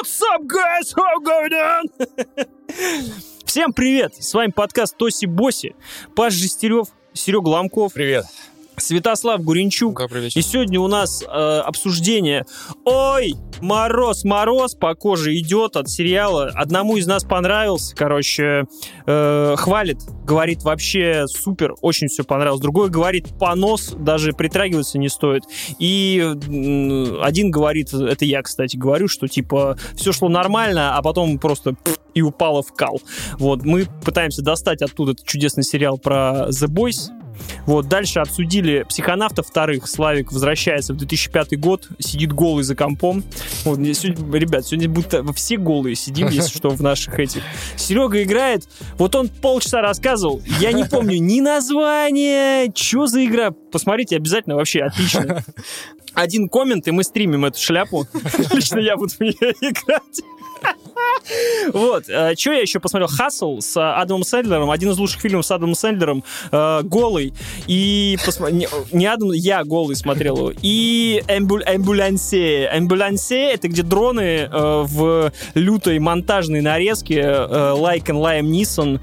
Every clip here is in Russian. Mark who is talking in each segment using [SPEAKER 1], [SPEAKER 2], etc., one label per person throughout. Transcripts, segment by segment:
[SPEAKER 1] What's up, guys? How going on? Всем привет! С вами подкаст Тоси Боси. Паш Жестерев, Серега Ломков.
[SPEAKER 2] Привет.
[SPEAKER 1] Святослав Гуренчук. И сегодня у нас э, обсуждение. Ой, мороз, мороз по коже идет от сериала. Одному из нас понравился, короче, э, хвалит, говорит вообще супер, очень все понравилось. Другой говорит понос, даже притрагиваться не стоит. И м, один говорит, это я, кстати, говорю, что типа все шло нормально, а потом просто и упало в кал. Вот, мы пытаемся достать оттуда этот чудесный сериал про The Boys, вот, дальше обсудили психонавта вторых. Славик возвращается в 2005 год, сидит голый за компом. Вот, сегодня- ребят, сегодня будто все голые сидим, если что, в наших этих. Серега играет, вот он полчаса рассказывал, я не помню ни названия, что за игра. Посмотрите обязательно, вообще отлично. Один коммент, и мы стримим эту шляпу. Лично я буду в нее играть. Вот, что я еще посмотрел? Хасл с а, Адамом Сэндлером, один из лучших фильмов с Адамом Сэндлером, э, голый. И не, Адам, я голый смотрел его. И Эмбуль- Эмбулянсе. Эмбулянсе — это где дроны э, в лютой монтажной нарезке э, Лайкен Лайм Нисон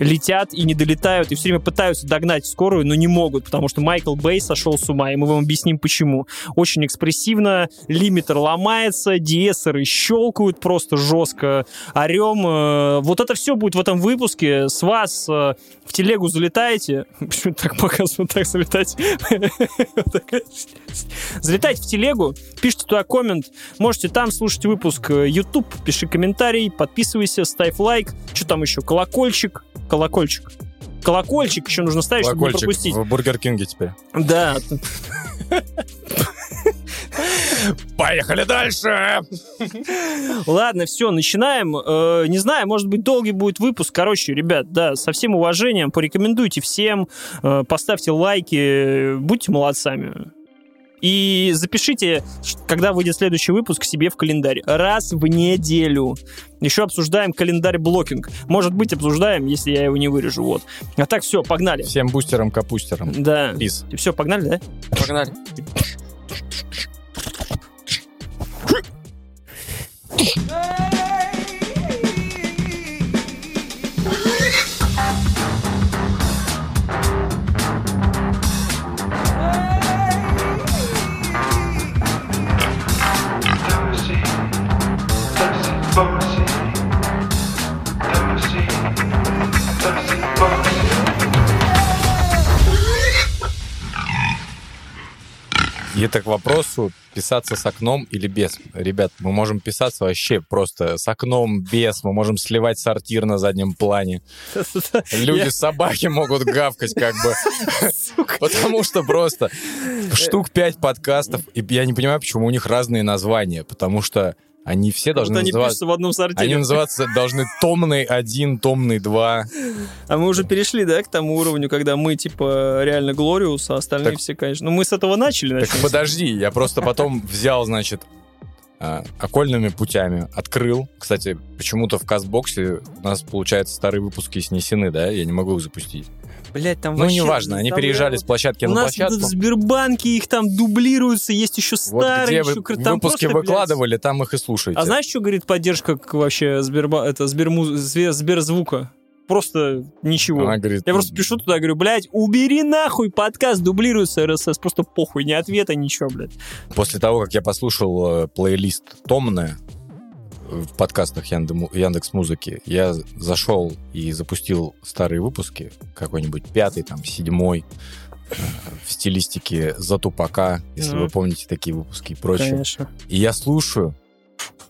[SPEAKER 1] летят и не долетают, и все время пытаются догнать скорую, но не могут, потому что Майкл Бэй сошел с ума, и мы вам объясним почему. Очень экспрессивно, лимитер ломается, диэсеры щелкают просто жестко, орем. э, Вот это все будет в этом выпуске. С вас э, в телегу залетаете. Почему так показывают, так залетать? Залетайте в телегу, пишите туда коммент, можете там слушать выпуск э, YouTube, пиши комментарий, подписывайся, ставь лайк, что там еще, колокольчик, колокольчик. Колокольчик еще нужно ставить, чтобы не
[SPEAKER 2] Колокольчик
[SPEAKER 1] пропустить.
[SPEAKER 2] в Бургер Кинге теперь.
[SPEAKER 1] Да,
[SPEAKER 2] Поехали дальше!
[SPEAKER 1] Ладно, все, начинаем. Э, не знаю, может быть, долгий будет выпуск. Короче, ребят, да, со всем уважением, порекомендуйте всем, э, поставьте лайки, будьте молодцами. И запишите, когда выйдет следующий выпуск, себе в календарь. Раз в неделю. Еще обсуждаем календарь блокинг. Может быть, обсуждаем, если я его не вырежу. Вот. А так, все, погнали.
[SPEAKER 2] Всем бустерам, капустерам.
[SPEAKER 1] Да.
[SPEAKER 2] Пиз.
[SPEAKER 1] Все, погнали, да?
[SPEAKER 3] Погнали.
[SPEAKER 4] Taxi,
[SPEAKER 2] это к вопросу, писаться с окном или без. Ребят, мы можем писаться вообще просто с окном, без. Мы можем сливать сортир на заднем плане. Люди-собаки могут гавкать как бы. Потому что просто штук пять подкастов, и я не понимаю, почему у них разные названия. Потому что они все
[SPEAKER 1] Вот
[SPEAKER 2] должны
[SPEAKER 1] они
[SPEAKER 2] называться...
[SPEAKER 1] в одном сортире.
[SPEAKER 2] Они называться должны томный один, томный два.
[SPEAKER 1] А мы уже перешли, да, к тому уровню, когда мы, типа, реально Глориус, а остальные
[SPEAKER 2] Так-
[SPEAKER 1] все, конечно. Ну, мы с этого начали,
[SPEAKER 2] Так
[SPEAKER 1] начнем.
[SPEAKER 2] подожди, я просто потом взял, значит, а, окольными путями, открыл. Кстати, почему-то в кастбоксе у нас, получается, старые выпуски снесены, да? Я не могу их запустить.
[SPEAKER 1] Блять, там
[SPEAKER 2] Ну,
[SPEAKER 1] вообще
[SPEAKER 2] неважно, они переезжали с площадки
[SPEAKER 1] У
[SPEAKER 2] на
[SPEAKER 1] нас
[SPEAKER 2] площадку.
[SPEAKER 1] в Сбербанке их там дублируются, есть еще
[SPEAKER 2] Вот
[SPEAKER 1] старые,
[SPEAKER 2] где вы
[SPEAKER 1] еще, там
[SPEAKER 2] выпуски
[SPEAKER 1] просто, блядь,
[SPEAKER 2] выкладывали, там их и слушайте.
[SPEAKER 1] А знаешь, что говорит поддержка вообще Сберба... это, Сбермуз... Сбер- Сберзвука? Просто ничего.
[SPEAKER 2] Она говорит,
[SPEAKER 1] Я просто пишу туда, говорю, блядь, убери нахуй подкаст, дублируется РСС, просто похуй, ни ответа, ничего, блядь.
[SPEAKER 2] после того, как я послушал э, плейлист «Томная», в подкастах Яндекс Музыки, я зашел и запустил старые выпуски, какой-нибудь пятый, там, седьмой, э, в стилистике Затупака, если
[SPEAKER 1] Ну.
[SPEAKER 2] вы помните такие выпуски и прочее.
[SPEAKER 1] Конечно.
[SPEAKER 2] И я слушаю,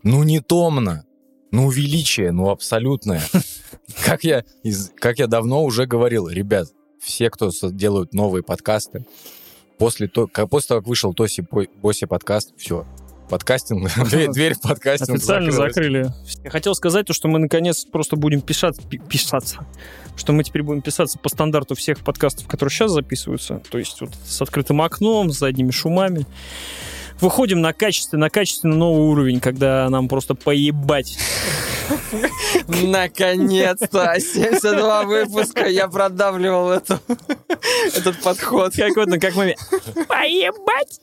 [SPEAKER 2] ну не томно, ну величие, ну абсолютное. Как я, из- как я давно уже говорил, ребят, все, кто делают новые подкасты, после, то, после того, как вышел Тоси Бо- Боси подкаст, все, подкастинг, дверь, дверь в подкастинг
[SPEAKER 1] Официально
[SPEAKER 2] закрылась.
[SPEAKER 1] закрыли. Я хотел сказать то, что мы наконец просто будем писаться, пи- писаться, что мы теперь будем писаться по стандарту всех подкастов, которые сейчас записываются, то есть вот с открытым окном, с задними шумами. Выходим на качественно, на качественно новый уровень, когда нам просто поебать.
[SPEAKER 3] Наконец-то! 72 выпуска я продавливал эту, этот подход.
[SPEAKER 1] Как вот, как мы... Поебать!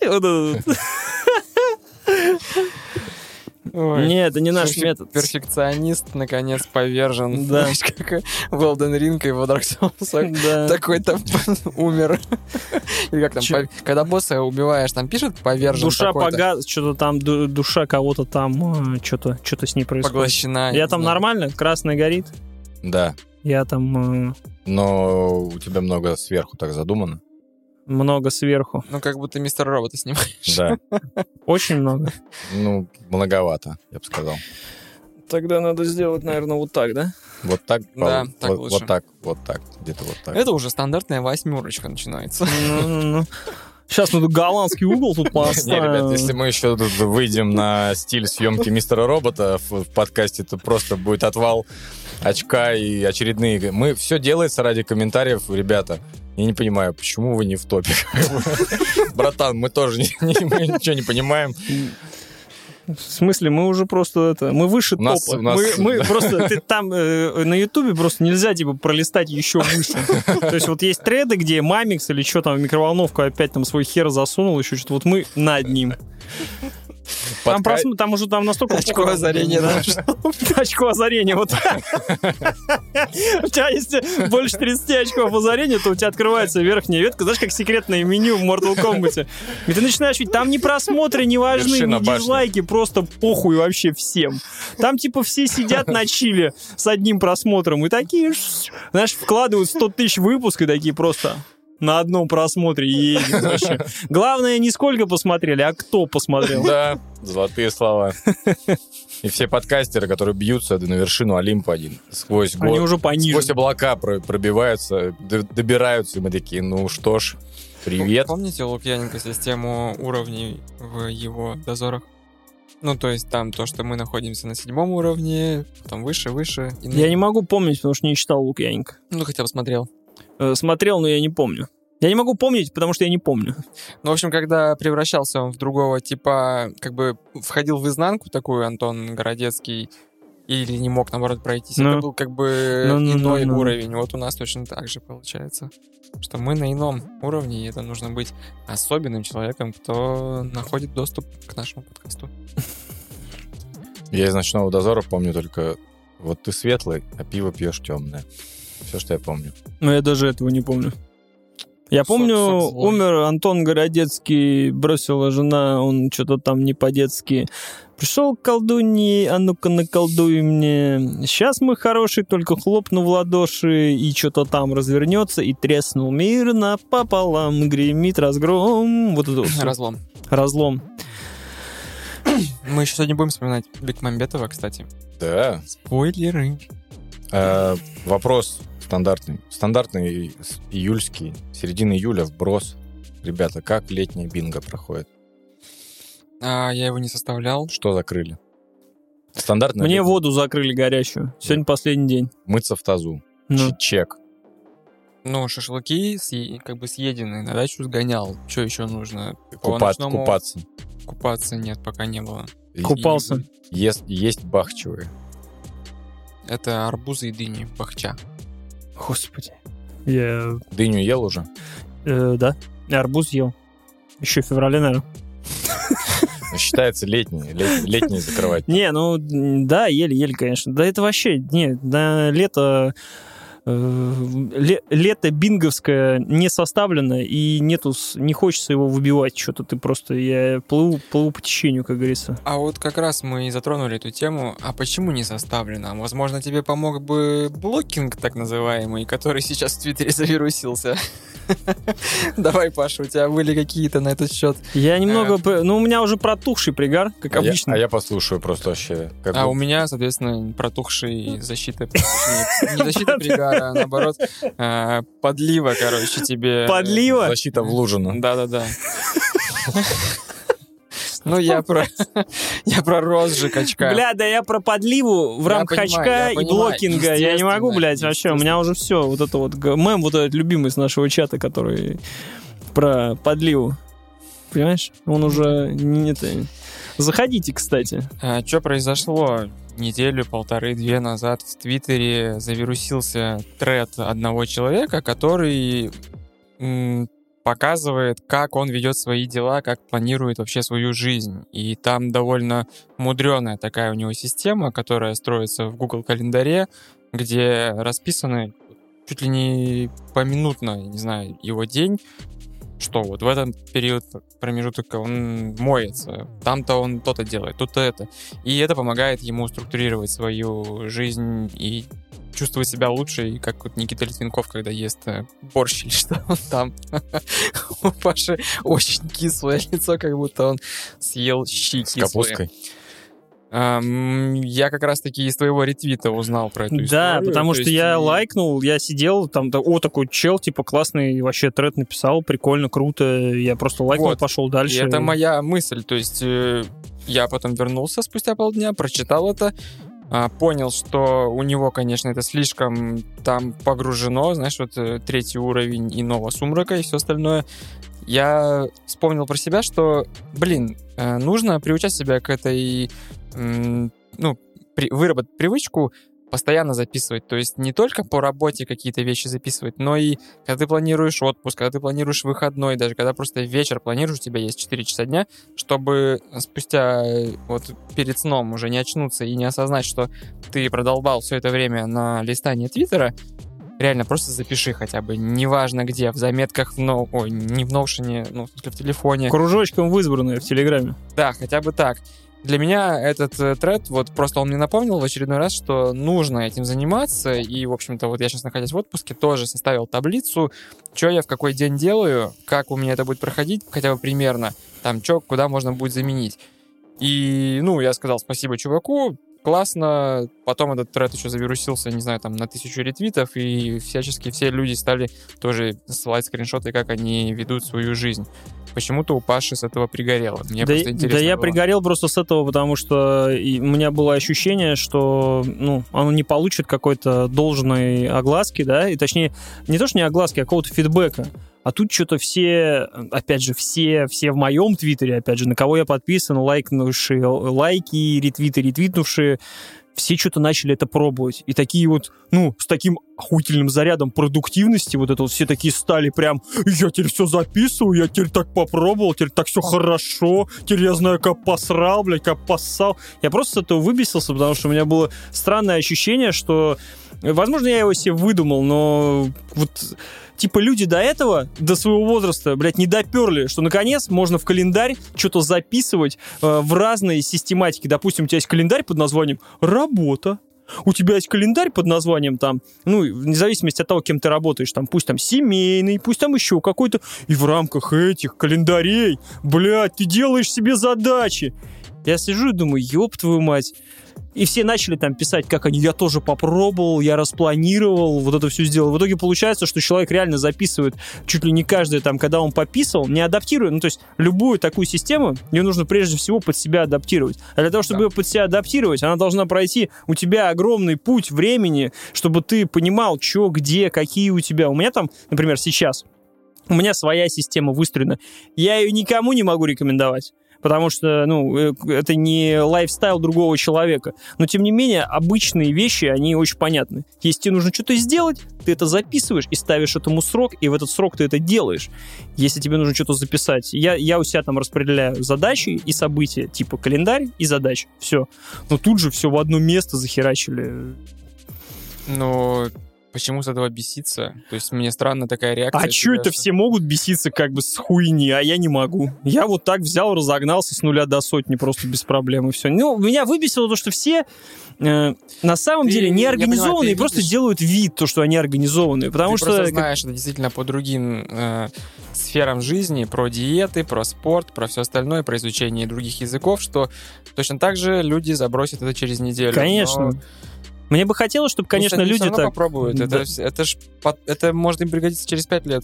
[SPEAKER 3] Ой.
[SPEAKER 1] Не, это не наш
[SPEAKER 3] Перфек-
[SPEAKER 1] метод.
[SPEAKER 3] Перфекционист, наконец, повержен.
[SPEAKER 1] Да.
[SPEAKER 3] Знаешь, как в Elden Ring и в Dark Souls.
[SPEAKER 1] Да.
[SPEAKER 3] Такой-то умер. Или как там, пов- когда босса убиваешь, там пишет повержен
[SPEAKER 1] Душа погас, что-то там, ду- душа кого-то там, что-то что с ней происходит.
[SPEAKER 3] поглощена.
[SPEAKER 1] Я там
[SPEAKER 3] знаю.
[SPEAKER 1] нормально, красный горит.
[SPEAKER 2] Да,
[SPEAKER 1] Я там э,
[SPEAKER 2] но у тебя много сверху так задумано.
[SPEAKER 1] Много сверху.
[SPEAKER 3] Ну, как будто мистер робота снимаешь.
[SPEAKER 2] Да,
[SPEAKER 1] Очень много.
[SPEAKER 2] ну, многовато, я бы сказал.
[SPEAKER 1] Тогда надо сделать, наверное, вот так, да?
[SPEAKER 2] Вот так,
[SPEAKER 3] Да,
[SPEAKER 2] пол-
[SPEAKER 3] так
[SPEAKER 2] вот,
[SPEAKER 3] лучше.
[SPEAKER 2] вот так, вот так, где-то вот так.
[SPEAKER 3] Это уже стандартная восьмерочка начинается.
[SPEAKER 1] Сейчас мы тут голландский угол тут
[SPEAKER 2] Не, ребят, если
[SPEAKER 1] поставим.
[SPEAKER 2] мы еще тут выйдем на стиль съемки мистера робота в, в подкасте, то просто будет отвал очка и очередные. Мы все делается ради комментариев, ребята. Я не понимаю, почему вы не в топе? Братан, мы тоже ничего не понимаем.
[SPEAKER 1] В смысле, мы уже просто это, мы выше
[SPEAKER 2] У нас-
[SPEAKER 1] топа.
[SPEAKER 2] у нас-
[SPEAKER 1] Мы, мы просто, ты там э, на Ютубе просто нельзя типа пролистать еще выше. То есть вот есть треды, где Мамикс или что там в микроволновку опять там свой хер засунул, еще что-то. Вот мы над ним. Там, просм- там уже там настолько...
[SPEAKER 3] Очко
[SPEAKER 1] похуй.
[SPEAKER 3] озарения.
[SPEAKER 1] Очко озарения, вот. У тебя если больше 30 очков озарения, то у тебя открывается верхняя ветка, знаешь, как секретное меню в Mortal Kombat. И ты начинаешь видеть, там ни просмотры не важны, ни
[SPEAKER 2] башни.
[SPEAKER 1] дизлайки, просто похуй вообще всем. Там типа все сидят на чиле с одним просмотром и такие, знаешь, вкладывают 100 тысяч выпуск и такие просто на одном просмотре едем вообще. Главное, не сколько посмотрели, а кто посмотрел.
[SPEAKER 2] Да, золотые слова. И все подкастеры, которые бьются на вершину Олимпа один, сквозь
[SPEAKER 1] Они
[SPEAKER 2] гор-
[SPEAKER 1] уже пониже.
[SPEAKER 2] сквозь облака про- пробиваются, добираются, и мы такие, ну что ж, привет.
[SPEAKER 3] Помните Лукьяненко систему уровней в его дозорах? Ну, то есть там то, что мы находимся на седьмом уровне, потом выше, выше. и
[SPEAKER 1] Я не могу помнить, потому что не читал Лукьяненко.
[SPEAKER 3] Ну, хотя бы смотрел.
[SPEAKER 1] Э, Смотрел, но я не помню. Я не могу помнить, потому что я не помню.
[SPEAKER 3] Ну, в общем, когда превращался он в другого, типа, как бы входил в изнанку такую Антон Городецкий, или не мог, наоборот, пройтись.
[SPEAKER 1] Ну.
[SPEAKER 3] Это был как бы
[SPEAKER 1] Ну, ну,
[SPEAKER 3] иной
[SPEAKER 1] ну, ну.
[SPEAKER 3] уровень. Вот у нас точно так же получается. Что мы на ином уровне, и это нужно быть особенным человеком, кто находит доступ к нашему подкасту.
[SPEAKER 2] Я из «Ночного дозора» помню только, вот ты светлый, а пиво пьешь темное. Все, что я помню.
[SPEAKER 1] Но я даже этого не помню. Я помню,
[SPEAKER 3] сок
[SPEAKER 1] умер Антон Городецкий, бросила жена, он что-то там не по-детски. Пришел к колдунье, а ну-ка наколдуй мне. Сейчас мы хороший, только хлопну в ладоши, и что-то там развернется, и треснул мирно пополам, гремит разгром. Вот это вот.
[SPEAKER 3] Разлом.
[SPEAKER 1] разлом.
[SPEAKER 3] Мы еще сегодня будем вспоминать Бекмамбетова, кстати.
[SPEAKER 2] Да.
[SPEAKER 3] Спойлеры.
[SPEAKER 2] Э, вопрос стандартный. Стандартный июльский, середина июля, вброс. Ребята, как летняя бинго проходит?
[SPEAKER 3] А, я его не составлял.
[SPEAKER 2] Что закрыли? Стандартно
[SPEAKER 1] Мне
[SPEAKER 2] летняя.
[SPEAKER 1] воду закрыли горячую. Сегодня последний день.
[SPEAKER 2] мыться в тазу.
[SPEAKER 1] Ну.
[SPEAKER 2] Чек.
[SPEAKER 3] Ну, шашлыки съе- как бы съедены, на дачу сгонял. Что еще нужно? По
[SPEAKER 2] Купат-
[SPEAKER 3] ночному-
[SPEAKER 2] Купаться.
[SPEAKER 3] Купаться нет, пока не было.
[SPEAKER 2] И-
[SPEAKER 1] Купался.
[SPEAKER 2] Есть, есть бахчевые.
[SPEAKER 3] Это арбузы и дыни, бахча.
[SPEAKER 1] Господи. Я...
[SPEAKER 2] Дыню ел уже?
[SPEAKER 1] э, да. Я арбуз ел. Еще в феврале, наверное.
[SPEAKER 2] Считается летний. лет- Летний закрывать.
[SPEAKER 1] Не, ну да, еле-еле, конечно. Да это вообще, не, на лето ле- лето бинговское не составлено, и нету, не хочется его выбивать что-то. Ты просто, я плыву, плыву по течению, как говорится.
[SPEAKER 3] А вот как раз мы и затронули эту тему. А почему не составлено? Возможно, тебе помог бы блокинг, так называемый, который сейчас в Твиттере завирусился. Давай, Паша, у тебя были какие-то на этот счет.
[SPEAKER 1] Я немного, п- ну у меня уже протухший пригар, как
[SPEAKER 2] А
[SPEAKER 1] обычно.
[SPEAKER 2] а я послушаю просто вообще.
[SPEAKER 3] А у меня, соответственно, протухший защита, не защита пригара, а наоборот, а, подлива, короче, тебе.
[SPEAKER 1] Подлива?
[SPEAKER 2] Защита влужена.
[SPEAKER 3] Да-да-да. Ну, я про, я про розжиг очка.
[SPEAKER 1] Бля, да я про подливу в
[SPEAKER 3] Я
[SPEAKER 1] рамках
[SPEAKER 3] понимаю,
[SPEAKER 1] очка и
[SPEAKER 3] понимаю,
[SPEAKER 1] блокинга. Я не могу, блядь, вообще. У меня уже все. Вот это вот мем, вот этот любимый из нашего чата, который про подливу. Понимаешь? Он уже не это. Заходите, кстати.
[SPEAKER 3] что А, произошло? Неделю, полторы-две назад в Твиттере завирусился тред одного человека, который показывает, как он ведет свои дела, как планирует вообще свою жизнь. И там довольно мудреная такая у него система, которая строится в Google календаре, где расписаны чуть ли не поминутно, не знаю, его день, что вот в этом период промежуток он моется, там-то он то-то делает, тут-то это. И это помогает ему структурировать свою жизнь и чувствовать себя лучше, и как вот Никита Литвинков, когда ест э, борщ или что он там. У Паши очень кислое лицо, как будто он съел щи
[SPEAKER 2] С
[SPEAKER 3] кислые.
[SPEAKER 2] капусткой.
[SPEAKER 3] Ам, я как раз-таки из твоего ретвита узнал про эту историю.
[SPEAKER 1] Да, потому
[SPEAKER 3] то
[SPEAKER 1] что
[SPEAKER 3] есть
[SPEAKER 1] я
[SPEAKER 3] и-
[SPEAKER 1] лайкнул, я сидел, там, да, о, такой чел, типа, классный вообще тред написал, прикольно, круто. Я просто лайкнул,
[SPEAKER 3] Вот.
[SPEAKER 1] пошел
[SPEAKER 3] И
[SPEAKER 1] дальше.
[SPEAKER 3] это моя мысль. То есть э, я потом вернулся спустя полдня, прочитал это, а, понял, что у него, конечно, это слишком там погружено, знаешь, вот э, третий уровень иного сумрака и все остальное. Я вспомнил про себя, что, блин, э, нужно приучать себя к этой, ну, при- выработать привычку постоянно записывать. То есть не только по работе какие-то вещи записывать, но и когда ты планируешь отпуск, когда ты планируешь выходной, даже когда просто вечер планируешь, у тебя есть 4 часа дня, чтобы спустя э, вот перед сном уже не очнуться и не осознать, что ты продолбал все это время на листании Твиттера, реально просто запиши хотя бы, неважно где, в заметках, в но... Ой, не в Notion, ну, в телефоне.
[SPEAKER 1] Кружочком в избранное в Телеграме.
[SPEAKER 3] Да, хотя бы так. Для меня этот э, тред, вот просто он мне напомнил в очередной раз, что нужно этим заниматься. И, в общем-то, вот я сейчас, находясь в отпуске, тоже составил таблицу, что я в какой день делаю, как у меня это будет проходить, хотя бы примерно, там, что, куда можно будет заменить. И, ну, я сказал спасибо чуваку, классно. Потом этот тред еще завирусился, не знаю, там, на тысячу ретвитов, и всячески все люди стали тоже ссылать скриншоты, как они ведут свою жизнь. Почему-то у Паши с этого пригорело. Мне
[SPEAKER 1] да,
[SPEAKER 3] просто
[SPEAKER 1] да
[SPEAKER 3] интересно
[SPEAKER 1] я
[SPEAKER 3] было.
[SPEAKER 1] пригорел просто с этого, потому что у меня было ощущение, что ну, оно не получит какой-то должной огласки, да, и точнее, не то, что не огласки, а какого-то фидбэка. А тут что-то все, опять же, все, все в моем твиттере, опять же, на кого я подписан, лайкнувшие лайки, ретвиты, ретвитнувшие, все что-то начали это пробовать. И такие вот, ну, с таким охуительным зарядом продуктивности, вот это вот все такие стали прям, я теперь все записываю, я теперь так попробовал, теперь так все хорошо, теперь я знаю, как посрал, блядь, как поссал. Я просто с этого выбесился, потому что у меня было странное ощущение, что, возможно, я его себе выдумал, но вот типа люди до этого, до своего возраста, блядь, не доперли, что наконец можно в календарь что-то записывать э, в разные систематики. Допустим, у тебя есть календарь под названием «Работа», у тебя есть календарь под названием там, ну, вне зависимости от того, кем ты работаешь, там, пусть там семейный, пусть там еще какой-то, и в рамках этих календарей, блядь, ты делаешь себе задачи. Я сижу и думаю, ёб твою мать. И все начали там писать, как они, я тоже попробовал, я распланировал, вот это все сделал. В итоге получается, что человек реально записывает чуть ли не каждое там, когда он пописал, не адаптируя, ну то есть любую такую систему, ее нужно прежде всего под себя адаптировать. А для того, чтобы
[SPEAKER 3] Да.
[SPEAKER 1] ее под себя адаптировать, она должна пройти у тебя огромный путь времени, чтобы ты понимал, что, где, какие у тебя. У меня там, например, сейчас, у меня своя система выстроена. Я ее никому не могу рекомендовать. Потому что, ну, э, это не лайфстайл другого человека. Но, тем не менее, обычные вещи, они очень понятны. Если тебе нужно что-то сделать, ты это записываешь и ставишь этому срок, и в этот срок ты это делаешь. Если тебе нужно что-то записать, я, я у себя там распределяю задачи и события, типа календарь и задачи. Все. Но тут же все в одно место захерачили.
[SPEAKER 3] Но почему с этого беситься? То есть мне странна такая реакция.
[SPEAKER 1] А что
[SPEAKER 3] тебя,
[SPEAKER 1] это все могут беситься как бы с хуйни, а я не могу. Я вот так взял, разогнался с нуля до сотни просто без проблем и все. Ну, меня выбесило то, что все э, на самом
[SPEAKER 3] Ты-
[SPEAKER 1] деле не
[SPEAKER 3] я понимаю,
[SPEAKER 1] организованные,
[SPEAKER 3] ты
[SPEAKER 1] просто
[SPEAKER 3] видишь-
[SPEAKER 1] делают вид, то, что они организованные. Потому
[SPEAKER 3] Ты
[SPEAKER 1] что...
[SPEAKER 3] просто знаешь это действительно по другим э, сферам жизни, про диеты, про спорт, про все остальное, про изучение других языков, что точно так же люди забросят это через неделю.
[SPEAKER 1] Конечно.
[SPEAKER 3] Но
[SPEAKER 1] Мне бы хотелось, чтобы, конечно,
[SPEAKER 3] всё
[SPEAKER 1] люди так...
[SPEAKER 3] попробуют.
[SPEAKER 1] Да.
[SPEAKER 3] Это, это, ж это может им пригодиться через пять лет.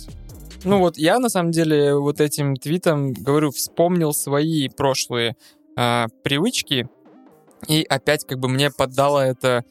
[SPEAKER 3] Ну вот я на самом деле вот этим твитом, говорю, вспомнил свои прошлые а, привычки, и опять как бы мне поддало это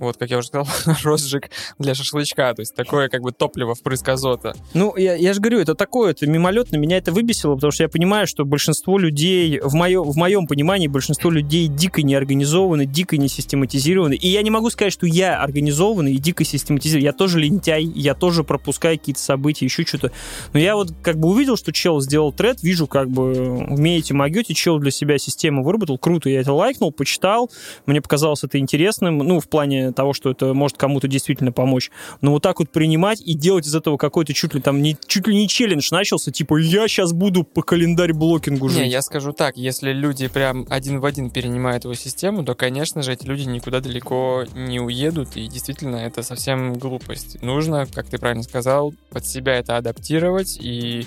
[SPEAKER 3] вот, как я уже сказал, розжиг для шашлычка, то есть такое как бы топливо впрыск азота.
[SPEAKER 1] Ну, я, я же говорю, это такое, это мимолетно, меня это выбесило, потому что я понимаю, что большинство людей, в, моё, в моем понимании, большинство людей дико неорганизованы, дико не систематизированы. И я не могу сказать, что я организованный и дико систематизированный. Я тоже лентяй, я тоже пропускаю какие-то события, еще что-то. Но я вот как бы увидел, что чел сделал тред, вижу, как бы умеете, могете, чел для себя систему выработал, круто, я это лайкнул, почитал, мне показалось это интересным, ну, в плане того, что это может кому-то действительно помочь. Но вот так вот принимать и делать из этого какой-то чуть ли там не, чуть ли не челлендж начался, типа, я сейчас буду по календарь блокингу жить.
[SPEAKER 3] Не, я скажу так, если люди прям один в один перенимают его систему, то, конечно же, эти люди никуда далеко не уедут, и действительно это совсем глупость. Нужно, как ты правильно сказал, под себя это адаптировать, и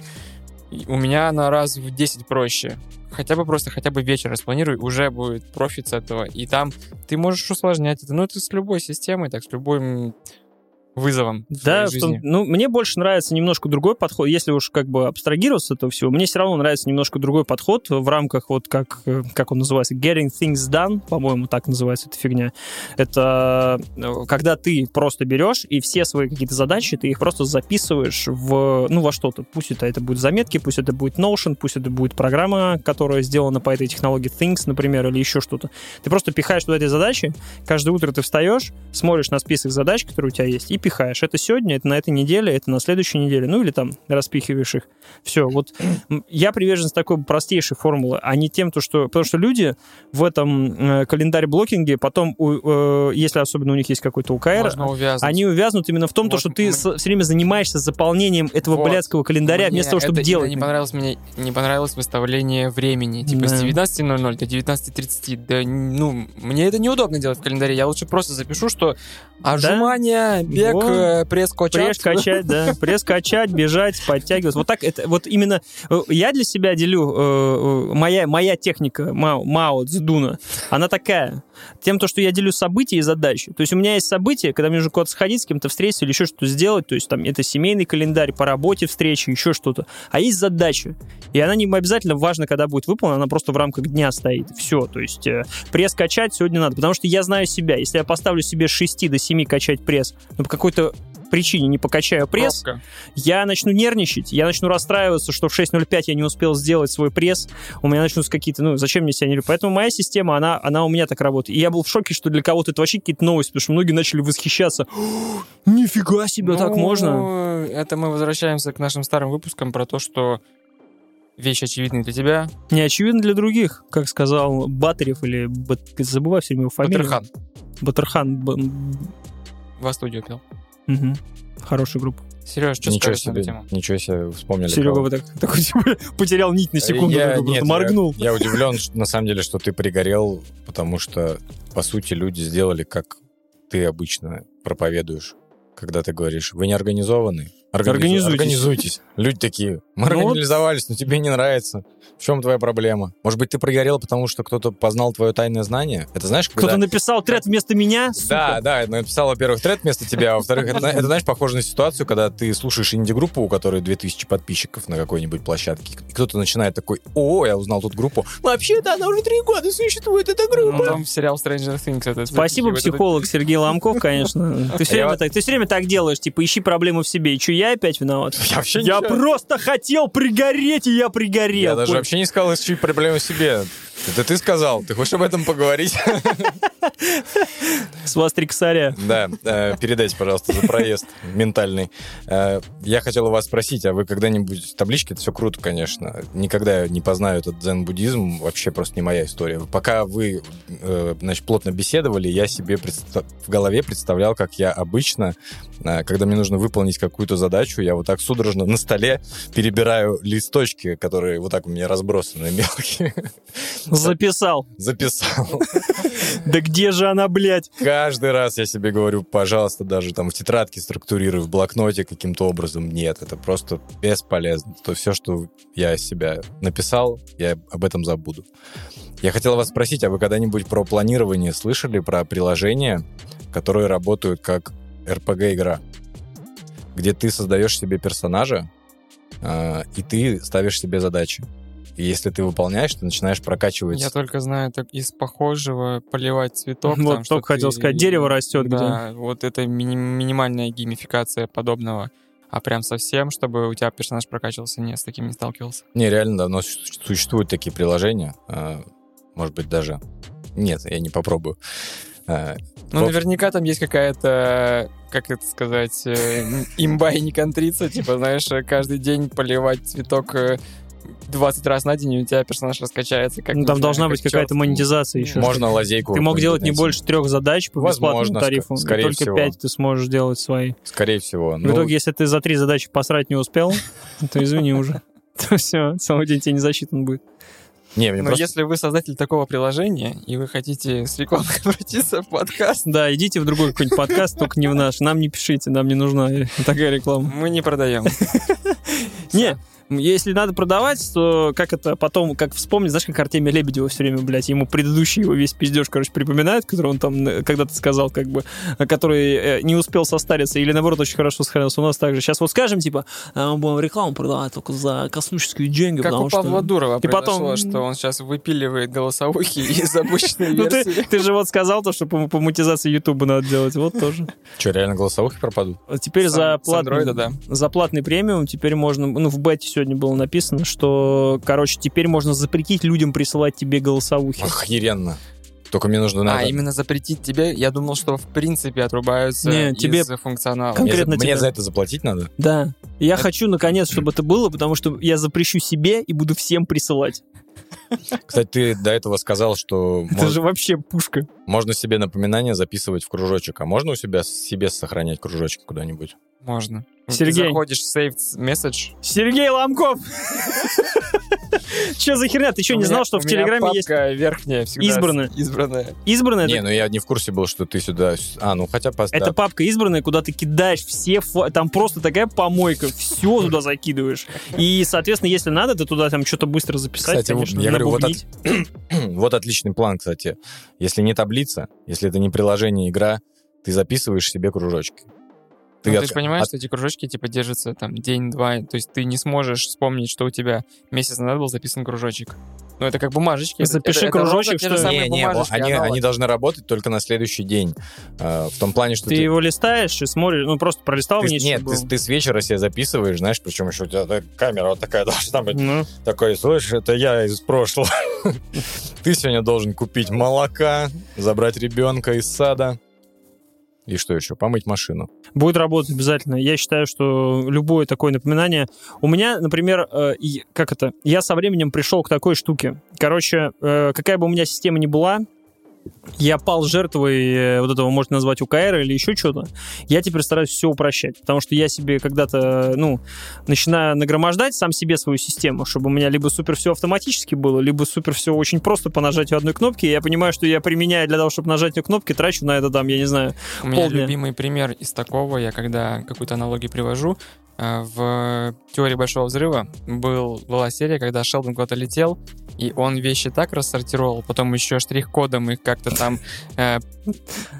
[SPEAKER 3] у меня на раз в 10 проще. Хотя бы просто, хотя бы вечер распланируй, уже будет профит с этого. И там ты можешь усложнять это. Ну, это с любой системой, так, с любым вызовом
[SPEAKER 1] Да, в том- ну, мне больше нравится немножко другой подход. Если уж как бы абстрагироваться этого всего, мне все равно нравится немножко другой подход в рамках вот как, э, как он называется, getting things done, по-моему, так называется эта фигня. Это э, когда ты просто берешь и все свои какие-то задачи, ты их просто записываешь в, ну, во что-то. Пусть это, это будет заметки, пусть это будет Notion, пусть это будет программа, которая сделана по этой технологии Things, например, или еще что-то. Ты просто пихаешь туда эти задачи, каждое утро ты встаешь, смотришь на список задач, которые у тебя есть, и пихаешь. Это сегодня, это на этой неделе, это на следующей неделе, ну или там распихиваешь их. Все, вот я приверженец такой простейшей формулы, а не тем, то, что... Потому что люди в этом э, календарь-блокинге потом, э, если особенно у них есть какой-то УКР, они увязнут именно в том, то, что ты все время занимаешься заполнением этого
[SPEAKER 3] Вот.
[SPEAKER 1] блядского календаря,
[SPEAKER 3] Мне
[SPEAKER 1] вместо того, чтобы
[SPEAKER 3] это
[SPEAKER 1] делать.
[SPEAKER 3] Не понравилось мне, не понравилось выставление времени. Типа
[SPEAKER 1] Да.
[SPEAKER 3] с 19.00 до 19.30. Да, ну, мне это неудобно делать в календаре. Я лучше просто запишу, что отжимания, бег,
[SPEAKER 1] Вот.
[SPEAKER 3] э, пресс качать.
[SPEAKER 1] Пресс качать, да. Пресс качать, бежать, подтягиваться. Вот так это, вот именно э, я для себя делю, э, э, моя, моя техника Мао, Мао Цзэдуна, она такая. Тем, то, что я делю события и задачи. То есть у меня есть события, когда мне нужно куда-то сходить, с кем-то встретиться или еще что-то сделать. То есть там это семейный календарь, по работе встречи, еще что-то. А есть задача. И она не обязательно важна, когда будет выполнена, она просто в рамках дня стоит. Все. То есть э, пресс качать сегодня надо. Потому что я знаю себя. Если я поставлю себе с 6 до 7 качать пресс, но по какой-то причине не покачаю пресс,
[SPEAKER 3] Пробка.
[SPEAKER 1] я начну нервничать, я начну расстраиваться, что в 6.05 я не успел сделать свой пресс, у меня начнутся какие-то, ну, зачем мне себя не люблю. Поэтому моя система, она, она у меня так работает. И я был в шоке, что для кого-то это вообще какие-то новости, потому что многие начали восхищаться. «О, Нифига себе, так
[SPEAKER 3] Ну,
[SPEAKER 1] можно?
[SPEAKER 3] Это мы возвращаемся к нашим старым выпускам про то, что вещь очевидна для тебя.
[SPEAKER 1] Не очевидно для других, как сказал Батарев или Бат- забываю все время его фамилию.
[SPEAKER 3] Батырхан.
[SPEAKER 1] Батырхан. Б-
[SPEAKER 3] Во студию пел.
[SPEAKER 1] Мгм. Хорошая группа.
[SPEAKER 3] Сереж, что
[SPEAKER 2] Ничего
[SPEAKER 3] скажешь на эту
[SPEAKER 2] себе,
[SPEAKER 3] тему?
[SPEAKER 2] ничего себе вспомнили.
[SPEAKER 1] Серега вот так, такой, типа, потерял нить на секунду,
[SPEAKER 2] Я-
[SPEAKER 1] такой
[SPEAKER 2] нет,
[SPEAKER 1] моргнул.
[SPEAKER 2] Я, я удивлен, что, на самом деле, что ты пригорел, потому что, по сути, люди сделали, как ты обычно проповедуешь, когда ты говоришь, вы не организованы.
[SPEAKER 1] Организуйтесь.
[SPEAKER 2] Организуйтесь. Люди такие, мы
[SPEAKER 1] Ну вот.
[SPEAKER 2] организовались, но тебе не нравится. В чем твоя проблема? Может быть, ты прогорел, потому что кто-то познал твое тайное знание? Это знаешь, когда...
[SPEAKER 1] Кто-то написал тред вместо меня, сука.
[SPEAKER 2] Да, да, написал, во-первых, тред вместо тебя, а во-вторых, это, это, знаешь, похоже на ситуацию, когда ты слушаешь инди-группу, у которой 2000 подписчиков на какой-нибудь площадке, и кто-то начинает такой, о, я узнал тут группу. Вообще-то она уже три года существует, эта
[SPEAKER 3] Ну,
[SPEAKER 2] группа.
[SPEAKER 3] там сериал Stranger Things. Это
[SPEAKER 1] Спасибо,
[SPEAKER 3] запихивает это-
[SPEAKER 1] психолог Сергей Ломков, конечно. Ты все, время так, ты все время так делаешь, типа, ищи проблему в себе. И что, я опять виноват?
[SPEAKER 2] Я вообще
[SPEAKER 1] Я просто хотел пригореть, и я пригорел.
[SPEAKER 2] Я даже вообще не сказал, ищи проблемы в себе. Это ты сказал. Ты хочешь об этом поговорить?
[SPEAKER 1] С вас три косаря.
[SPEAKER 2] Да, э, передайте, пожалуйста, за проезд ментальный. Э, Я хотел у вас спросить, а вы когда-нибудь... Таблички, это все круто, конечно. Никогда я не познаю этот дзен-буддизм. Вообще просто не моя история. Пока вы, э, значит, плотно беседовали, я себе предста- в голове представлял, как я обычно, когда мне нужно выполнить какую-то задачу, я вот так судорожно на столе перебираю листочки, которые вот так у меня разбросаны мелкие.
[SPEAKER 1] Записал.
[SPEAKER 2] Записал.
[SPEAKER 1] Да где же она, блядь?
[SPEAKER 2] Каждый раз я себе говорю, пожалуйста, даже там в тетрадке структурируй, в блокноте каким-то образом. Нет, это просто бесполезно. То все, что я себя написал, я об этом забуду. Я хотел вас спросить, а вы когда-нибудь про планирование слышали, про приложения, которые работают как RPG-игра? Где ты создаешь себе персонажа, и ты ставишь себе задачи. И если ты выполняешь, ты начинаешь прокачивать.
[SPEAKER 3] Я только знаю так из похожего поливать цветок.
[SPEAKER 1] Вот
[SPEAKER 3] там, что
[SPEAKER 1] только хотел
[SPEAKER 3] ты-
[SPEAKER 1] сказать, дерево растет где.
[SPEAKER 3] Да, вот это мини- минимальная геймификация подобного. А прям совсем, чтобы у тебя персонаж прокачивался, нет, с таким не сталкивался.
[SPEAKER 2] Не, реально давно су- существуют такие приложения. а, Может быть, даже... Нет, я не попробую. А,
[SPEAKER 3] Ну,
[SPEAKER 2] Вот.
[SPEAKER 3] наверняка там есть какая-то, как это сказать, э, имба и не контрица, типа, знаешь, э, каждый день поливать цветок э, 20 раз на день, и у тебя персонаж раскачается. Как,
[SPEAKER 1] Ну, там
[SPEAKER 3] знаю,
[SPEAKER 1] должна
[SPEAKER 3] как
[SPEAKER 1] быть какая-то монетизация еще.
[SPEAKER 2] Можно лазейку.
[SPEAKER 1] Ты мог делать не больше трех задач по бесплатному
[SPEAKER 2] Возможно,
[SPEAKER 1] тарифу.
[SPEAKER 2] ск- скорее
[SPEAKER 1] только
[SPEAKER 2] всего.
[SPEAKER 1] пять ты сможешь делать свои.
[SPEAKER 2] Скорее всего.
[SPEAKER 1] В
[SPEAKER 2] Ну,
[SPEAKER 1] итоге, если ты за три задачи посрать не успел, то извини уже. То все, целый день тебе не засчитан будет.
[SPEAKER 2] Не, мне
[SPEAKER 3] Но
[SPEAKER 2] просто...
[SPEAKER 3] если вы создатель такого приложения, и вы хотите с рекламой обратиться в подкаст,
[SPEAKER 1] Да, идите в другой какой-нибудь подкаст, только не в наш. Нам не пишите, нам не нужна такая реклама.
[SPEAKER 3] мы не продаем.
[SPEAKER 1] Не, если надо продавать, то как это потом, как вспомнить, знаешь, как Артемия Лебедева все время, блядь, ему предыдущий его весь пиздеж, короче, припоминают, который он там э, когда-то сказал, как бы, э, который э, не успел состариться, или наоборот очень хорошо сохранился у нас также. Сейчас вот скажем, типа, «А, мы будем рекламу продавать только за космические деньги,
[SPEAKER 3] Как
[SPEAKER 1] потому
[SPEAKER 3] у Павла
[SPEAKER 1] что...
[SPEAKER 3] Дурова
[SPEAKER 1] И потом-
[SPEAKER 3] что он сейчас выпиливает голосовухи из запущенной
[SPEAKER 1] Ну, ты,
[SPEAKER 3] версии.
[SPEAKER 1] ты же вот сказал то, что по, монетизации Ютуба надо делать. Вот тоже.
[SPEAKER 2] Что, реально голосовухи пропадут?
[SPEAKER 1] Теперь за платный, премиум теперь можно, ну, в бете сегодня было написано, что, короче, теперь можно запретить людям присылать тебе голосовухи.
[SPEAKER 2] Охеренно. Только мне нужно
[SPEAKER 3] А,
[SPEAKER 2] надо...
[SPEAKER 3] именно запретить тебе, я думал, что в принципе отрубаются
[SPEAKER 1] Не,
[SPEAKER 3] из
[SPEAKER 1] тебе
[SPEAKER 3] функционала.
[SPEAKER 2] Мне,
[SPEAKER 1] конкретно
[SPEAKER 2] мне
[SPEAKER 1] тебе.
[SPEAKER 2] за это заплатить надо?
[SPEAKER 1] Да. Я хочу, наконец, чтобы это было, потому что я запрещу себе и буду всем присылать.
[SPEAKER 2] Кстати, ты до этого сказал, что
[SPEAKER 1] Это
[SPEAKER 2] мож-
[SPEAKER 1] же вообще пушка.
[SPEAKER 2] можно себе напоминания записывать в кружочек. А можно у себя себе сохранять кружочки куда-нибудь?
[SPEAKER 3] Можно.
[SPEAKER 1] Сергей.
[SPEAKER 3] Ты заходишь в saved message.
[SPEAKER 1] Сергей Ломков! Че за херня? Ты что, не знал, что в Телеграме есть
[SPEAKER 3] верхняя всегда.
[SPEAKER 1] Избранная.
[SPEAKER 3] Избранная.
[SPEAKER 1] избранная?
[SPEAKER 2] Не, ну я не в курсе был, что ты сюда... А, ну хотя... пос-
[SPEAKER 1] это папка избранная, куда ты кидаешь все... Там просто такая помойка. Все туда закидываешь. И, соответственно, если надо, ты туда там что-то быстро записать,
[SPEAKER 2] Кстати,
[SPEAKER 1] конечно,
[SPEAKER 2] я говорю, вот от-
[SPEAKER 1] набубнить.
[SPEAKER 2] Вот отличный план, кстати. Если не таблица, если это не приложение, игра, ты записываешь себе кружочки.
[SPEAKER 3] Ну, ты
[SPEAKER 2] от-
[SPEAKER 3] же понимаешь,
[SPEAKER 2] от-
[SPEAKER 3] что эти кружочки типа держатся там день-два, то есть ты не сможешь вспомнить, что у тебя месяц назад был записан кружочек. Ну, это как бумажечки. это-
[SPEAKER 1] Запиши
[SPEAKER 3] это- это
[SPEAKER 1] кружочек,
[SPEAKER 3] те же
[SPEAKER 1] что-
[SPEAKER 2] Не, не, они,
[SPEAKER 3] аналог.
[SPEAKER 2] они должны работать только на следующий день. Э, в том плане, что
[SPEAKER 1] Ты
[SPEAKER 2] ты-
[SPEAKER 1] его листаешь и смотришь, ну, просто пролистал
[SPEAKER 2] ты-
[SPEAKER 1] вниз,
[SPEAKER 2] нет, ты, ты с вечера себе записываешь, знаешь, причем еще у тебя камера вот такая должна быть.
[SPEAKER 1] Ну,
[SPEAKER 2] Такой, слышишь, это я из прошлого. Ты сегодня должен купить молока, забрать ребенка из сада. И что еще? Помыть машину.
[SPEAKER 1] Будет работать обязательно. Я считаю, что любое такое напоминание... У меня, например, э, как это? Я со временем пришел к такой штуке. Короче, э, какая бы у меня система ни была, я пал жертвой э, вот этого, можно назвать УКР или еще что-то. Я теперь стараюсь все упрощать, потому что я себе когда-то, ну, начинаю нагромождать сам себе свою систему, чтобы у меня либо супер все автоматически было, либо супер все очень просто по нажатию одной кнопки. И я понимаю, что я применяю для того, чтобы нажать на кнопки, трачу на это там, я не знаю,
[SPEAKER 3] У меня
[SPEAKER 1] полдня.
[SPEAKER 3] любимый пример из такого, я когда какую-то аналогию привожу, э, в теории Большого Взрыва был, была серия, когда Шелдон куда-то летел, и он вещи так рассортировал, потом еще штрих-кодом их как-то там э,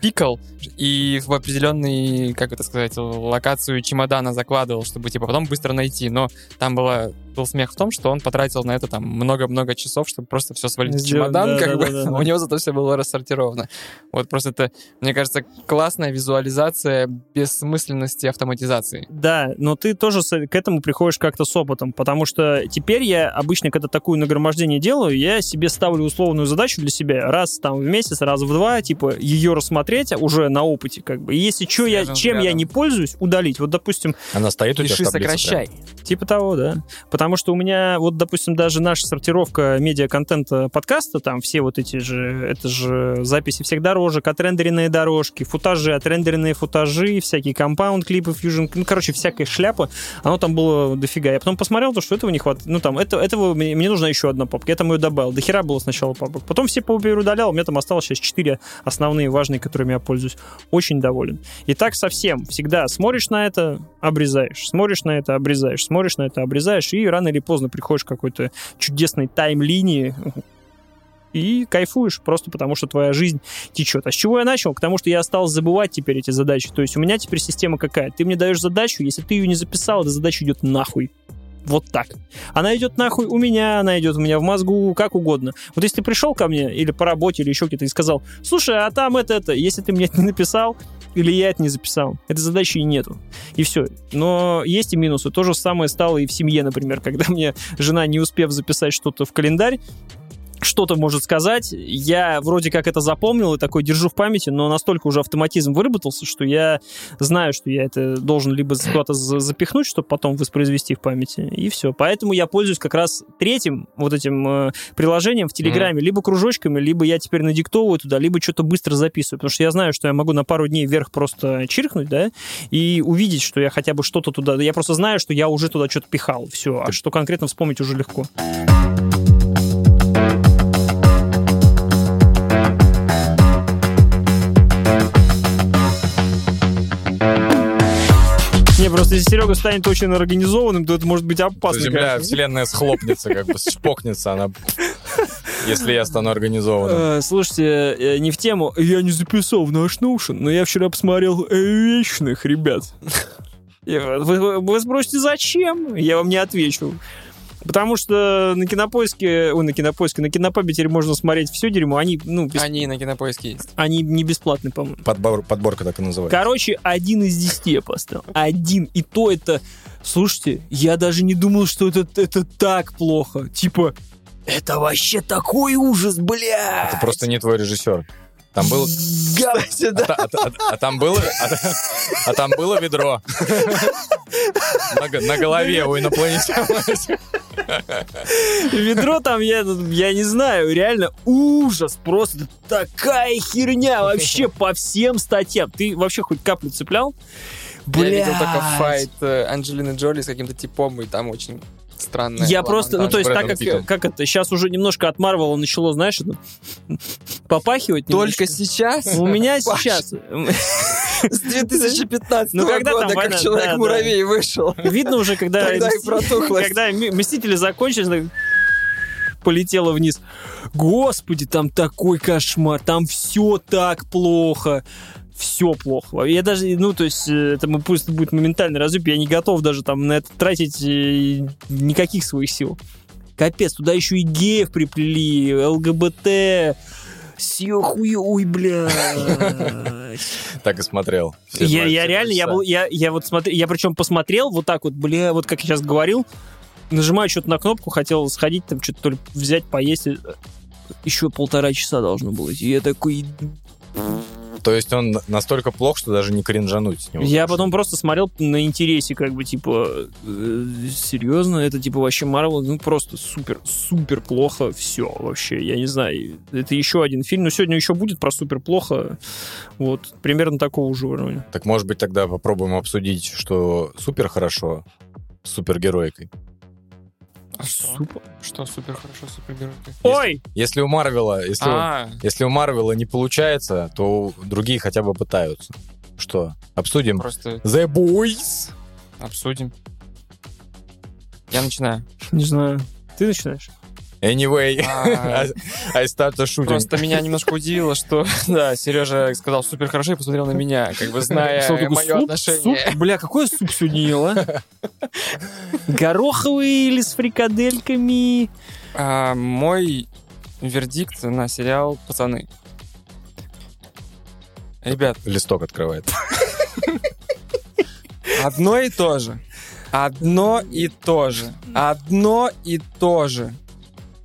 [SPEAKER 3] пикал, и в определенный, как это сказать, локацию чемодана закладывал, чтобы типа потом быстро найти. Но там была, был смех в том, что он потратил на это там много-много часов, чтобы просто все свалить в
[SPEAKER 1] Сделать,
[SPEAKER 3] чемодан,
[SPEAKER 1] да,
[SPEAKER 3] как
[SPEAKER 1] да,
[SPEAKER 3] бы.
[SPEAKER 1] да, да.
[SPEAKER 3] У него зато все было рассортировано. Вот просто это, мне кажется, классная визуализация бессмысленности автоматизации.
[SPEAKER 1] Да, но ты тоже к этому приходишь как-то с опытом, потому что теперь я обычно, когда такое нагромождение делаю, я себе ставлю условную задачу для себя раз там в месяц, раз в два, типа ее рассмотреть уже на опыте, как бы. И если что, я, чем я
[SPEAKER 3] взглядом.
[SPEAKER 1] не пользуюсь, удалить. Вот, допустим,
[SPEAKER 2] Она стоит у тебя
[SPEAKER 3] Пиши,
[SPEAKER 2] в
[SPEAKER 3] сокращай.
[SPEAKER 1] Типа того, да. Потому что у меня, вот, допустим, даже наша сортировка медиа-контента подкаста, там все вот эти же, это же записи всех дорожек, отрендеренные дорожки, футажи, отрендеренные футажи, всякие компаунд клипы, фьюжн, ну, короче, всякая шляпа, оно там было дофига. Я потом посмотрел, то, что этого не хватает. Ну, там, это, этого мне, мне нужна еще одна папка. Я там ее добавил. До хера было сначала папок. Потом все удалял, у меня там осталось сейчас четыре основные важные, которыми я пользуюсь. Очень доволен. И так совсем. Всегда смотришь на это, обрезаешь. Смотришь на это, обрезаешь. Смотришь на это, обрезаешь. И рано или поздно приходишь к какой-то чудесной тайм-линии и кайфуешь просто потому, что твоя жизнь течет. А с чего я начал? К тому, что я остался забывать теперь эти задачи. То есть у меня теперь система какая? Ты мне даешь задачу, если ты ее не записал, эта задача идет нахуй. Вот так. Она идет нахуй у меня, она идет у меня в мозгу, как угодно. Вот если ты пришел ко мне или по работе, или еще где-то и сказал, слушай, а там это, это, если ты мне это не написал, или я это не записал, этой задачи и нету. И все. Но есть и минусы. То же самое стало и в семье, например, когда мне жена, не успев записать что-то в календарь, что-то может сказать. Я вроде как это запомнил и такой держу в памяти, но настолько уже автоматизм выработался, что я знаю, что я это должен либо куда-то за- запихнуть, чтобы потом воспроизвести в памяти, и все. Поэтому я пользуюсь как раз третьим вот этим э, приложением в Телеграме, либо кружочками, либо я теперь надиктовываю туда, либо что-то быстро записываю, потому что я знаю, что я могу на пару дней вверх просто чиркнуть, да, и увидеть, что я хотя бы что-то туда... Я просто знаю, что я уже туда что-то пихал, все. А что конкретно вспомнить уже легко. Не, просто если Серега станет очень организованным, то это может быть опасно.
[SPEAKER 2] Земля,
[SPEAKER 1] конечно.
[SPEAKER 2] вселенная схлопнется, как бы шпокнется она, если я стану организованным.
[SPEAKER 1] Э, Слушайте, э, не в тему. Я не записал в наш Notion, но я вчера посмотрел вечных, ребят. Я- Вы, вы- вы спросите, зачем? Я вам не отвечу. Потому что на кинопоиске, ой, на кинопоиске, на кинопабе теперь можно смотреть все дерьмо. Они, ну, бес-
[SPEAKER 3] Они на кинопоиске есть.
[SPEAKER 1] они не бесплатные, по-моему.
[SPEAKER 2] Подбор- подборка так и называется.
[SPEAKER 1] Короче, один из десяти я поставил. Один. И то это... Слушайте, я даже не думал, что это, это так плохо. Типа, это вообще такой ужас, бля!
[SPEAKER 2] Это просто не твой режиссер. Там был...
[SPEAKER 1] Кстати,
[SPEAKER 2] А, а та- а там было... А, та- а там было ведро. На, голове у инопланетян.
[SPEAKER 1] Ведро там, я, я не знаю, реально ужас. Просто такая херня вообще по всем статьям. Ты вообще хоть каплю цеплял?
[SPEAKER 3] Я видел только
[SPEAKER 1] Блядь.
[SPEAKER 3] файт э, Анджелины Джоли с каким-то типом, и там очень странно.
[SPEAKER 1] Я просто, ну то есть так как, как это, сейчас уже немножко от Марвела начало, знаешь, попахивать
[SPEAKER 3] Только сейчас?
[SPEAKER 1] У меня сейчас.
[SPEAKER 3] С 2015
[SPEAKER 1] Ну, когда там
[SPEAKER 3] года,
[SPEAKER 1] война?
[SPEAKER 3] как Человек-муравей вышел.
[SPEAKER 1] Видно уже, когда, когда Мстители закончились, так полетело вниз. Господи, там такой кошмар, там все так плохо. Все плохо. Я даже, ну, то есть, э, это мы- пусть будет моментальный разъеб, я не готов даже там на это тратить э, никаких своих сил. Капец, туда еще и геев приплели, ЛГБТ, все хуёвый, блядь.
[SPEAKER 2] Так и смотрел.
[SPEAKER 1] Я, я реально, я был, я, я вот смотрел, я причем посмотрел вот так вот, бля, вот как я сейчас говорил, нажимаю что-то на кнопку, хотел сходить там что-то взять, поесть, э, еще полтора часа должно было идти. Я такой,
[SPEAKER 2] То есть он настолько плох, что даже не кринжануть с него.
[SPEAKER 1] я потом просто смотрел на интересе, как бы типа, э, серьезно, это типа вообще Марвел, ну просто супер, супер плохо, все вообще, я не знаю, это еще один фильм, но сегодня еще будет про супер плохо, вот примерно такого же уровня.
[SPEAKER 2] Так может быть тогда попробуем обсудить, что супер хорошо с супергеройкой.
[SPEAKER 3] А что?
[SPEAKER 1] Супер.
[SPEAKER 3] Что супер хорошо, супергеройка?
[SPEAKER 1] Ой,
[SPEAKER 2] Если у Марвела, если, у-
[SPEAKER 3] А,
[SPEAKER 2] если у Марвела не получается, то другие хотя бы пытаются. Что? Обсудим?
[SPEAKER 3] просто
[SPEAKER 2] The Boys.
[SPEAKER 3] обсудим. Я начинаю.
[SPEAKER 1] не знаю, ты начинаешь?
[SPEAKER 2] Anyway,
[SPEAKER 3] А,
[SPEAKER 2] I start a shooting.
[SPEAKER 3] Просто меня немножко удивило, что, да, Сережа сказал супер хорошо и посмотрел на меня, как бы зная
[SPEAKER 1] Что такое,
[SPEAKER 3] мое
[SPEAKER 1] суп?
[SPEAKER 3] отношение.
[SPEAKER 1] Суп? Бля, какой суп сегодня ел, а? Гороховый или с фрикадельками?
[SPEAKER 3] А, мой вердикт на сериал «Пацаны». Ребят,
[SPEAKER 2] Листок открывает.
[SPEAKER 3] одно и то же. Одно и то же. Одно и то же.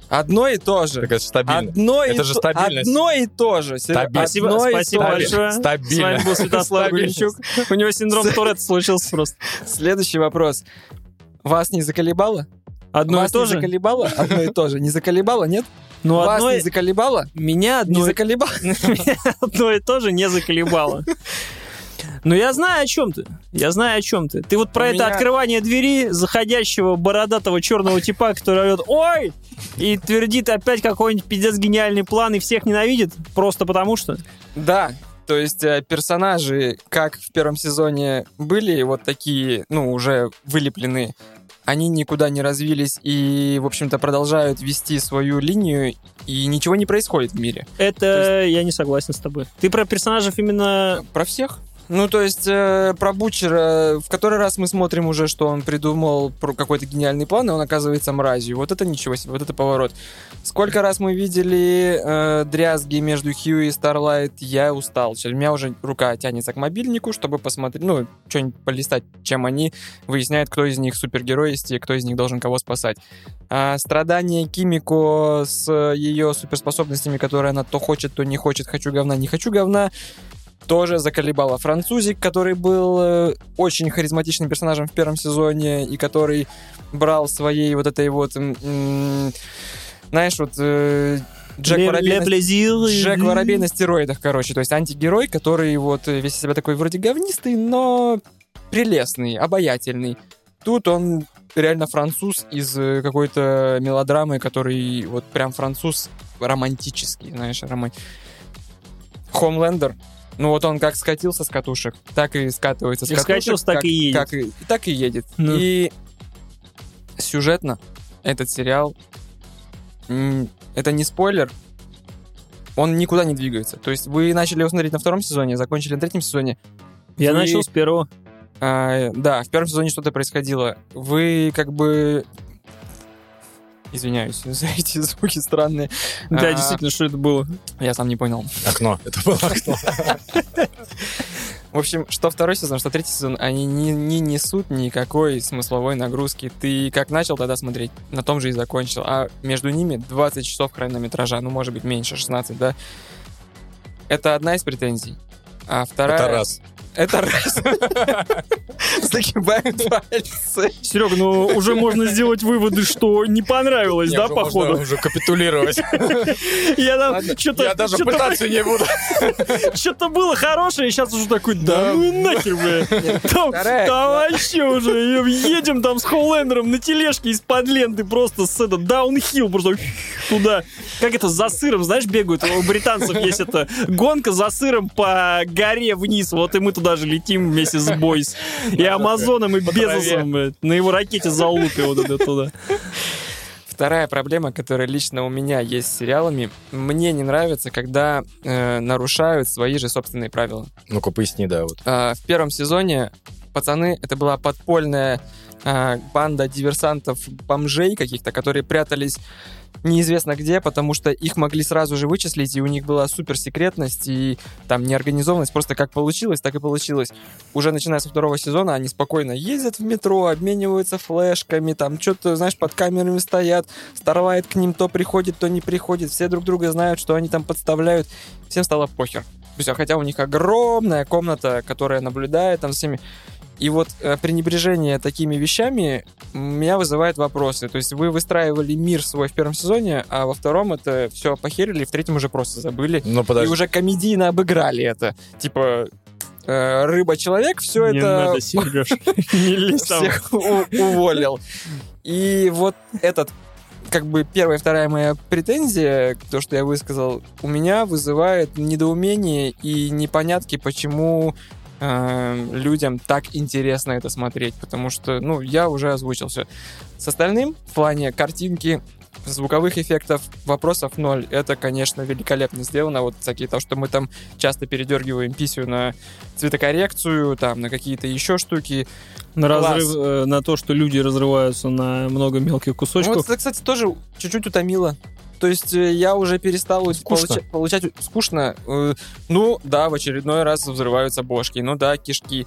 [SPEAKER 3] Одно и то же.
[SPEAKER 2] Так это стабильно.
[SPEAKER 3] Одно и
[SPEAKER 2] Это же
[SPEAKER 3] то-
[SPEAKER 2] стабильность.
[SPEAKER 3] Одно и то же.
[SPEAKER 2] Стабильно.
[SPEAKER 1] Спасибо,
[SPEAKER 3] Одно и
[SPEAKER 1] спасибо
[SPEAKER 3] то же.
[SPEAKER 1] большое. С
[SPEAKER 2] Стабильно.
[SPEAKER 1] вами был Святослав. Гуренчук. У него синдром Туретта случился просто.
[SPEAKER 3] Следующий вопрос. Вас не заколебало?
[SPEAKER 1] Одно и
[SPEAKER 3] Вас
[SPEAKER 1] то
[SPEAKER 3] не
[SPEAKER 1] же?
[SPEAKER 3] заколебало? Одно и то же. Не заколебало, нет?
[SPEAKER 1] Ну,
[SPEAKER 3] Вас
[SPEAKER 1] одно
[SPEAKER 3] не
[SPEAKER 1] и-
[SPEAKER 3] заколебало?
[SPEAKER 1] Меня
[SPEAKER 3] Не
[SPEAKER 1] одно и-
[SPEAKER 3] заколебало?
[SPEAKER 1] меня одно и то же не заколебало. Но я знаю, о чем ты. Я знаю, о чем ты. Ты вот про
[SPEAKER 3] У
[SPEAKER 1] это
[SPEAKER 3] меня-
[SPEAKER 1] открывание двери заходящего бородатого черного типа, который орет «Ой!» и твердит опять какой-нибудь пиздец гениальный план и всех ненавидит, просто потому что.
[SPEAKER 3] Да. То есть э, персонажи, как в первом сезоне были вот такие, ну, уже вылеплены, они никуда не развились и, в общем-то, продолжают вести свою линию, и ничего не происходит в мире.
[SPEAKER 1] Это я не согласен с тобой. Ты про персонажей именно...
[SPEAKER 3] Про всех? Ну, то есть э, про Бучера в который раз мы смотрим уже, что он придумал какой-то гениальный план, и он оказывается мразью. Вот это ничего себе, вот это поворот. Сколько раз мы видели э, дрязги между Хью и Старлайт, я устал. У меня уже рука тянется к мобильнику, чтобы посмотреть, ну, что-нибудь полистать, чем они выясняют, кто из них супергерой есть и кто из них должен кого спасать. А страдания Кимико с ее суперспособностями, которые она то хочет, то не хочет, хочу говна, не хочу говна, тоже заколебала французик, который был э, очень харизматичным персонажем в первом сезоне и который брал своей вот этой вот, знаешь, вот э, Джек
[SPEAKER 1] Ле-
[SPEAKER 3] Воробей
[SPEAKER 1] Ле
[SPEAKER 3] на-. Джек Воробей на стероидах, короче. То есть антигерой, который вот весь из себя такой вроде говнистый, но прелестный, обаятельный. Тут он реально француз из э, какой-то мелодрамы, который вот прям француз романтический, знаешь, роман... Хомлендер. Ну вот он как скатился с катушек, так и скатывается с
[SPEAKER 1] Как
[SPEAKER 3] катушек.
[SPEAKER 1] скатился, так
[SPEAKER 3] как-
[SPEAKER 1] и едет.
[SPEAKER 3] как и- так и едет.
[SPEAKER 1] Ну.
[SPEAKER 3] И сюжетно этот сериал, это не спойлер, он никуда не двигается. То есть вы начали его смотреть на втором сезоне, закончили на третьем сезоне.
[SPEAKER 1] Я
[SPEAKER 3] Вы-
[SPEAKER 1] начал с первого.
[SPEAKER 3] А, да, в первом сезоне что-то происходило. Вы как бы... Извиняюсь за эти звуки странные.
[SPEAKER 1] Да,
[SPEAKER 3] А,
[SPEAKER 1] действительно, что это было?
[SPEAKER 3] Я сам не понял.
[SPEAKER 2] Окно. Это было окно.
[SPEAKER 3] В общем, что второй сезон, что третий сезон, они не, не несут никакой смысловой нагрузки. Ты как начал тогда смотреть, на том же и закончил. А между ними 20 часов хронометража, ну, может быть, меньше, 16, да? Это одна из претензий. А вторая...
[SPEAKER 2] Это раз.
[SPEAKER 3] Это раз. Загибаем пальцы.
[SPEAKER 1] Серега, ну уже можно сделать выводы, что не понравилось, да, походу?
[SPEAKER 2] уже капитулировать.
[SPEAKER 1] Я там
[SPEAKER 3] Ладно,
[SPEAKER 1] что-то...
[SPEAKER 2] Я даже пытаться не буду.
[SPEAKER 1] Что-то было хорошее, сейчас уже такой, да ну нахер, бля. Там вообще уже едем там с Холлендером на тележке из-под ленты просто с это даунхилл просто туда. Как это, за сыром, знаешь, бегают? У британцев есть это гонка за сыром по горе вниз. Вот и мы туда же летим вместе с Бойс. И Амазоном, и Безосом. блядь, На его ракете залупе вот это туда.
[SPEAKER 3] Вторая проблема, которая лично у меня есть с сериалами, мне не нравится, когда э, нарушают свои же собственные правила.
[SPEAKER 2] Ну-ка, поясни, да, вот.
[SPEAKER 3] А, в первом сезоне пацаны, это была подпольная а, банда диверсантов, бомжей каких-то, которые прятались неизвестно где, потому что их могли сразу же вычислить, и у них была суперсекретность и там неорганизованность. Просто как получилось, так и получилось. Уже начиная со второго сезона они спокойно ездят в метро, обмениваются флешками, там что-то, знаешь, под камерами стоят, Старлайт к ним то приходит, то не приходит, все друг друга знают, что они там подставляют. Всем стало похер. Все, хотя у них огромная комната, которая наблюдает там всеми. И вот э, пренебрежение такими вещами меня вызывает вопросы. То есть вы выстраивали мир свой в первом сезоне, а во втором это все похерили, в третьем уже просто забыли.
[SPEAKER 2] Ну,
[SPEAKER 3] И
[SPEAKER 2] подожди.
[SPEAKER 3] уже комедийно обыграли это. Типа э, рыба-человек, все
[SPEAKER 1] Не
[SPEAKER 3] это
[SPEAKER 1] надо, Сереж, не лезь
[SPEAKER 3] всех уволил. И вот этот как бы первая и вторая моя претензия, то, что я высказал, у меня вызывает недоумение и непонятки, почему э, людям так интересно это смотреть, потому что, ну, я уже озвучил все. С остальным в плане картинки, звуковых эффектов вопросов ноль. Это, конечно, великолепно сделано. Вот всякие то, что мы там часто передергиваем писю на цветокоррекцию, там, на какие-то еще штуки.
[SPEAKER 1] На
[SPEAKER 3] Класс.
[SPEAKER 1] разрыв, э, на то, что люди разрываются на много мелких
[SPEAKER 3] Ну,
[SPEAKER 1] кусочков.
[SPEAKER 3] вот это, кстати, тоже чуть-чуть утомило. То есть э, я уже перестал
[SPEAKER 2] Скучно.
[SPEAKER 3] получа- получать скучно. Э, Ну, да, в очередной раз взрываются бошки. Ну да, кишки.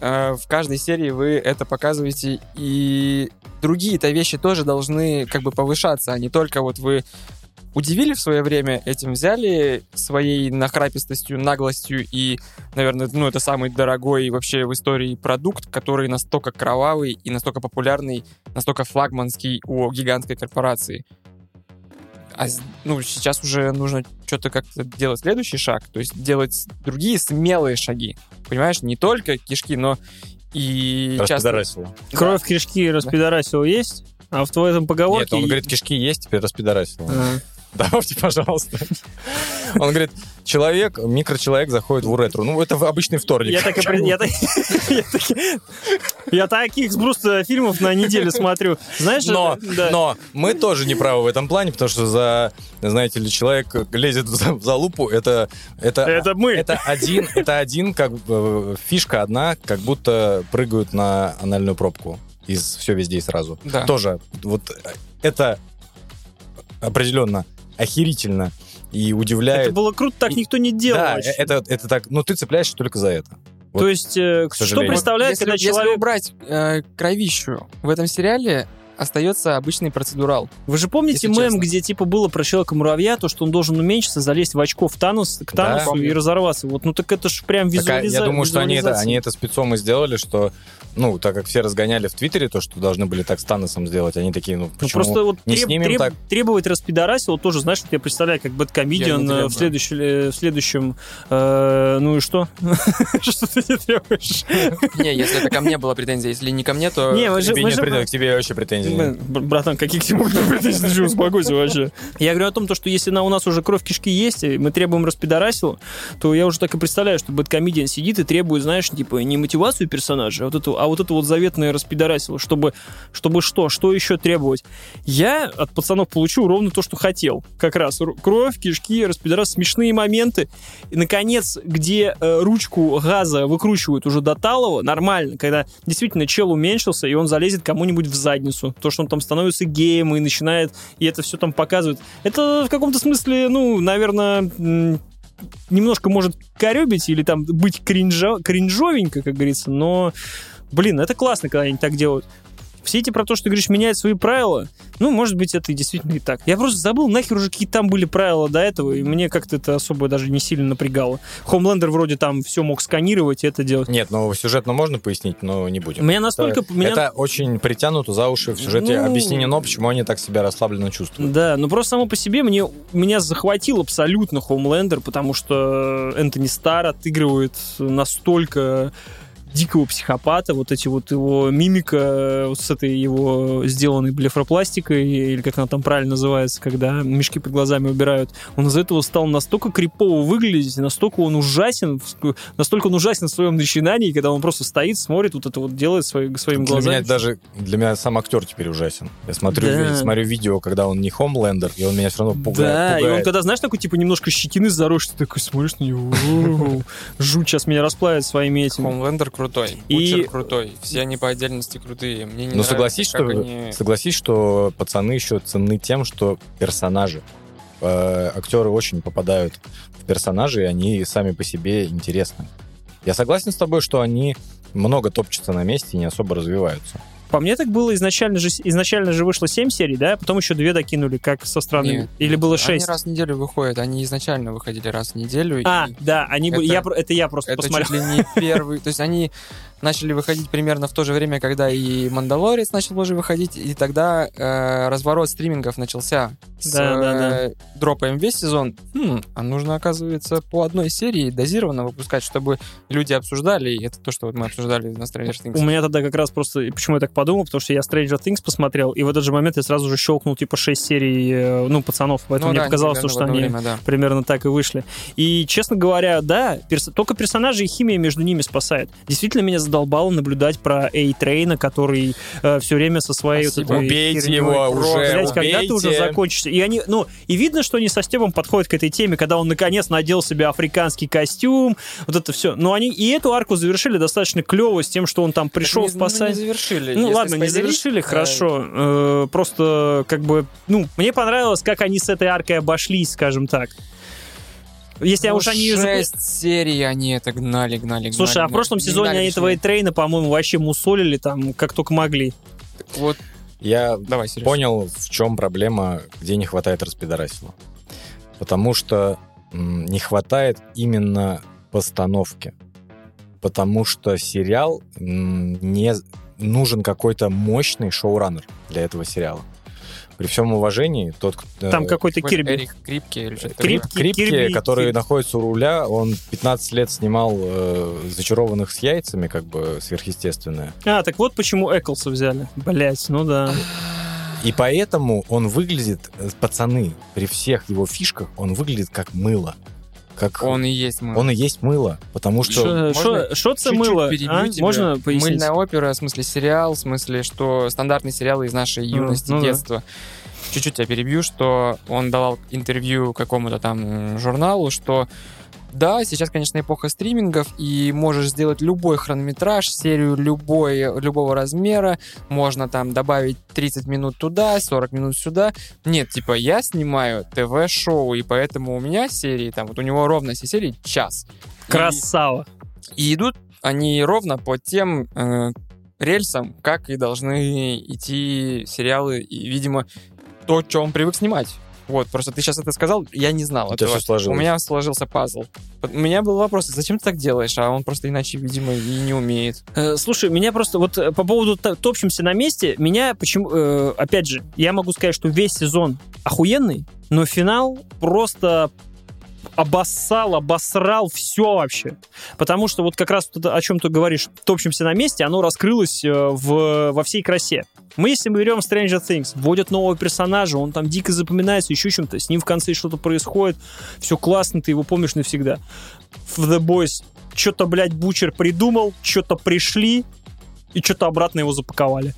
[SPEAKER 3] Э, В каждой серии вы это показываете, и другие-то вещи тоже должны как бы повышаться, а не только вот вы удивили в свое время этим, взяли своей нахрапистостью, наглостью и, наверное, ну, это самый дорогой вообще в истории продукт, который настолько кровавый и настолько популярный, настолько флагманский у гигантской корпорации. А ну, сейчас уже нужно что-то как-то делать следующий шаг, то есть делать другие смелые шаги. Понимаешь, не только кишки, но и часто...
[SPEAKER 2] Распидорасило.
[SPEAKER 1] Кровь кишки распидорасил есть, а в твоем поговорке...
[SPEAKER 2] Нет, он говорит, кишки есть, теперь распидорасило.
[SPEAKER 1] А,
[SPEAKER 2] Добавьте, пожалуйста. Он говорит, человек, микрочеловек заходит в уретру. Ну, это в обычный вторник.
[SPEAKER 1] Я, так и я, так- я таки- я таких просто фильмов на неделю смотрю. Знаешь,
[SPEAKER 2] Но,
[SPEAKER 1] это- да.
[SPEAKER 2] но мы тоже не правы в этом плане, потому что за, знаете ли, человек лезет в за- в залупу, это, это,
[SPEAKER 1] Это мы.
[SPEAKER 2] это один, это один, как бы, фишка одна, как будто прыгают на анальную пробку из все везде и сразу.
[SPEAKER 3] Да.
[SPEAKER 2] Тоже вот это определенно охерительно и удивляет.
[SPEAKER 1] Это было круто, так никто не делал.
[SPEAKER 2] да, это, это так, ну ты цепляешься только за это. вот,
[SPEAKER 1] То есть, э, что представляет,
[SPEAKER 3] если,
[SPEAKER 1] когда
[SPEAKER 3] если
[SPEAKER 1] человек...
[SPEAKER 3] убрать э, кровищу в этом сериале, остается обычный процедурал.
[SPEAKER 1] Вы же помните мем,
[SPEAKER 3] честно.
[SPEAKER 1] где типа было про человека-муравья, то, что он должен уменьшиться, залезть в очко в Танос, к
[SPEAKER 2] Да.
[SPEAKER 1] Таносу и разорваться. Вот, ну так это же прям визуализация.
[SPEAKER 2] я думаю, что они это, они это спецом и сделали, что, ну, так как все разгоняли в Твиттере то, что должны были так с Таносом сделать, они такие, ну,
[SPEAKER 1] Ну,
[SPEAKER 2] почему
[SPEAKER 1] просто вот
[SPEAKER 2] не
[SPEAKER 1] треб-
[SPEAKER 2] снимем
[SPEAKER 1] треб-
[SPEAKER 2] так?
[SPEAKER 1] требовать распидорасил, тоже, знаешь, вот я представляю, как Бэткомедиан э, в, следующем, э, в следующем... э, ну и что? Что ты не требуешь?
[SPEAKER 3] Не, если это ко мне была претензия, если не ко мне, то...
[SPEAKER 1] Не, мы же-
[SPEAKER 2] Тебе нет претензий, к тебе вообще претензий
[SPEAKER 1] Братан, какие к тебе? Ты же успокойся вообще. Я говорю о том, то, что если на, у нас уже кровь кишки есть, и мы требуем распидорасил, то я уже так и представляю, что Бэткомедиан сидит и требует, знаешь, типа, не мотивацию персонажа, а вот эту, а вот это вот заветное распидорасило, чтобы, чтобы что? Что еще требовать? Я от пацанов получу ровно то, что хотел. Как раз кровь, кишки, распидорас, смешные моменты. И, наконец, где э, ручку газа выкручивают уже до талого, нормально, когда действительно чел уменьшился, и он залезет кому-нибудь в задницу. То, что он там становится геем и начинает, и это все там показывает. Это в каком-то смысле, ну, наверное, немножко может коребить или там быть кринжа, кринжовенько, как говорится, но, блин, это классно, когда они так делают. Все эти про то, что ты говоришь, меняют свои правила, ну, может быть, это и действительно и так. Я просто забыл, нахер уже какие там были правила до этого, и мне как-то это особо даже не сильно напрягало. Хомлендер вроде там все мог сканировать и это делать.
[SPEAKER 2] Нет, ну сюжетно можно пояснить, но не будем.
[SPEAKER 1] Меня настолько...
[SPEAKER 2] это,
[SPEAKER 1] меня-
[SPEAKER 2] это очень притянуто за уши в сюжете.
[SPEAKER 1] Ну-
[SPEAKER 2] Объяснено, почему они так себя расслабленно чувствуют.
[SPEAKER 1] Да, но просто само по себе мне, меня захватил абсолютно Хомлендер, потому что Энтони Стар отыгрывает настолько дикого психопата, вот эти вот его мимика э, вот с этой его сделанной блефропластикой, или как она там правильно называется, когда мешки под глазами убирают, он из-за этого стал настолько крипово выглядеть, настолько он ужасен, настолько он ужасен в своем начинании, когда он просто стоит, смотрит, вот это вот делает свои- своими
[SPEAKER 2] Для
[SPEAKER 1] глазами.
[SPEAKER 2] меня даже для меня сам актер теперь ужасен. Я смотрю,
[SPEAKER 1] Да.
[SPEAKER 2] смотрю видео, когда он не Хомлендер, и он меня все равно пугает.
[SPEAKER 1] Да, и
[SPEAKER 2] пугает.
[SPEAKER 1] он когда, знаешь, такой, типа, немножко щетины заросший, ты такой смотришь на него, «Воу, жуть, сейчас меня расплавит своими этими.
[SPEAKER 3] Хомлендер крутой,
[SPEAKER 1] И-
[SPEAKER 3] Бутчер крутой, все они по отдельности крутые. Мне не
[SPEAKER 2] Ну,
[SPEAKER 3] нравится,
[SPEAKER 2] согласись, что,
[SPEAKER 3] они-
[SPEAKER 2] согласись, что пацаны еще ценны тем, что персонажи. Э, актеры очень попадают в персонажи, и они сами по себе интересны. Я согласен с тобой, что они много топчутся на месте и не особо развиваются.
[SPEAKER 1] По мне так было изначально же, изначально же вышло 7 серий, да, потом еще две докинули, как со стороны.
[SPEAKER 3] Нет,
[SPEAKER 1] Или было
[SPEAKER 3] Они
[SPEAKER 1] 6?
[SPEAKER 3] раз в неделю выходят, они изначально выходили раз в неделю.
[SPEAKER 1] А,
[SPEAKER 3] и
[SPEAKER 1] да, они были.
[SPEAKER 3] Это-
[SPEAKER 1] Я, это я просто
[SPEAKER 3] это
[SPEAKER 1] посмотрел.
[SPEAKER 3] чуть ли не первый. То есть они начали выходить примерно в то же время, когда и Мандалорец начал тоже выходить, и тогда э, разворот стримингов начался. С,
[SPEAKER 1] Да, да, да.
[SPEAKER 3] э, Дропаем весь сезон, Хм, а нужно, оказывается, по одной серии дозированно выпускать, чтобы люди обсуждали, и это то, что вот мы обсуждали на Stranger Things.
[SPEAKER 1] У меня тогда как раз просто... Почему я так подумал? Потому что я Stranger Things посмотрел, и в этот же момент я сразу же щелкнул типа 6 серий, э, ну, пацанов. Поэтому
[SPEAKER 3] Ну
[SPEAKER 1] мне
[SPEAKER 3] да,
[SPEAKER 1] показалось,
[SPEAKER 3] примерно
[SPEAKER 1] что они
[SPEAKER 3] время, да.
[SPEAKER 1] примерно так и вышли. И, честно говоря, да, перс- только персонажи и химия между ними спасает. Действительно, меня задолбало наблюдать про Эй-Трейна, который все время со своей вот
[SPEAKER 3] Спасибо.
[SPEAKER 1] этой
[SPEAKER 2] Убейте
[SPEAKER 1] херней
[SPEAKER 2] его уже,
[SPEAKER 1] Блядь, когда ты уже
[SPEAKER 2] убейте.
[SPEAKER 1] закончишься? И они, ну, и видно, что они со Стебом подходят к этой теме, когда он наконец надел себе африканский костюм, вот это все. Но они и эту арку завершили достаточно клево с тем, что он там пришел
[SPEAKER 3] Так не- ну,
[SPEAKER 1] спасать.
[SPEAKER 3] не завершили.
[SPEAKER 1] Ну
[SPEAKER 3] Если
[SPEAKER 1] ладно, не
[SPEAKER 3] спойлерить,
[SPEAKER 1] завершили,
[SPEAKER 3] э,
[SPEAKER 1] хорошо. Э, просто как бы, ну, мне понравилось, как они с этой аркой обошлись, скажем так. Если
[SPEAKER 3] ну,
[SPEAKER 1] уж они
[SPEAKER 3] шесть серий они это гнали, гнали, гнали.
[SPEAKER 1] Слушай, а в прошлом
[SPEAKER 3] не
[SPEAKER 1] сезоне
[SPEAKER 3] гнали,
[SPEAKER 1] они
[SPEAKER 3] точнее.
[SPEAKER 1] трейна, по-моему, вообще мусолили там, как только могли.
[SPEAKER 3] Вот,
[SPEAKER 2] Я
[SPEAKER 3] давай, Сереж.
[SPEAKER 2] понял, в чем проблема, где не хватает распидорасила. Потому что не хватает именно постановки. Потому что сериал не нужен какой-то мощный шоураннер для этого сериала. При всем уважении, тот, кто-
[SPEAKER 1] Там какой-то
[SPEAKER 3] Какой-то
[SPEAKER 1] Кирби.
[SPEAKER 3] Эрик Крипки или что-то
[SPEAKER 1] Крип-
[SPEAKER 3] такое.
[SPEAKER 2] Крипки,
[SPEAKER 1] Кирби-
[SPEAKER 2] который
[SPEAKER 1] Кирби.
[SPEAKER 2] находится у руля, он 15 лет снимал э, «Зачарованных с яйцами», как бы сверхъестественное.
[SPEAKER 1] А, так вот почему Эклса взяли. Блять, ну да.
[SPEAKER 2] И поэтому он выглядит, э, пацаны, при всех его фишках, он выглядит как мыло. Как
[SPEAKER 3] Он и есть мы.
[SPEAKER 2] он и есть мыло, потому что...
[SPEAKER 1] Что
[SPEAKER 3] Чуть-чуть
[SPEAKER 1] мыло? а? Можно пояснить?
[SPEAKER 3] Мыльная опера, в смысле сериал, в смысле, что стандартные сериалы из нашей
[SPEAKER 1] Ну,
[SPEAKER 3] юности,
[SPEAKER 1] ну да.
[SPEAKER 3] детства. Чуть-чуть тебя перебью, что он давал интервью какому-то там журналу, что да, сейчас, конечно, эпоха стримингов, и можешь сделать любой хронометраж, серию любой, любого размера, можно там добавить 30 минут туда, 40 минут сюда. Нет, типа, я снимаю ТВ-шоу, и поэтому у меня серии, там, вот у него ровно все серии час. И-
[SPEAKER 1] Красава.
[SPEAKER 3] и идут они ровно по тем э, рельсам, как и должны идти сериалы, и, видимо, то, что он привык снимать. Вот, просто ты сейчас это сказал, я не знал
[SPEAKER 2] У тебя
[SPEAKER 3] этого.
[SPEAKER 2] сложилось.
[SPEAKER 3] У меня сложился пазл. У меня был вопрос, зачем ты так делаешь? А он просто иначе, видимо, и не умеет.
[SPEAKER 1] Э, Слушай, меня просто вот э, по поводу топчемся на месте, меня почему, э, опять же, я могу сказать, что весь сезон охуенный, но финал просто обоссал, обосрал все вообще. Потому что вот как раз о чем ты говоришь, топчемся на месте, оно раскрылось э, в, во всей красе. Мы, если мы берем Stranger Things, вводят нового персонажа, он там дико запоминается, еще чем-то, с ним в конце что-то происходит, все классно, ты его помнишь навсегда. В The Boys что-то, блядь, Бучер придумал, что-то пришли, и что-то обратно его запаковали.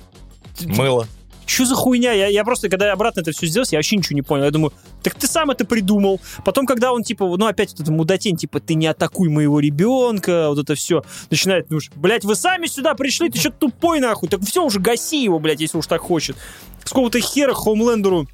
[SPEAKER 2] Мыло.
[SPEAKER 1] Что за хуйня? Я, я просто, когда обратно это все сделал, я вообще ничего не понял. Я думаю, так ты сам это придумал. Потом, когда он, типа, ну, опять вот это мудатень, типа, ты не атакуй моего ребенка, вот это все, начинает, ну, блядь, вы сами сюда пришли, ты что тупой, нахуй? Так все, уже гаси его, блядь, если уж так хочет. С какого-то хера Хоумлендеру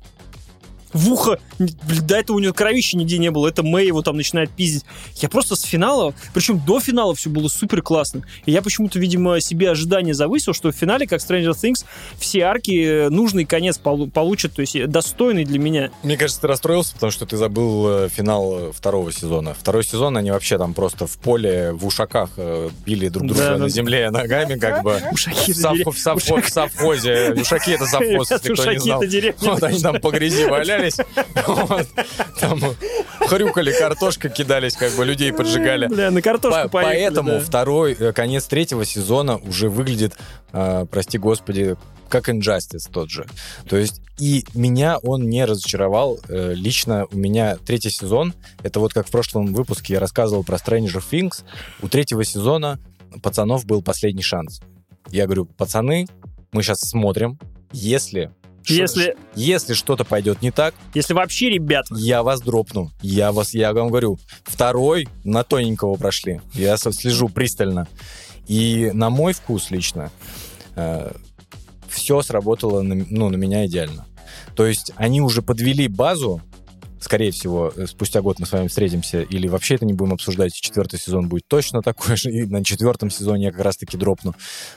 [SPEAKER 1] в ухо, до этого у него кровища нигде не было, это Мэй его там начинает пиздить. Я просто с финала, причем до финала все было супер классно. И я почему-то, видимо, себе ожидания завысил, что в финале, как Stranger Things, все арки э, нужный конец полу- получат, то есть э, достойный для меня.
[SPEAKER 2] Мне кажется, ты расстроился, потому что ты забыл э, финал второго сезона. Второй сезон они вообще там просто в поле, в ушаках били друг друга
[SPEAKER 1] Да,
[SPEAKER 2] на
[SPEAKER 1] да.
[SPEAKER 2] земле ногами, как бы.
[SPEAKER 1] Ушаки
[SPEAKER 2] В, сав- в совхо- в совхозе. Ушаки это совхоз, если кто не знал. Вот они там по грязи валялись, вот, там хрюкали, картошка кидались, как бы людей поджигали.
[SPEAKER 1] Бля, на картошку
[SPEAKER 2] Поэтому второй, э, конец третьего сезона уже выглядит, э, прости господи, как Injustice тот же. То есть и меня он не разочаровал. Э, Лично у меня третий сезон, это вот как в прошлом выпуске я рассказывал про Stranger Things, у третьего сезона пацанов был последний шанс. Я говорю, пацаны, мы сейчас смотрим, если...
[SPEAKER 1] Если-
[SPEAKER 2] если что-то пойдет не так,
[SPEAKER 1] Если вообще, ребят,
[SPEAKER 2] я вас дропну. Я вас, я вам говорю, второй на тоненького прошли. Я слежу пристально. И на мой вкус лично все сработало на, ну, на меня идеально. То есть они уже подвели базу, скорее всего, э, спустя год мы с вами встретимся, или вообще это не будем обсуждать, четвертый сезон будет точно такой же, и на четвертом сезоне я как раз-таки дропну.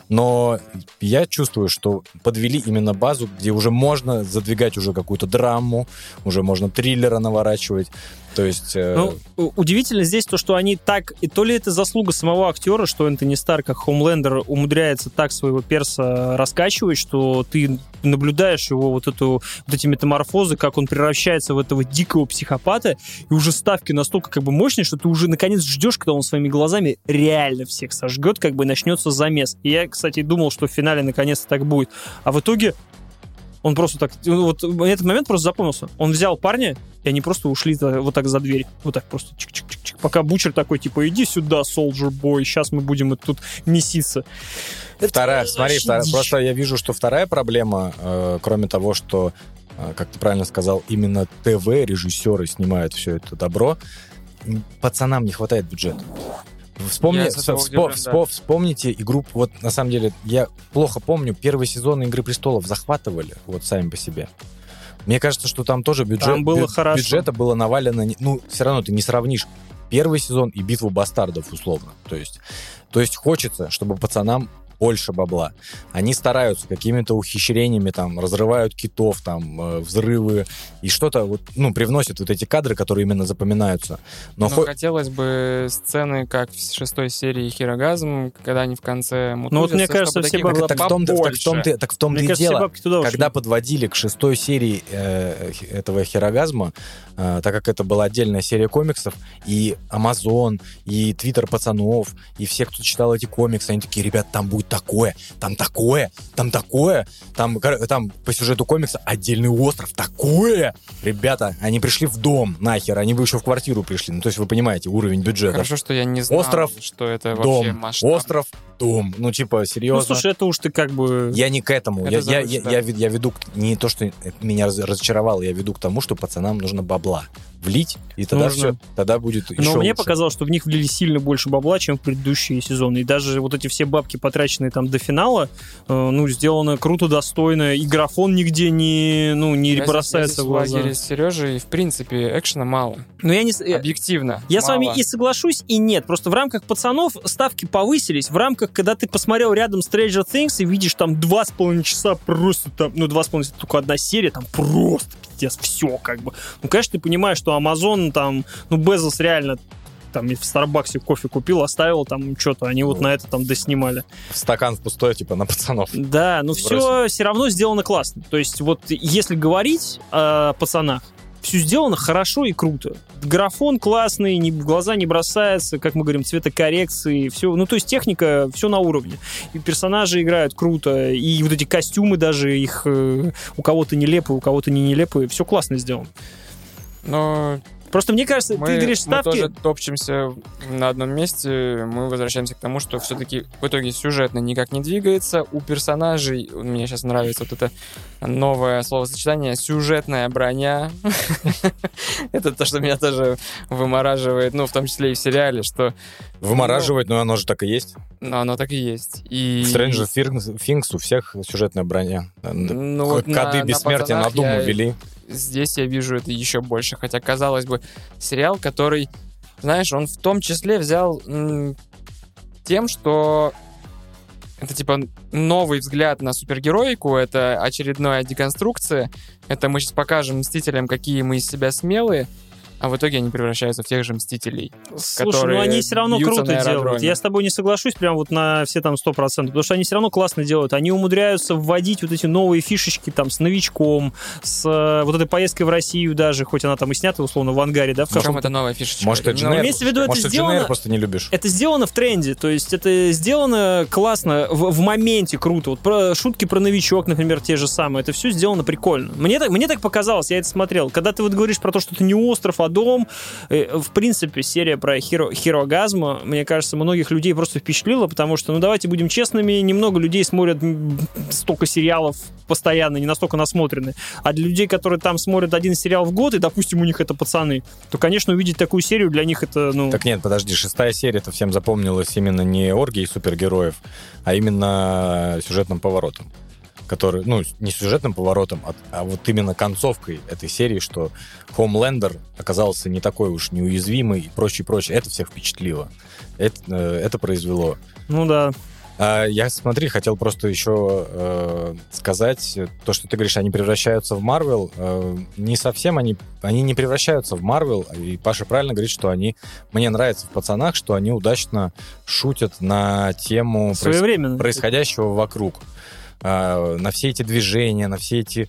[SPEAKER 2] Но я чувствую, что подвели именно базу, где уже можно задвигать уже какую-то драму, уже можно триллера наворачивать. То есть... э,
[SPEAKER 1] Ну, удивительно здесь то, что они так, и то ли это заслуга самого актера, что Энтони Стар, как Хомлендер, умудряется так своего перса раскачивать, что ты наблюдаешь его вот эту вот эти метаморфозы, как он превращается в этого дикого психопата, и уже ставки настолько как бы мощные, что ты уже наконец ждешь, когда он своими глазами реально всех сожгет, как бы начнется замес. И я, кстати, думал, что в финале наконец-то так будет. А в итоге он просто так... ну, Вот этот момент просто запомнился. Он взял парня, и они просто ушли вот так за дверь. Вот так просто чик-чик-чик-чик. Пока Бучер такой, типа, иди сюда, Soldier Boy, сейчас мы будем тут меситься. Это
[SPEAKER 2] Вторая, смотри,
[SPEAKER 1] вообще
[SPEAKER 2] вторая-
[SPEAKER 1] дичь.
[SPEAKER 2] просто я вижу, что вторая проблема, э, кроме того, что, э, как ты правильно сказал, именно ТВ-режиссеры снимают все это добро, пацанам не хватает бюджета. Вспомни, вспо-
[SPEAKER 3] удивлен,
[SPEAKER 2] вспо-
[SPEAKER 3] да.
[SPEAKER 2] Вспомните игру, вот на самом деле, я плохо помню, первый сезон «Игры престолов» захватывали, вот сами по себе. Мне кажется, что там тоже бюджет,
[SPEAKER 1] Там было
[SPEAKER 2] бю-
[SPEAKER 1] хорошо.
[SPEAKER 2] бюджета было навалено, ну, все равно ты не сравнишь первый сезон и «Битву бастардов» условно. То есть, то есть хочется, чтобы пацанам больше бабла. Они стараются какими-то ухищрениями, там, разрывают китов, там, э, взрывы, и что-то, вот, ну, привносят вот эти кадры, которые именно запоминаются. Но,
[SPEAKER 3] Но
[SPEAKER 2] хо-
[SPEAKER 3] хотелось бы сцены, как в шестой серии Хирогазм, когда они в конце
[SPEAKER 1] Ну вот мне
[SPEAKER 3] мутузятся,
[SPEAKER 1] кажется, все
[SPEAKER 3] таких
[SPEAKER 1] бабы-
[SPEAKER 3] было
[SPEAKER 2] так, в том, так, так в том,
[SPEAKER 3] побольше.
[SPEAKER 2] ты, так в том
[SPEAKER 1] Мне
[SPEAKER 2] и
[SPEAKER 1] кажется,
[SPEAKER 2] дело.
[SPEAKER 1] туда ушли.
[SPEAKER 2] Когда подводили к шестой серии э, этого херогазма, э, так как это была отдельная серия комиксов, и Amazon, и Твиттер пацанов, и все, кто читал эти комиксы, они такие, ребят, там будет такое, там такое, там такое, там, там по сюжету комикса отдельный остров, такое. Ребята, они пришли в дом, нахер, они бы еще в квартиру пришли. Ну, то есть вы понимаете уровень бюджета.
[SPEAKER 3] Хорошо, что я не знал,
[SPEAKER 2] Остров,
[SPEAKER 3] что это вообще
[SPEAKER 2] Дом,
[SPEAKER 3] масштаб.
[SPEAKER 2] остров, дом. Ну, типа,
[SPEAKER 1] Ну,
[SPEAKER 2] серьезно.
[SPEAKER 1] слушай, это уж ты как бы...
[SPEAKER 2] Я не к этому.
[SPEAKER 3] Это
[SPEAKER 2] Я, я, я,
[SPEAKER 3] да.
[SPEAKER 2] я, я веду не то, что меня раз- разочаровало, я веду к тому, что пацанам нужно бабла влить, и тогда
[SPEAKER 1] Нужно.
[SPEAKER 2] все, тогда будет еще
[SPEAKER 1] Но мне
[SPEAKER 2] лучше.
[SPEAKER 1] показалось, что в них влили сильно больше бабла, чем в предыдущие сезоны. И даже вот эти все бабки, потраченные там до финала, э, ну, сделано круто, достойно. И графон нигде не, ну, не
[SPEAKER 3] Я здесь-
[SPEAKER 1] бросается
[SPEAKER 3] я здесь
[SPEAKER 1] в глаза.
[SPEAKER 3] лагере с Сережей, в принципе, экшена мало.
[SPEAKER 1] Но я не... я-
[SPEAKER 3] Объективно.
[SPEAKER 1] Я с вами
[SPEAKER 3] мало.
[SPEAKER 1] и соглашусь, и нет. Просто в рамках пацанов ставки повысились. В рамках, когда ты посмотрел рядом Stranger Things и видишь там два с половиной часа просто там, ну, два с половиной, часа, только одна серия, там просто пиздец, все как бы. Ну, конечно, ты понимаешь, что Amazon там, ну, Безос реально там в Старбаксе кофе купил, оставил там что-то, они вот на это там доснимали.
[SPEAKER 2] Стакан пустой, типа, на пацанов.
[SPEAKER 1] Да, но все все равно сделано классно. То есть вот если говорить о пацанах, все сделано хорошо и круто. Графон классный, в глаза не бросается, как мы говорим, цветокоррекции, все. Ну, то есть техника, все на уровне. И персонажи играют круто, и вот эти костюмы даже, их э, у кого-то нелепые, у кого-то не нелепые, все классно сделано.
[SPEAKER 3] Но
[SPEAKER 1] Просто мне кажется,
[SPEAKER 3] мы,
[SPEAKER 1] ты говоришь
[SPEAKER 3] мы
[SPEAKER 1] ставки...
[SPEAKER 3] тоже топчемся на одном месте. Мы возвращаемся к тому, что все-таки в итоге сюжетно никак не двигается. У персонажей, мне сейчас нравится вот это новое словосочетание, сюжетная броня. Это то, что меня тоже вымораживает, ну, в том числе и в сериале, что
[SPEAKER 2] Вымораживать, но оно же так и есть.
[SPEAKER 3] ну, оно так и есть. И...
[SPEAKER 2] В Stranger Things у всех сюжетная броня.
[SPEAKER 3] Ну,
[SPEAKER 2] Коды бессмертия на Думу
[SPEAKER 3] я-
[SPEAKER 2] вели.
[SPEAKER 3] Здесь я вижу это еще больше. Хотя, казалось бы, сериал, который, знаешь, он в том числе взял м, тем, что это типа новый взгляд на супергероику, это очередная деконструкция. Это мы сейчас покажем Мстителям, какие мы из себя смелые, а в итоге они превращаются в тех же Мстителей.
[SPEAKER 1] Слушай, ну они все равно круто делают. Я с тобой не соглашусь прям вот на все там 100%, потому что они все равно классно делают. Они умудряются вводить вот эти новые фишечки там с новичком, с э, вот этой поездкой в Россию даже, хоть она там и снята условно в ангаре, да, в
[SPEAKER 3] В чем
[SPEAKER 1] каком
[SPEAKER 3] это новая фишечка?
[SPEAKER 2] Может, это Эйр?
[SPEAKER 1] имеется в виду, это
[SPEAKER 2] Может, Джен
[SPEAKER 1] сделано-
[SPEAKER 2] просто не любишь.
[SPEAKER 1] это сделано в тренде, то есть это сделано классно, в, в моменте круто. Вот про шутки про новичок, например, те же самые, это все сделано прикольно. Мне так, мне так показалось, я это смотрел. Когда ты вот говоришь про то, что это не остров, а дом, э, в принципе, серия про хиро, хирогазма, мне кажется, многих людей просто впечатлила, потому что, ну давайте будем честными, немного людей смотрят столько сериалов постоянно, не настолько насмотрены. А для людей, которые там смотрят один сериал в год, и, допустим, у них это пацаны, то, конечно, увидеть такую серию для них это, ну...
[SPEAKER 2] Так нет, подожди, шестая серия-то всем запомнилась именно не оргией супергероев, а именно сюжетным поворотом. Который, ну, не сюжетным поворотом, а, а вот именно концовкой этой серии, что Хомлендер оказался не такой уж неуязвимый и прочее, прочее. Это всех впечатлило. Это, э, это произвело.
[SPEAKER 1] Ну да.
[SPEAKER 2] А я, смотри, хотел просто еще э, сказать, то, что ты говоришь, они превращаются в Марвел, э, не совсем они, они не превращаются в Марвел, и Паша правильно говорит, что они, мне нравится в пацанах, что они удачно шутят на тему проис- происходящего вокруг, на все эти движения, на все эти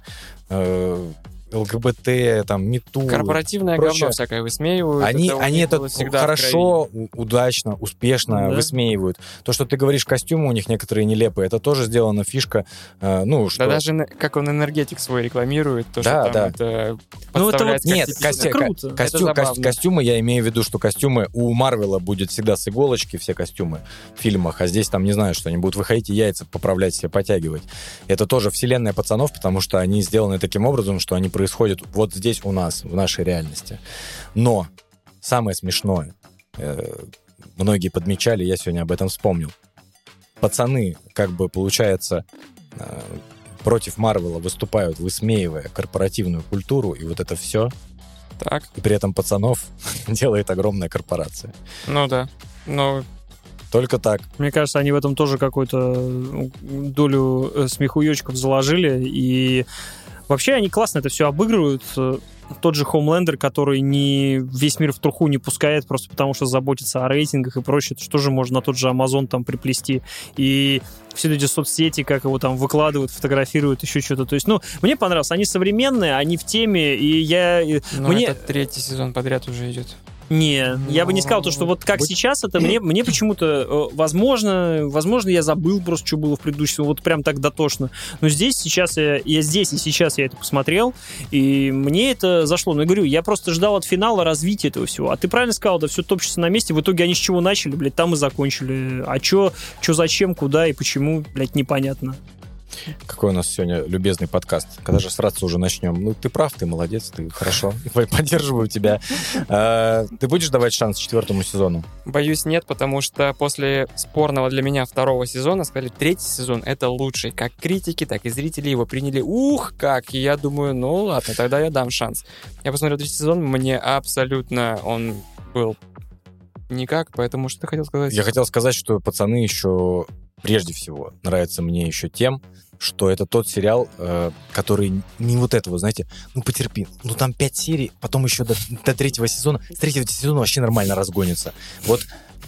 [SPEAKER 2] э, ЛГБТ, там, МИТУ.
[SPEAKER 3] Корпоративное
[SPEAKER 2] прочее.
[SPEAKER 3] говно всякое высмеивают.
[SPEAKER 2] Они,
[SPEAKER 3] у
[SPEAKER 2] они это хорошо, удачно, успешно
[SPEAKER 1] Да.
[SPEAKER 2] высмеивают. То, что ты говоришь, костюмы у них некоторые нелепые, это тоже сделана фишка, э, ну, что...
[SPEAKER 3] Да даже как он энергетик свой рекламирует, то,
[SPEAKER 2] Да,
[SPEAKER 3] что там
[SPEAKER 2] да.
[SPEAKER 3] это
[SPEAKER 1] Ну, это вот-
[SPEAKER 2] Нет, кости-
[SPEAKER 1] Это
[SPEAKER 2] ко-
[SPEAKER 1] круто.
[SPEAKER 2] костюм-
[SPEAKER 3] Это забавно.
[SPEAKER 2] костюмы, я имею в виду, что костюмы у Марвела будет всегда с иголочки, все костюмы в фильмах, а здесь там, не знаю, что они будут выходить и яйца поправлять себе, потягивать. Это тоже вселенная пацанов, потому что они сделаны таким образом, что они происходят вот здесь у нас, в нашей реальности. Но самое смешное, э, многие подмечали, я сегодня об этом вспомнил. Пацаны, как бы, получается, э, против Марвела выступают, высмеивая корпоративную культуру, и вот это все,
[SPEAKER 3] Так,
[SPEAKER 2] и при этом пацанов делает огромная корпорация.
[SPEAKER 3] ну да. Ну,
[SPEAKER 2] Только так.
[SPEAKER 1] Мне кажется, они в этом тоже какую-то э, долю э, смехуёчков заложили. И вообще они классно это все обыгрывают. Тот же Homelander, который не весь мир в труху не пускает, просто потому что заботится о рейтингах и прочее. Что же можно на тот же Amazon там приплести? И все эти соцсети, как его там выкладывают, фотографируют, еще что-то. То есть, ну, мне понравилось. Они современные, они в теме, и я... э,
[SPEAKER 3] ну
[SPEAKER 1] Мне-
[SPEAKER 3] это третий сезон подряд уже идет.
[SPEAKER 1] Не, я бы не сказал то, что вот как
[SPEAKER 2] Будь-
[SPEAKER 1] сейчас это мне, мне почему-то, э, возможно, возможно, я забыл просто, что было в предыдущем, вот прям так дотошно. Но здесь сейчас я, я здесь и сейчас я это посмотрел, и мне это зашло. Но я говорю, я просто ждал от финала развития этого всего. А ты правильно сказал, да все топчется на месте, в итоге они с чего начали, блядь, там и закончили. А чё, чё зачем, куда и почему, блядь, непонятно.
[SPEAKER 2] Какой у нас сегодня любезный подкаст. Когда же сраться уже начнем? Ну, ты прав, ты молодец, ты хорошо. Поддерживаю тебя. А, Ты будешь давать шанс четвертому сезону?
[SPEAKER 3] Боюсь, нет, потому что после спорного для меня второго сезона сказали, третий сезон — это лучший. Как критики, так и зрители его приняли. Ух, как! И я думаю, ну ладно, тогда я дам шанс. Я посмотрел третий сезон, мне абсолютно он был никак, поэтому что ты хотел сказать?
[SPEAKER 2] Я хотел сказать, что пацаны еще прежде всего нравятся мне еще тем, что это тот сериал, э, который не вот этого, знаете, ну потерпи, ну там пять серий, потом еще до, до третьего сезона, с третьего сезона вообще нормально разгонится. Вот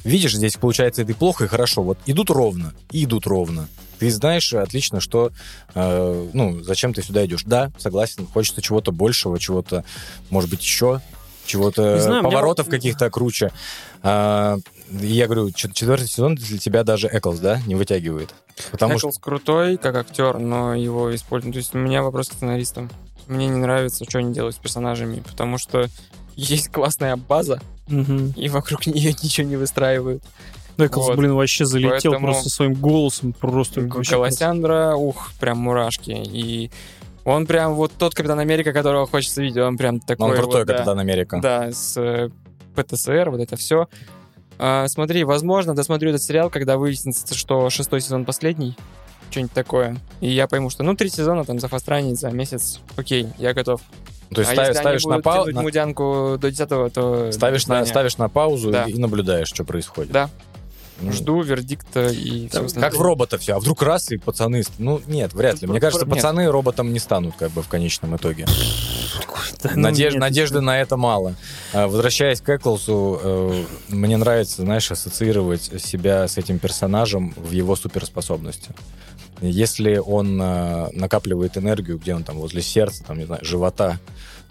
[SPEAKER 2] видишь, здесь получается это и плохо, и хорошо. Вот идут ровно, и идут ровно. Ты знаешь отлично, что, э, ну, зачем ты сюда идешь. Да, согласен, хочется чего-то большего, чего-то, может быть, еще, чего-то,
[SPEAKER 1] мне
[SPEAKER 2] поворотов
[SPEAKER 1] вот-
[SPEAKER 2] каких-то круче. А, я говорю, чет- четвертый сезон для тебя даже Эклс, да, не вытягивает? Потому что
[SPEAKER 3] Эклс крутой, как актер, но его используют. То есть у меня вопрос к сценаристам. Мне не нравится, что они делают с персонажами, потому что есть классная база,
[SPEAKER 1] Мгм.
[SPEAKER 3] и вокруг нее ничего не выстраивают.
[SPEAKER 1] Эклс,
[SPEAKER 3] Вот.
[SPEAKER 1] блин, вообще залетел
[SPEAKER 3] Поэтому-
[SPEAKER 1] просто своим голосом, просто
[SPEAKER 3] Колосяндра, ух, прям мурашки. И он прям вот тот Капитан Америка, которого хочется видеть, он прям такой
[SPEAKER 2] он крутой,
[SPEAKER 3] вот, да.
[SPEAKER 2] Капитан Америка.
[SPEAKER 3] Да, с э, ПТСР, вот это все. Смотри, возможно, досмотрю этот сериал, когда выяснится, что шестой сезон последний. Что-нибудь такое. И я пойму, что ну, три сезона там за фастранить за месяц. Окей, я готов.
[SPEAKER 2] То есть
[SPEAKER 3] а
[SPEAKER 2] ставишь, ставишь на паузу,
[SPEAKER 3] тянуть мудянку до десятого, то...
[SPEAKER 2] ставишь, на, ставишь на паузу
[SPEAKER 3] Да.
[SPEAKER 2] и, наблюдаешь, что происходит.
[SPEAKER 3] Да, жду вердикта и все
[SPEAKER 2] Как в робота все. А вдруг раз и пацаны... Ну, нет, вряд ли. Мне кажется,
[SPEAKER 3] Нет.
[SPEAKER 2] пацаны роботом не станут как бы в конечном итоге.
[SPEAKER 1] Ну
[SPEAKER 2] Надеж-
[SPEAKER 1] нет.
[SPEAKER 2] Надежды на это мало. А, Возвращаясь к Эклсу, э, мне нравится, знаешь, ассоциировать себя с этим персонажем в его суперспособности. Если он э, накапливает энергию, где он там возле сердца, там, не знаю, живота,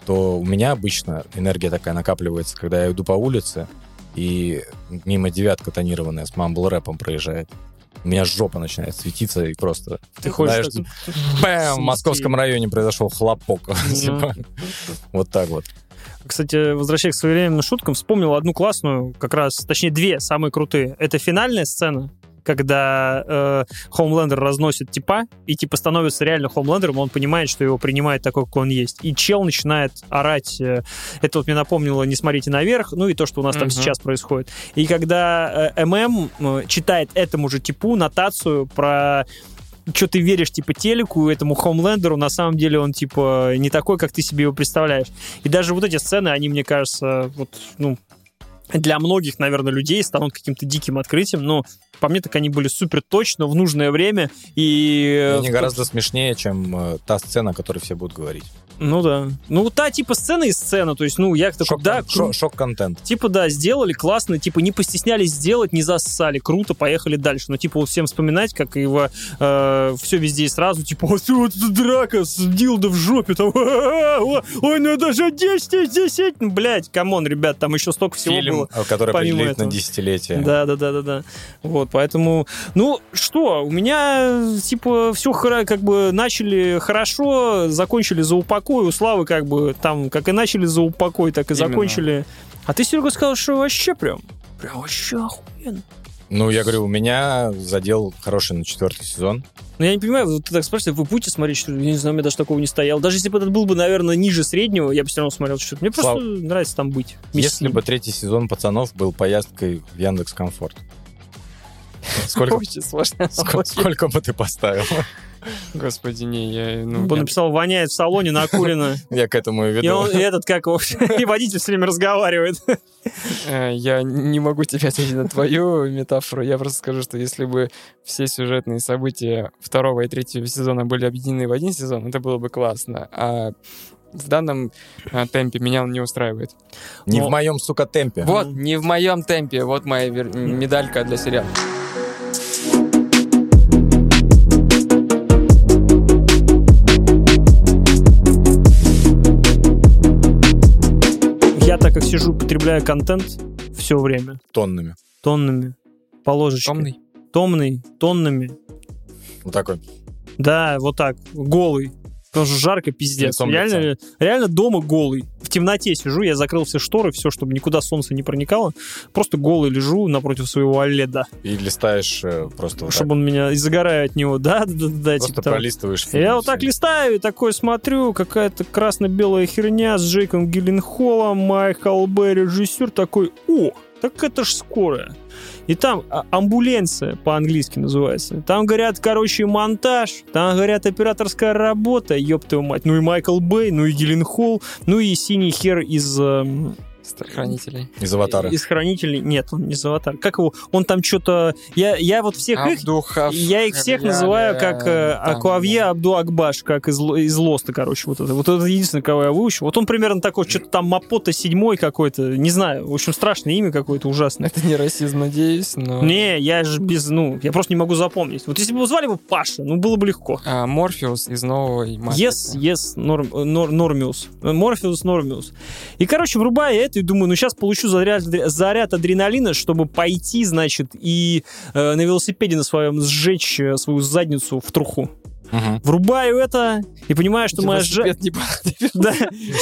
[SPEAKER 2] то у меня обычно энергия такая накапливается, когда я иду по улице, и мимо девятка тонированная с мамбл-рэпом проезжает. У меня жопа начинает светиться, и просто
[SPEAKER 1] Ты
[SPEAKER 2] знаешь, бэм, в московском районе произошел хлопок. Типа, Вот так вот.
[SPEAKER 1] Кстати, возвращаясь к своевременным шуткам, вспомнил одну классную, как раз, точнее, две самые крутые. Это финальная сцена, когда э, Хоумлендер разносит типа, и типа становится реально Хоумлендером, он понимает, что его принимает такой, какой он есть. И чел начинает орать. э, это вот мне напомнило «Не смотрите наверх», ну и то, что у нас там
[SPEAKER 3] Мгм.
[SPEAKER 1] сейчас происходит. И когда э, ММ э, читает этому же типу нотацию про что ты веришь, типа, телеку, этому Хомлендеру, на самом деле он, типа, не такой, как ты себе его представляешь. И даже вот эти сцены, они, мне кажется, вот, ну, для многих, наверное, людей станут каким-то диким открытием, но по мне так они были супер точно в нужное время и...
[SPEAKER 2] Они
[SPEAKER 1] в-
[SPEAKER 2] гораздо смешнее, чем э, та сцена, о которой все будут говорить.
[SPEAKER 1] Ну да. Ну та типа сцена и сцена, то есть, ну я такой,
[SPEAKER 2] Шок-
[SPEAKER 1] да,
[SPEAKER 2] шо-
[SPEAKER 1] кру-
[SPEAKER 2] Шок-контент.
[SPEAKER 1] Типа, да, сделали классно, типа, не постеснялись сделать, не зассали, круто, поехали дальше. Но, типа, вот всем вспоминать, как его все везде и сразу, типа, вот вот драка с дилдо в жопе, там, ой, ну даже 10 10, ну, блядь, come on, ребят, там еще столько всего
[SPEAKER 2] Фильм,
[SPEAKER 1] было.
[SPEAKER 2] э, который определит на десятилетие.
[SPEAKER 1] Да, да, да, да, да. Вот, поэтому, ну, что, у меня, типа, все как бы начали хорошо, закончили за упокой, у Славы, как бы, там, как и начали за упокой, так и
[SPEAKER 3] Именно.
[SPEAKER 1] закончили. А ты, Серега, сказал, что вообще прям, прям вообще охуенно.
[SPEAKER 2] Ну, я говорю, у меня задел хороший на четвертый сезон.
[SPEAKER 1] Ну, я не понимаю, вот ты так спрашиваешь, вы будете смотреть, что? Я не знаю, у меня даже такого не стояло. Даже если бы этот был бы, наверное, ниже среднего, я бы все равно смотрел что-то. Мне просто
[SPEAKER 2] Слав,
[SPEAKER 1] нравится там быть.
[SPEAKER 2] Если бы третий сезон пацанов был поездкой в Яндекс Комфорт. Сколько,
[SPEAKER 3] Очень сложно.
[SPEAKER 2] ск- сколько бы ты поставил?
[SPEAKER 3] Господи, не, я... Ну,
[SPEAKER 1] Он
[SPEAKER 3] я-
[SPEAKER 1] написал, воняет в салоне, накурено.
[SPEAKER 2] Я к этому и
[SPEAKER 1] И,
[SPEAKER 2] веду.
[SPEAKER 1] он, и этот, как его, и водитель все время разговаривает.
[SPEAKER 3] Э, Я не могу тебе ответить на твою метафору. Я просто скажу, что если бы все сюжетные события второго и третьего сезона были объединены в один сезон, это было бы классно. А в данном э, темпе меня он не устраивает.
[SPEAKER 2] Не
[SPEAKER 1] Но-
[SPEAKER 2] в моем, сука, темпе.
[SPEAKER 3] Вот, не в моем темпе. Вот моя вер- медалька для сериала.
[SPEAKER 1] Я так как сижу, потребляю контент все время.
[SPEAKER 2] Тоннами.
[SPEAKER 1] Тоннами. По ложечке.
[SPEAKER 3] Томный.
[SPEAKER 1] Томный, тоннами.
[SPEAKER 2] Вот такой.
[SPEAKER 1] Да, вот так, голый. Потому что жарко, пиздец. Реально, реально дома голый. В темноте сижу, я закрыл все шторы, все, чтобы никуда солнце не проникало. Просто голый лежу напротив своего оледа,
[SPEAKER 2] И листаешь э, просто вот
[SPEAKER 1] чтобы он меня... И загораю от него. Да, да, да, да.
[SPEAKER 2] так. Просто
[SPEAKER 1] типа
[SPEAKER 2] пролистываешь фильм.
[SPEAKER 1] Я вот так листаю и такой смотрю, какая-то красно-белая херня с Джейком Гилленхолом, Майкл Бэй, режиссер такой, о, так это ж скорая. И там а, амбуленция по-английски называется. Там говорят, короче, монтаж, там говорят, операторская работа, ёб твою мать. Ну и Майкл Бэй, ну и Гилленхол, ну и синий хер из... эм,
[SPEAKER 3] Хранителей.
[SPEAKER 2] Из аватара.
[SPEAKER 1] Из хранителей. Нет, он не из аватара. Как его? Он там что-то... Я, я вот всех их я их всех называю как э,
[SPEAKER 3] Там,
[SPEAKER 1] Акуавье
[SPEAKER 3] да.
[SPEAKER 1] Абду Акбаш, как из, из Лоста, короче. Вот это. Вот это единственное, кого я выучил. Вот он примерно такой, что-то там Мапота седьмой какой-то, не знаю. В общем, страшное имя какое-то ужасное.
[SPEAKER 3] Это не расизм, надеюсь, но...
[SPEAKER 1] Не, я же без, ну, я просто не могу запомнить. Вот если бы его звали бы Паша, ну, было бы легко.
[SPEAKER 3] А, Морфеус из новой
[SPEAKER 1] Yes, yes, норм, э, нор- Нормиус. Э, Морфеус, Нормиус. И, короче, врубаю я это и думаю, ну, сейчас получу заряд, заряд адреналина, чтобы пойти, значит, и э, на велосипеде на своем сжечь э, свою задницу в труху.
[SPEAKER 2] Мгм.
[SPEAKER 1] Врубаю это и понимаю, что моя,
[SPEAKER 3] понадобится.
[SPEAKER 1] да,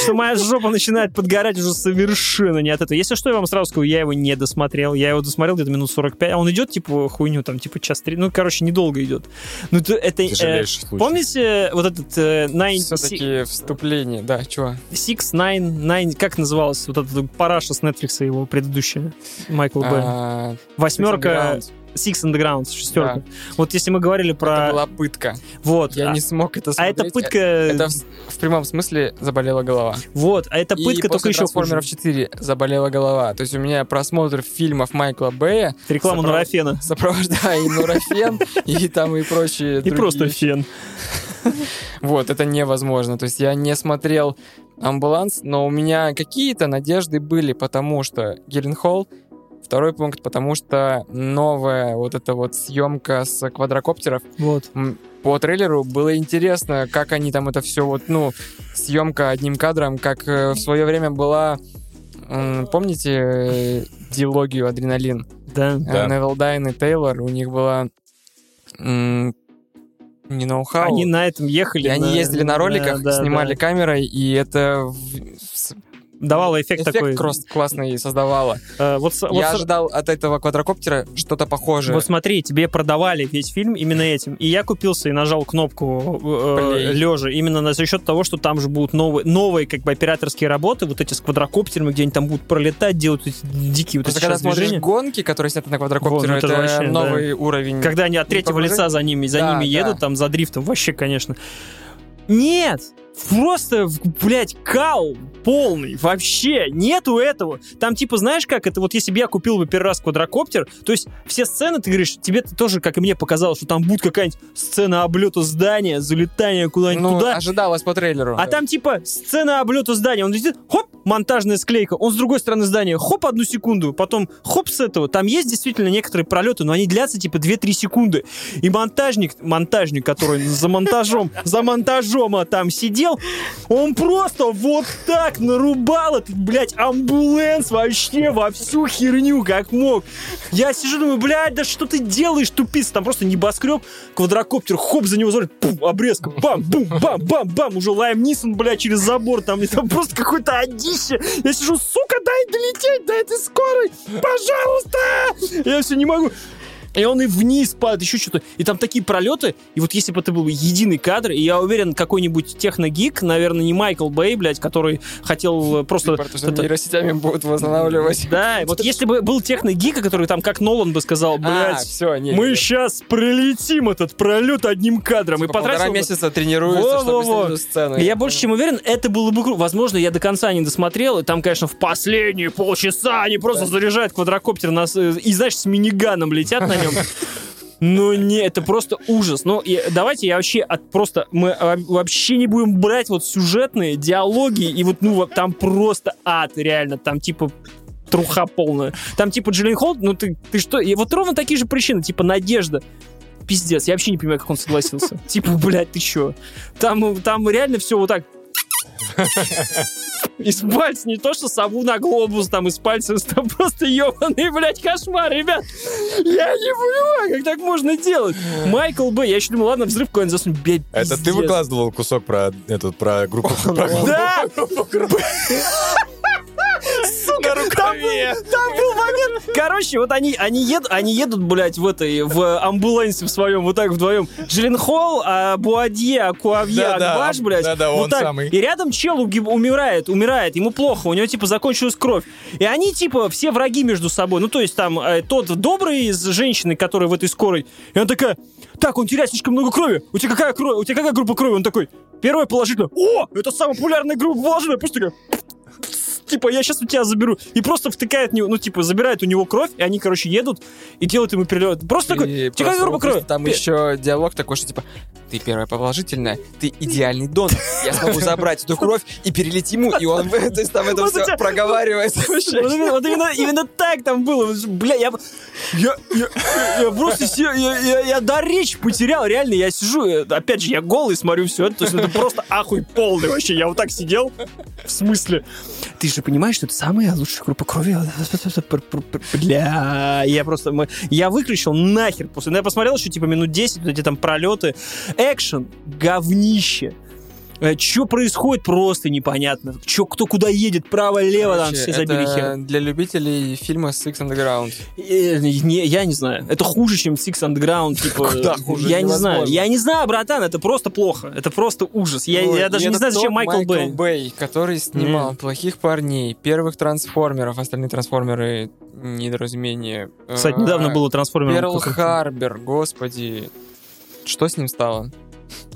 [SPEAKER 1] что моя жопа начинает подгорать уже совершенно не от этого. Если что, я вам сразу скажу, я его не досмотрел. Я его досмотрел где-то минут 45. А он идет, типа, хуйню, там, типа, час три. Ну, короче, недолго идет. Ну, это... это, э. Помните вот этот э, Nine,
[SPEAKER 3] Все-таки вступление. Да, чего?
[SPEAKER 1] Six, Nine, Nine, как называлась вот эта параша с Netflix его предыдущая, Майкл Бэй?
[SPEAKER 3] А,
[SPEAKER 1] Восьмерка,
[SPEAKER 3] Six
[SPEAKER 1] Underground, шестерка. Вот если мы говорили
[SPEAKER 3] Это
[SPEAKER 1] про...
[SPEAKER 3] была пытка.
[SPEAKER 1] Вот.
[SPEAKER 3] Я
[SPEAKER 1] а,
[SPEAKER 3] не смог это
[SPEAKER 1] а
[SPEAKER 3] смотреть.
[SPEAKER 1] это пытка...
[SPEAKER 3] Это в, в прямом смысле заболела голова.
[SPEAKER 1] Вот, а это
[SPEAKER 3] И
[SPEAKER 1] пытка только
[SPEAKER 3] после
[SPEAKER 1] еще хуже.
[SPEAKER 3] «Трансформеров 4» заболела голова. То есть у меня просмотр фильмов Майкла Бэя
[SPEAKER 1] Реклама
[SPEAKER 3] Сопров-
[SPEAKER 1] Нурофена.
[SPEAKER 3] сопровождая и Нурофен, и там и прочие
[SPEAKER 1] И просто фен.
[SPEAKER 3] Вот, это невозможно. То есть я не смотрел «Амбуланс», но у меня какие-то надежды были, потому что Геленхолл, второй пункт, потому что новая вот эта вот съемка с квадрокоптеров,
[SPEAKER 1] Вот.
[SPEAKER 3] по трейлеру было интересно, как они там это все вот, ну, съемка одним кадром, как э, в свое время была, помните э, дилогию «Адреналин»?
[SPEAKER 1] Да.
[SPEAKER 2] Да.
[SPEAKER 3] Э, Невил Дайн и Тейлор, у них была не ноу-хау.
[SPEAKER 1] Они на этом ехали.
[SPEAKER 3] И они
[SPEAKER 1] на-
[SPEAKER 3] ездили на роликах,
[SPEAKER 1] Да, да,
[SPEAKER 3] снимали
[SPEAKER 1] да.
[SPEAKER 3] камерой, и это
[SPEAKER 1] Давало эффект,
[SPEAKER 3] эффект
[SPEAKER 1] такой.
[SPEAKER 3] крос- классный создавало.
[SPEAKER 1] Э, вот, вот
[SPEAKER 3] Я ожидал от этого квадрокоптера что-то похожее.
[SPEAKER 1] Вот смотри, тебе продавали весь фильм именно этим. И я купился и нажал кнопку
[SPEAKER 3] Плей.
[SPEAKER 1] лежа именно на- за счет того, что там же будут новые, новые как бы операторские работы, вот эти с квадрокоптерами, где они там будут пролетать, делать эти дикие вот
[SPEAKER 3] Просто
[SPEAKER 1] эти
[SPEAKER 3] когда смотришь
[SPEAKER 1] движения.
[SPEAKER 3] гонки, которые сняты на квадрокоптере,
[SPEAKER 1] Вот, ну это
[SPEAKER 3] это,
[SPEAKER 1] вообще,
[SPEAKER 3] новый уровень.
[SPEAKER 1] Когда они от третьего лица за ними, за
[SPEAKER 3] Да,
[SPEAKER 1] ними
[SPEAKER 3] да.
[SPEAKER 1] едут, там за дрифтом, вообще, конечно. Нет! Просто, блядь, кал полный. Вообще нету этого. Там, типа, знаешь как, это вот если бы я купил бы первый раз квадрокоптер, то есть все сцены, ты говоришь, тебе тоже, как и мне показалось, что там будет какая-нибудь сцена облета здания, залетания куда-нибудь
[SPEAKER 3] ну,
[SPEAKER 1] туда.
[SPEAKER 3] ожидалось по трейлеру.
[SPEAKER 1] А там типа сцена облета здания. Он летит, хоп, монтажная склейка. Он с другой стороны здания, хоп, одну секунду. Потом хоп с этого. Там есть действительно некоторые пролеты, но они длятся типа 2-3 секунды. И монтажник, монтажник, который за монтажом, за монтажом а, там сидел, он просто вот так нарубал этот, блядь, амбуланс вообще во всю херню, как мог. Я сижу, думаю, блядь, да что ты делаешь, тупица? Там просто небоскреб, квадрокоптер, хоп, за него смотрит, пум, обрезка, бам, бум, бам, бам, бам, уже Лайм Нисон, блядь, через забор, там, и там просто какое-то одище. Я сижу, сука, дай долететь до этой скорой, пожалуйста! Я все не могу. И он и вниз падает, еще что-то. И там такие пролеты. И вот если бы это был единый кадр, и я уверен, какой-нибудь техногик, наверное, не Майкл Бэй, блядь, который хотел э, просто...
[SPEAKER 3] Что
[SPEAKER 1] это-
[SPEAKER 3] нейросетями будут восстанавливать.
[SPEAKER 1] Да, вот если бы был техногик, который там, как Нолан бы сказал,
[SPEAKER 3] А,
[SPEAKER 1] блядь,
[SPEAKER 3] все, не.
[SPEAKER 1] мы
[SPEAKER 3] не.
[SPEAKER 1] сейчас пролетим этот пролет одним кадром. И
[SPEAKER 3] Типа полтора
[SPEAKER 1] потратил
[SPEAKER 3] месяца тренируются, чтобы
[SPEAKER 1] Во-во-во.
[SPEAKER 3] снять эту сцену.
[SPEAKER 1] И Я больше чем уверен, это было бы круто. Возможно, я до конца не досмотрел, и там, конечно, в последние полчаса они просто заряжают квадрокоптер нас, э, и, знаешь, с миниганом летят на нем. Ну не, это просто ужас. Ну и давайте я вообще от просто мы вообще не будем брать вот сюжетные диалоги и вот ну вот там просто ад реально там типа труха полная. Там типа Джиллин Холл, ну ты ты что? И вот ровно такие же причины, типа надежда. Пиздец, я вообще не понимаю, как он согласился. Типа, блядь, ты чё? Там, там реально все вот так. Из пальца не то, что сову на глобус, там из пальца, там просто ебаный, блядь, кошмар, ребят. Я не понимаю, как так можно делать. Майкл Бэй, я еще думал, ладно, взрыв какой-нибудь засунуть, блядь,
[SPEAKER 2] Это ты выкладывал кусок про этот про группу
[SPEAKER 1] Да! Там был, там был момент. Короче, вот они, они, едут, они едут, блядь, в этой, в амбулансе в своем, вот так вдвоем. Джилленхол, а Буадье, Акуавье,
[SPEAKER 2] Да-да,
[SPEAKER 1] Акбаш, блядь.
[SPEAKER 2] да-да,
[SPEAKER 1] вот
[SPEAKER 2] он
[SPEAKER 1] так.
[SPEAKER 2] самый.
[SPEAKER 1] И рядом чел уги- умирает, умирает, ему плохо, у него, типа, закончилась кровь. И они, типа, все враги между собой. Ну, то есть, там, э, тот добрый из женщины, которая в этой скорой, и она такая, так, он теряет слишком много крови. У тебя какая кровь? У тебя какая группа крови? Он такой, первая положительная. О, это самая популярная группа положительная. Просто такая, типа, я сейчас у тебя заберу. И просто втыкает, ну, типа, забирает у него кровь, и они, короче, едут и делают ему перелет. Просто такой,
[SPEAKER 3] И
[SPEAKER 1] «У тебя какая
[SPEAKER 3] просто-
[SPEAKER 1] группа крови?
[SPEAKER 3] Там
[SPEAKER 1] Пе-
[SPEAKER 3] еще диалог такой, что типа, ты первая положительная, ты идеальный донор. Я смогу забрать эту кровь и перелить ему, и он, то есть там это все проговаривает.
[SPEAKER 1] Вот именно, так там было. Бля, я, я, я, я просто я, я, я до речь потерял, реально, я сижу, э, опять же, я голый смотрю все это, то есть это просто ахуй полный вообще, я вот так сидел, в смысле, ты же понимаешь, что это самая лучшая группа крови, бля, я просто, мы- я выключил нахер после, ну, я посмотрел еще типа минут 10, вот эти там пролеты, экшен, говнище, что происходит, просто непонятно. Чё, кто куда едет, право-лево, там все забили хер.
[SPEAKER 3] для любителей фильма Six Underground.
[SPEAKER 1] Э, Не, я не знаю. Это хуже, чем Six Underground. Типа,
[SPEAKER 3] Куда хуже?
[SPEAKER 1] Я не знаю. Я не знаю, братан, это просто плохо. Это просто ужас. Я,
[SPEAKER 3] Ну,
[SPEAKER 1] я даже не знаю, зачем Майкл Бэй.
[SPEAKER 3] Бэй, который снимал «Плохих парней», первых трансформеров, остальные трансформеры недоразумение.
[SPEAKER 1] Кстати,
[SPEAKER 3] А,
[SPEAKER 1] недавно было трансформер.
[SPEAKER 3] Перл Харбер, господи. Что с ним стало?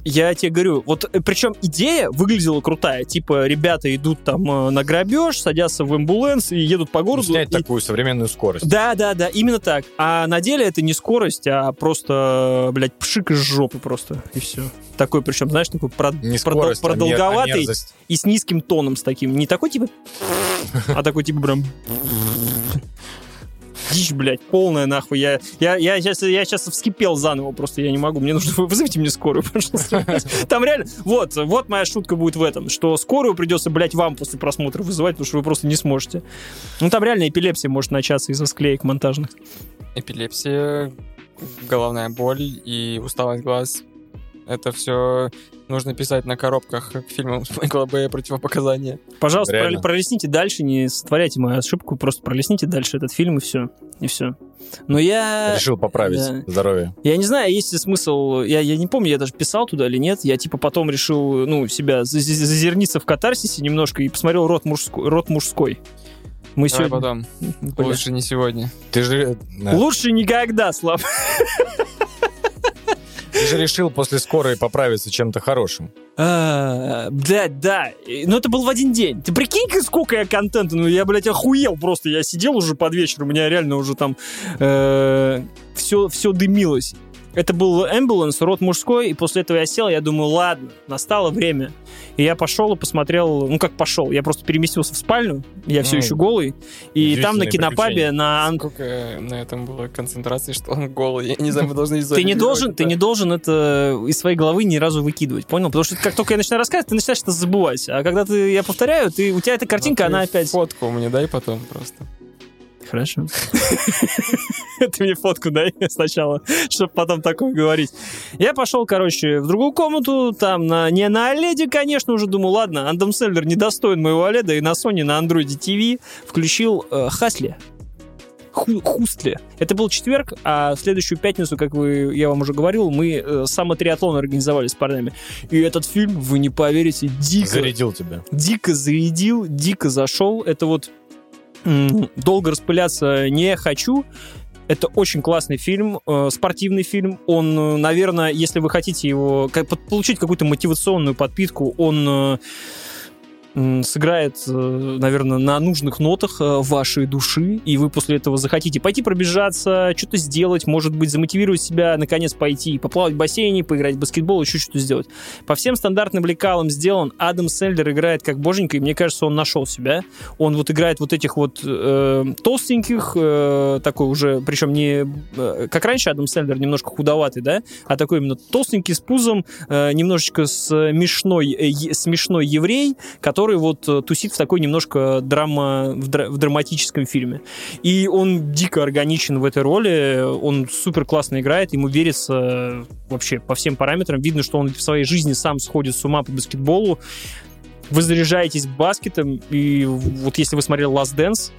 [SPEAKER 1] Я тебе говорю, вот причем идея выглядела крутая. Типа, ребята идут там э, на грабеж, садятся в амбуланс и едут по городу.
[SPEAKER 2] снять
[SPEAKER 1] и-
[SPEAKER 2] такую современную скорость.
[SPEAKER 1] Да, да, да, именно так. А на деле это не скорость, а просто, блядь, пшик из жопы просто. И все. Такой, причем, знаешь, такой прод-
[SPEAKER 2] Не скорость, а мер- а
[SPEAKER 1] продолговатый
[SPEAKER 2] мерзость.
[SPEAKER 1] и с низким тоном, с таким. Не такой типа, а такой типа прям... Дичь, блядь, полная нахуй. Я, я, я, сейчас, я сейчас вскипел заново, просто я не могу. Мне нужно... Вызовите мне скорую, пожалуйста. Там реально... Вот, вот моя шутка будет в этом, что скорую придется, блядь, вам после просмотра вызывать, потому что вы просто не сможете. Ну, там реально эпилепсия может начаться из-за склеек монтажных.
[SPEAKER 3] Эпилепсия, головная боль и усталость глаз. Это все нужно писать на коробках к фильмам с Майкла Бэя противопоказания.
[SPEAKER 1] Пожалуйста,
[SPEAKER 2] Реально.
[SPEAKER 1] прол- пролистните дальше, не сотворяйте мою ошибку, просто пролистните дальше этот фильм и все. И все. Но я...
[SPEAKER 2] Решил поправить
[SPEAKER 1] да.
[SPEAKER 2] здоровье.
[SPEAKER 1] Я не знаю, есть ли смысл... Я, я не помню, я даже писал туда или нет. Я типа потом решил, ну, себя за- за- зазерниться в катарсисе немножко и посмотрел «Род мужской». Род мужской. Мы
[SPEAKER 3] Давай
[SPEAKER 1] сегодня...
[SPEAKER 3] потом.
[SPEAKER 1] Бля.
[SPEAKER 3] Лучше не сегодня.
[SPEAKER 2] Ты же, да.
[SPEAKER 1] Лучше никогда, Слав.
[SPEAKER 2] Ты же решил после скорой поправиться чем-то хорошим.
[SPEAKER 1] А, Да, да. Но это был в один день. Ты прикинь, сколько я контента. Ну, я, блядь, охуел просто. Я сидел уже под вечер, у меня реально уже там все, все дымилось. Это был эмбуланс, рот мужской, и после этого я сел, я думаю, ладно, настало время. И я пошел и посмотрел, ну как пошел, я просто переместился в спальню, я все
[SPEAKER 2] Ну,
[SPEAKER 1] еще голый, и там на кинопабе на... ан-
[SPEAKER 3] Сколько на этом было концентрации, что он голый. Я не знаю, мы должны
[SPEAKER 1] Ты не должен, ты не должен это из своей головы ни разу выкидывать, понял? Потому что как только я начинаю рассказывать, ты начинаешь это забывать. А когда ты, я повторяю, ты, у тебя эта картинка, она опять...
[SPEAKER 3] Фотку мне дай потом просто.
[SPEAKER 1] Хорошо. Ты мне фотку дай сначала, чтобы потом такое говорить. Я пошел, короче, в другую комнату, там на, не на OLED, конечно, уже думаю, ладно, Андом Селлер недостоин моего OLED, и на Sony, на Android TV включил э, Хасли. Ху- Хустли. Это был четверг, а в следующую пятницу, как вы, я вам уже говорил, мы э, самотриатлон организовали с парнями. И этот фильм, вы не поверите, дико
[SPEAKER 2] Зарядил тебя.
[SPEAKER 1] дико зарядил, дико зашел. Это вот долго распыляться не хочу. Это очень классный фильм, э, спортивный фильм. Он, э, наверное, если вы хотите его получить какую-то мотивационную подпитку, он э, сыграет, э, наверное, на нужных нотах э, вашей души, и вы после этого захотите пойти пробежаться, что-то сделать, может быть, замотивировать себя, наконец пойти поплавать в бассейне, поиграть в баскетбол, еще что-то сделать. По всем стандартным лекалам сделан. Адам Сэндлер играет как боженька, и мне кажется, он нашел себя. Он вот играет вот этих вот э, толстеньких, э, такой уже, причем не э, как раньше Адам Сэндлер, немножко худоватый, да, а такой именно толстенький с пузом, э, немножечко смешной, э, смешной еврей, который который вот э, тусит в такой немножко драма, в, дра- в драматическом фильме. И он дико органичен в этой роли, он супер классно играет, ему верится э, вообще по всем параметрам. Видно, что он в своей жизни сам сходит с ума по баскетболу. Вы заряжаетесь баскетом, и вот если вы смотрели Last Dance,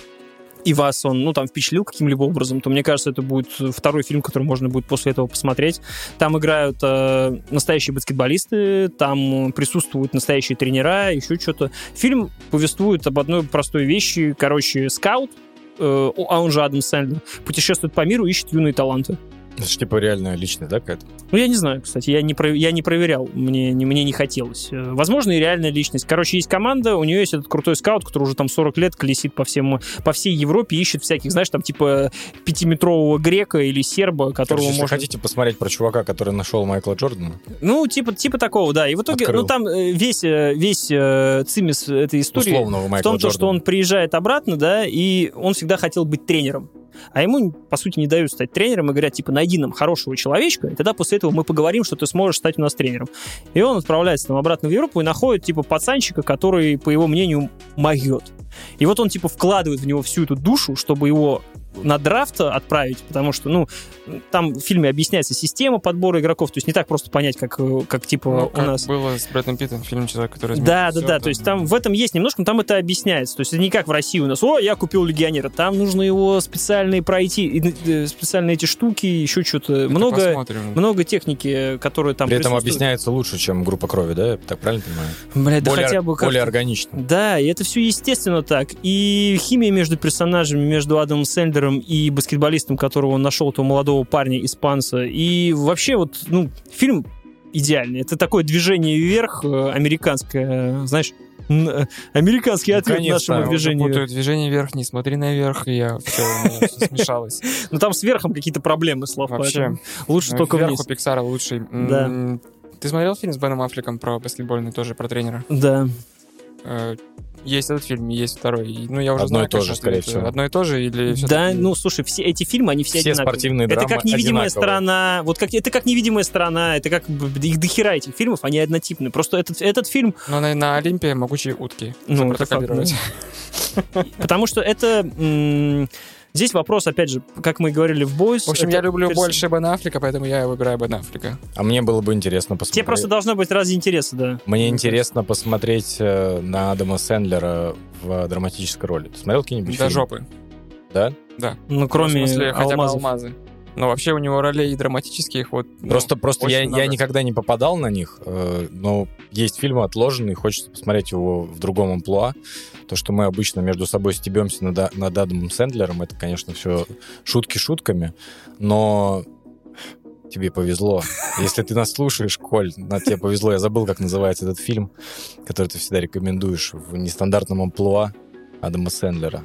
[SPEAKER 1] и вас он, ну, там, впечатлил каким-либо образом, то мне кажется, это будет второй фильм, который можно будет после этого посмотреть. Там играют э, настоящие баскетболисты, там присутствуют настоящие тренера, еще что-то. Фильм повествует об одной простой вещи. Короче, скаут, э, а он же Адам Сэндлер, путешествует по миру, ищет юные таланты.
[SPEAKER 2] Это же типа реальная личность, да, какая-то?
[SPEAKER 1] Ну, я не знаю, кстати, я не, про- я не проверял, мне, не, мне не хотелось. Э, Возможно, и реальная личность. Короче, есть команда, у нее есть этот крутой скаут, который уже там 40 лет колесит по, всем, по всей Европе, ищет всяких, знаешь, там типа пятиметрового грека или серба, которого
[SPEAKER 2] Короче,
[SPEAKER 1] можно...
[SPEAKER 2] хотите посмотреть про чувака, который нашел Майкла Джордана,
[SPEAKER 1] Ну, типа, типа такого, да. И в итоге,
[SPEAKER 2] Открыл.
[SPEAKER 1] ну, там э, весь, э, весь цимис этой истории
[SPEAKER 2] условного
[SPEAKER 1] в
[SPEAKER 2] Майкла
[SPEAKER 1] том, то,
[SPEAKER 2] Джордана.
[SPEAKER 1] что он приезжает обратно, да, и он всегда хотел быть тренером. А ему, по сути, не дают стать тренером и говорят, типа, найди нам хорошего человечка, и тогда после этого мы поговорим, что ты сможешь стать у нас тренером. И он отправляется там обратно в Европу и находит, типа, пацанчика, который, по его мнению, могет. И вот он, типа, вкладывает в него всю эту душу, чтобы его на драфт отправить, потому что, ну, там в фильме объясняется система подбора игроков, то есть не так просто понять, как, э, как типа,
[SPEAKER 3] Ну,
[SPEAKER 1] у
[SPEAKER 3] как
[SPEAKER 1] нас...
[SPEAKER 3] было с Брэдом Питтом, фильм «Человек, который изменил
[SPEAKER 1] Да, да,
[SPEAKER 3] всё»,
[SPEAKER 1] да. То есть там в этом есть немножко, но там это объясняется. То есть это не как в России у нас, о, я купил легионера. Там нужно его специальные пройти, э, специальные эти штуки, еще что-то. Много,
[SPEAKER 3] посмотрим.
[SPEAKER 1] много техники, которые там
[SPEAKER 2] При этом объясняется лучше, чем группа крови, да? Я так правильно понимаю?
[SPEAKER 1] Блядь, да
[SPEAKER 2] более,
[SPEAKER 1] хотя бы как
[SPEAKER 2] более органично.
[SPEAKER 1] Да, и это все естественно так. И химия между персонажами, между Адамом Сэндлером и баскетболистом, которого он нашел, этого молодого парня, испанца. И вообще вот, ну, фильм идеальный. Это такое движение вверх, э, американское, э, знаешь, э, американский ответ
[SPEAKER 2] Конечно,
[SPEAKER 1] нашему движению.
[SPEAKER 3] Путаю движение вверх, не смотри наверх, и я все, смешалось.
[SPEAKER 1] Ну там с верхом какие-то проблемы, Слав,
[SPEAKER 3] Вообще.
[SPEAKER 1] лучше только
[SPEAKER 3] Вверх
[SPEAKER 1] вниз.
[SPEAKER 3] у Пиксара лучший.
[SPEAKER 1] Да.
[SPEAKER 3] Ты смотрел фильм с Беном Аффлеком про баскетбольный, тоже про тренера?
[SPEAKER 1] Да.
[SPEAKER 3] Э, Есть этот фильм, есть второй. И, Ну, я уже
[SPEAKER 2] Одно
[SPEAKER 3] знаю,
[SPEAKER 2] и то же, скорее всего.
[SPEAKER 3] Одно и то же или
[SPEAKER 1] Да, ну слушай, все эти фильмы, они все,
[SPEAKER 2] Все
[SPEAKER 1] одинаковые.
[SPEAKER 2] спортивные
[SPEAKER 1] Это
[SPEAKER 2] драмы
[SPEAKER 1] как невидимая
[SPEAKER 2] одинаковые.
[SPEAKER 1] сторона, вот как это как невидимая сторона, это как их дохера этих фильмов, они однотипные. Просто этот этот фильм,
[SPEAKER 3] Но на, на Олимпе могучие утки.
[SPEAKER 1] Ну, это
[SPEAKER 3] Запротоколировать.
[SPEAKER 1] потому что это м, здесь вопрос, опять же, как мы и говорили в Бойс.
[SPEAKER 3] В общем, я люблю
[SPEAKER 1] перс-
[SPEAKER 3] больше Бена Аффлека, поэтому я выбираю Бена Аффлека.
[SPEAKER 2] А мне было бы интересно посмотреть.
[SPEAKER 1] Тебе просто должно быть ради интереса, да.
[SPEAKER 2] Мне интересно посмотреть э, на Адама Сэндлера в драматической роли. Ты смотрел какие-нибудь
[SPEAKER 3] До
[SPEAKER 2] фильмы?
[SPEAKER 3] жопы.
[SPEAKER 2] Да?
[SPEAKER 1] Ну, кроме
[SPEAKER 3] в смысле, хотя бы алмазы. Но вообще у него ролей драматических вот... ну,
[SPEAKER 2] Просто, просто
[SPEAKER 3] очень
[SPEAKER 2] я,
[SPEAKER 3] много.
[SPEAKER 2] я никогда не попадал на них, э, но есть фильмы отложенные, хочется посмотреть его в другом амплуа. То, что мы обычно между собой стебемся над, над Адамом Сэндлером, это, конечно, все шутки шутками, но тебе повезло. Если ты нас слушаешь, Коль, на тебе повезло. Я забыл, как называется этот фильм, который ты всегда рекомендуешь в нестандартном амплуа Адама Сэндлера.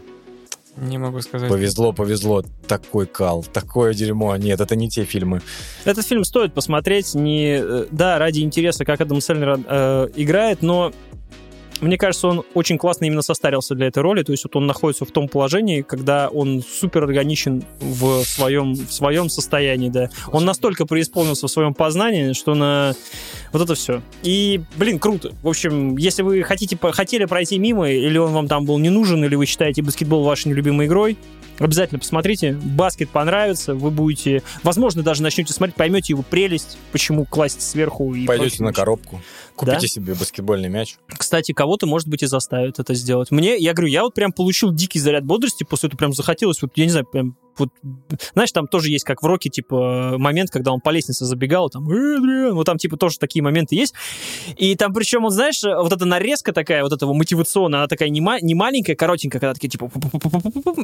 [SPEAKER 3] Не могу сказать.
[SPEAKER 2] Повезло, повезло. Такой кал, такое дерьмо. Нет, это не те фильмы.
[SPEAKER 1] Этот фильм стоит посмотреть не, э, да, ради интереса, как Адам Сэндлер э, играет, но мне кажется, он очень классно именно состарился для этой роли. То есть вот он находится в том положении, когда он супер органичен в своем, в своем состоянии, да. Он настолько преисполнился в своем познании, что на вот это все. И, блин, круто. В общем, если вы хотите, хотели пройти мимо, или он вам там был не нужен, или вы считаете баскетбол вашей нелюбимой игрой, обязательно посмотрите. Баскет понравится, вы будете, возможно, даже начнете смотреть, поймете его прелесть, почему класть сверху и
[SPEAKER 2] Пойдете на коробку, купите
[SPEAKER 1] Да.
[SPEAKER 2] себе баскетбольный мяч.
[SPEAKER 1] Кстати, кого-то, может быть, и заставят это сделать. Мне, я говорю, я вот прям получил дикий заряд бодрости, после этого прям захотелось, вот, я не знаю, прям вот, знаешь, там тоже есть, как в Роке, типа, момент, когда он по лестнице забегал, там, вот там, типа, тоже такие моменты есть. И там, причем, он, знаешь, вот эта нарезка такая, вот этого мотивационная, она такая не, ма- не маленькая, коротенькая, когда такие, типа,